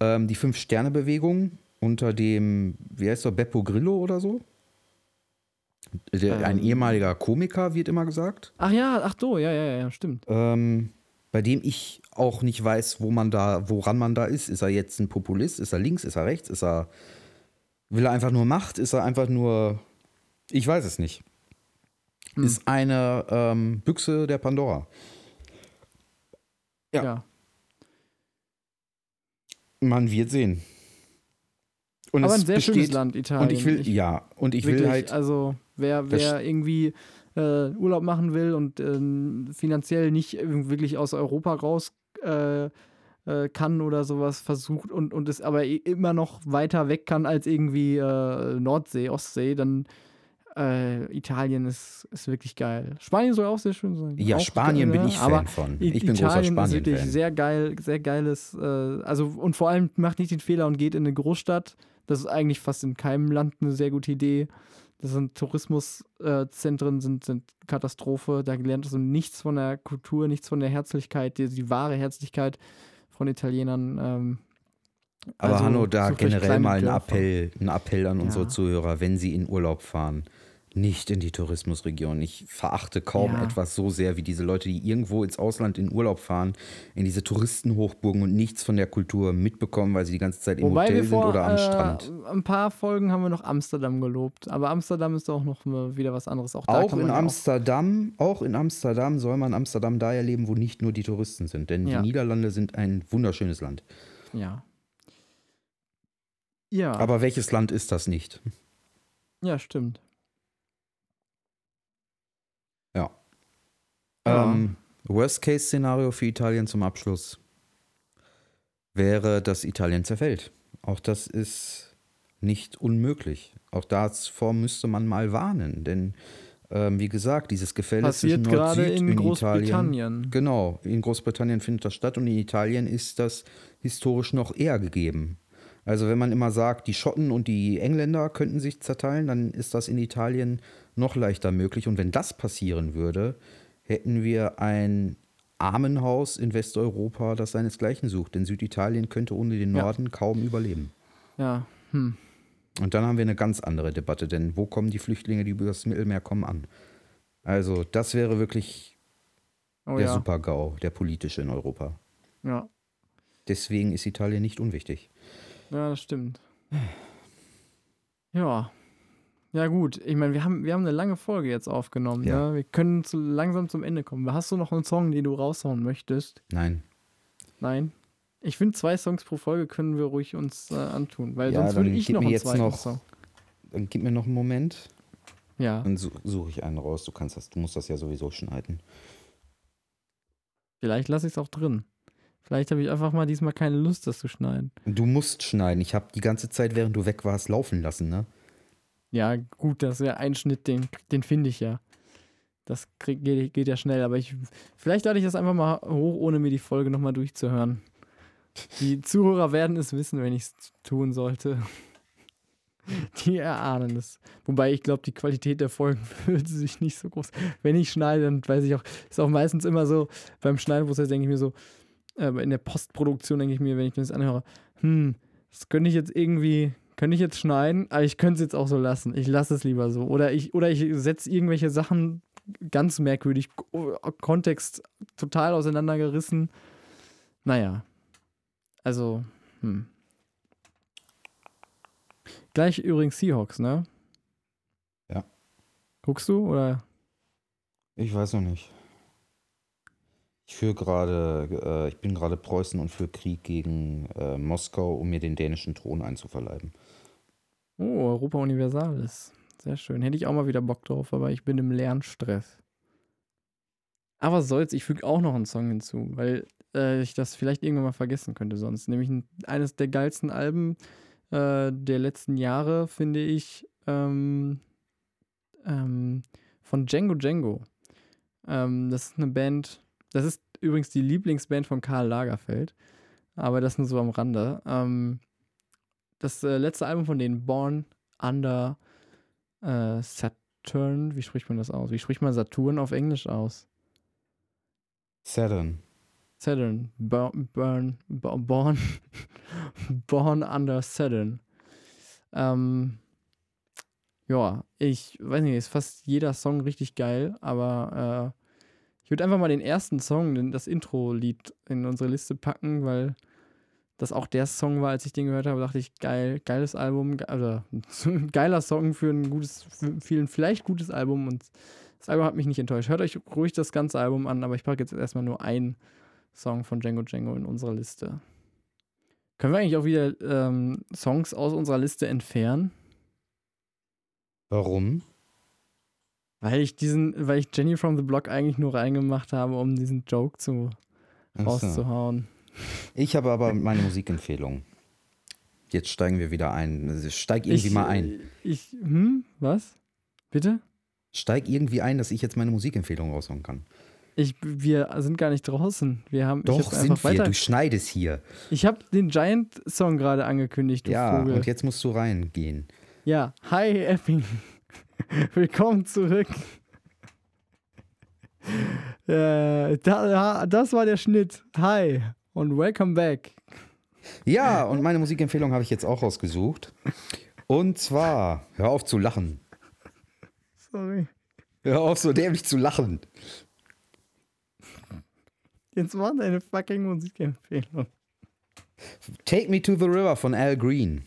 ähm, die Fünf-Sterne-Bewegung unter dem, wie heißt der, Beppo Grillo oder so? Der, ein Ähm. ehemaliger Komiker, wird immer gesagt. Ach ja, ach so, ja, ja, ja, stimmt. ähm, bei dem ich auch nicht weiß, wo man da, woran man da ist. Ist er jetzt ein Populist? Ist er links? Ist er rechts? Ist er, will er einfach nur Macht? Ist er einfach nur, ich weiß es nicht. Hm. Ist eine ähm, Büchse der Pandora. Ja. Ja. Man wird sehen. Und Aber ein sehr besteht, schönes Land, Italien. Und ich will, ja, und ich wirklich, will halt, also wer, wer irgendwie äh, Urlaub machen will und äh, finanziell nicht wirklich aus Europa raus äh, äh, kann oder sowas versucht und, und es aber immer noch weiter weg kann als irgendwie äh, Nordsee, Ostsee, dann äh, Italien ist, ist wirklich geil. Spanien soll auch sehr schön sein. Ja, auch Spanien geil, bin ich aber Fan von. Ich bin Italien großer ist wirklich Spanien-Fan. sehr geil, sehr geiles, äh, also und vor allem macht nicht den Fehler und geht in eine Großstadt. Das ist eigentlich fast in keinem Land eine sehr gute Idee. Das sind Tourismuszentren, sind, sind Katastrophe. Da lernst du nichts von der Kultur, nichts von der Herzlichkeit, die, die wahre Herzlichkeit von Italienern. Ähm, Aber also Hanno, da generell mal ein. Appell, ein Appell an unsere Ja. Zuhörer, wenn sie in Urlaub fahren, nicht in die Tourismusregion. Ich verachte kaum Ja. etwas so sehr wie diese Leute, die irgendwo ins Ausland in Urlaub fahren, in diese Touristenhochburgen und nichts von der Kultur mitbekommen, weil sie die ganze Zeit im Wobei Hotel wir sind vor oder am äh, Strand. ein paar Folgen haben wir noch Amsterdam gelobt. Aber Amsterdam ist auch noch mal wieder was anderes. Auch, Auch in Amsterdam, auch in Amsterdam soll man Amsterdam da erleben, wo nicht nur die Touristen sind. Denn Ja. die Niederlande sind ein wunderschönes Land. Auch, ja. Ja, Aber welches Land ist das nicht? ja, stimmt. Ja. Ja. Ähm, Worst-Case-Szenario für Italien zum Abschluss wäre, dass Italien zerfällt. Auch das ist nicht unmöglich. Auch davor müsste man mal warnen, denn ähm, wie gesagt, dieses Gefälle Passiert zwischen Nord gerade Süd in in Großbritannien. Italien. Genau, in Großbritannien findet das statt und in Italien ist das historisch noch eher gegeben. Also wenn man immer sagt, die Schotten und die Engländer könnten sich zerteilen, dann ist das in Italien noch leichter möglich. Und wenn das passieren würde, hätten wir ein Armenhaus in Westeuropa, das seinesgleichen sucht. Denn Süditalien könnte ohne den Ja. Norden kaum überleben. Ja, hm. Und dann haben wir eine ganz andere Debatte, denn wo kommen die Flüchtlinge, die über das Mittelmeer kommen, an? Also das wäre wirklich Oh der ja. Super-GAU, der politische in Europa. ja. Deswegen ist Italien nicht unwichtig. Ja, das stimmt. Ja. Ja, gut. Ich meine, wir haben, wir haben eine lange Folge jetzt aufgenommen. Ja. Ne? Wir können zu, langsam zum Ende kommen. Hast du noch einen Song, den du raushauen möchtest? Nein. Nein? Ich finde, zwei Songs pro Folge können wir ruhig uns äh, antun, weil Ja, sonst würde ich noch einen zweiten noch- Song. Dann gib mir noch einen Moment. Ja, Dann su- suche ich einen raus. Du kannst das, du musst das ja sowieso schneiden. vielleicht lasse ich es auch drin. Vielleicht habe ich einfach mal diesmal keine Lust, das zu schneiden. Du musst schneiden. Ich habe die ganze Zeit, während du weg warst, laufen lassen, ne? Ja, gut, das ist ja ein Schnitt, den, den finde ich ja. Das krieg, geht, geht ja schnell, aber ich, vielleicht lade ich das einfach mal hoch, ohne mir die Folge nochmal durchzuhören. Die Zuhörer werden es wissen, wenn ich es tun sollte. Die erahnen es. Wobei ich glaube, die Qualität der Folgen wird sich nicht so groß. Wenn ich schneide, dann weiß ich auch, ist auch meistens immer so, beim Schneideprozess denke ich mir so, äh, in der Postproduktion denke ich mir, wenn ich mir das anhöre, hm, das könnte ich jetzt irgendwie, könnte ich jetzt schneiden, aber ich könnte es jetzt auch so lassen. Ich lasse es lieber so. Oder ich, oder ich setze irgendwelche Sachen ganz merkwürdig, Ko- Kontext total auseinandergerissen. Naja. Also, hm. Gleich übrigens Seahawks, ne? Ja. Guckst du oder? Ich weiß noch nicht. Ich führe gerade, äh, ich bin gerade Preußen und führe Krieg gegen äh, Moskau, um mir den dänischen Thron einzuverleiben. Oh, Europa Universalis. Sehr schön. Hätte ich auch mal wieder Bock drauf, aber ich bin im Lernstress. Aber soll's, ich füge auch noch einen Song hinzu, weil äh, ich das vielleicht irgendwann mal vergessen könnte sonst. Nämlich ein, eines der geilsten Alben äh, der letzten Jahre, finde ich, ähm, ähm, von Django Django. Ähm, das ist eine Band, das ist übrigens die Lieblingsband von Karl Lagerfeld, aber das nur so am Rande. Ähm, das äh, letzte Album von denen, Born Under äh, Saturn, wie spricht man das aus? Wie spricht man Saturn auf Englisch aus? Saturn. Saturn, Burn, burn, bo- Born, Born Under Saturn. Ähm, ja, ich weiß nicht, ist fast jeder Song richtig geil, aber äh, ich würde einfach mal den ersten Song, das Intro-Lied in unsere Liste packen, weil das auch der Song war, als ich den gehört habe, dachte ich, geil, geiles Album, ge- also ein geiler Song für ein gutes, für vielen vielleicht gutes Album und das Album hat mich nicht enttäuscht. Hört euch ruhig das ganze Album an, aber ich packe jetzt erstmal nur einen Song von Django Django in unserer Liste. Können wir eigentlich auch wieder ähm, Songs aus unserer Liste entfernen? Warum? Weil ich diesen, weil ich Jenny from the Block eigentlich nur reingemacht habe, um diesen Joke zu Ach so. rauszuhauen. Ich habe aber meine Musikempfehlung. Jetzt steigen wir wieder ein. Also Steig irgendwie ich, mal ein. Ich, hm, was? Bitte? Steig irgendwie ein, dass ich jetzt meine Musikempfehlung raushauen kann. Ich, wir sind gar nicht draußen. Wir haben Doch, sind wir. weiter. Du schneidest hier. Ich habe den Giant-Song gerade angekündigt, du ja, Vogel. und jetzt musst du reingehen. Ja, hi Epping. Willkommen zurück. äh, da, das war der Schnitt. Hi und welcome back. Ja, und meine Musikempfehlung habe ich jetzt auch rausgesucht. Und zwar, hör auf zu lachen. Sorry. Hör auf so dämlich zu lachen. Jetzt mach deine fucking Musikempfehlung. Take Me to the River von Al Green.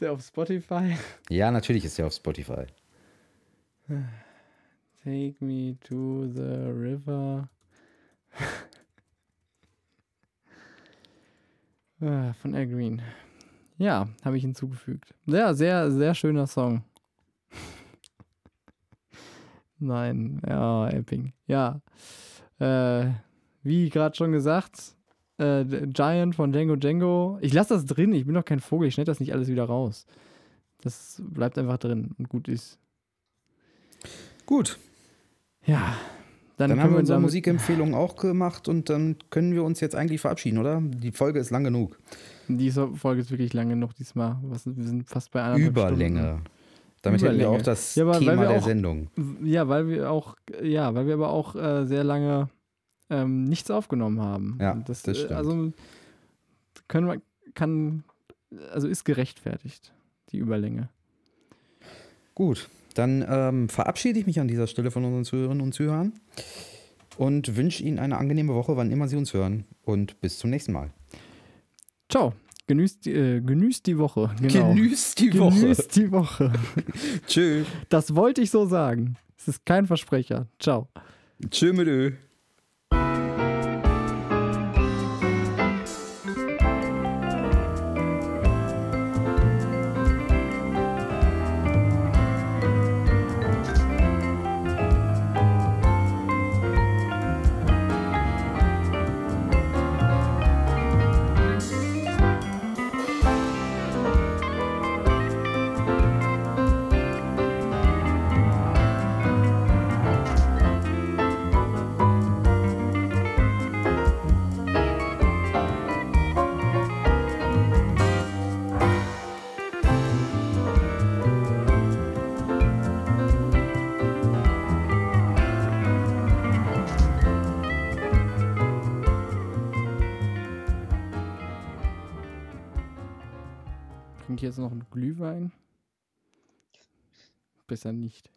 Ist der auf Spotify? Ja, natürlich ist er auf Spotify. Take me to the river. Ah, Von Al Green. Ja, habe ich hinzugefügt. Ja, sehr, sehr schöner Song. Nein, ja, Epping. Ja. Äh, wie gerade schon gesagt, äh, Giant von Django Django. Ich lasse das drin, ich bin doch kein Vogel, ich schneide das nicht alles wieder raus. Das bleibt einfach drin und gut ist. Gut, Ja. Dann, dann, haben wir unsere damit- Musikempfehlung auch gemacht und dann können wir uns jetzt eigentlich verabschieden, oder? Die Folge ist lang genug. Diese Folge ist wirklich lang genug diesmal. Was, wir sind fast bei anderthalb Überlänge. Damit hätten wir Überlänge. auch das Ja, Thema der auch- Sendung. Stunden. Ja, weil wir auch, ja, weil wir aber auch äh, sehr lange ähm, nichts aufgenommen haben. Ja, Und das, das äh, stimmt. Also können wir, kann, also ist gerechtfertigt, die Überlänge. Gut, dann ähm, verabschiede ich mich an dieser Stelle von unseren Zuhörerinnen und Zuhörern und wünsche Ihnen eine angenehme Woche, wann immer Sie uns hören. Und bis zum nächsten Mal. Ciao. Genüßt, die- äh, genüßt die Woche. Genau. Genießt die Genüßt die Woche. Tschö. Das wollte ich so sagen. Es ist kein Versprecher. Ciao. Tschö mit Ö. Besser nicht.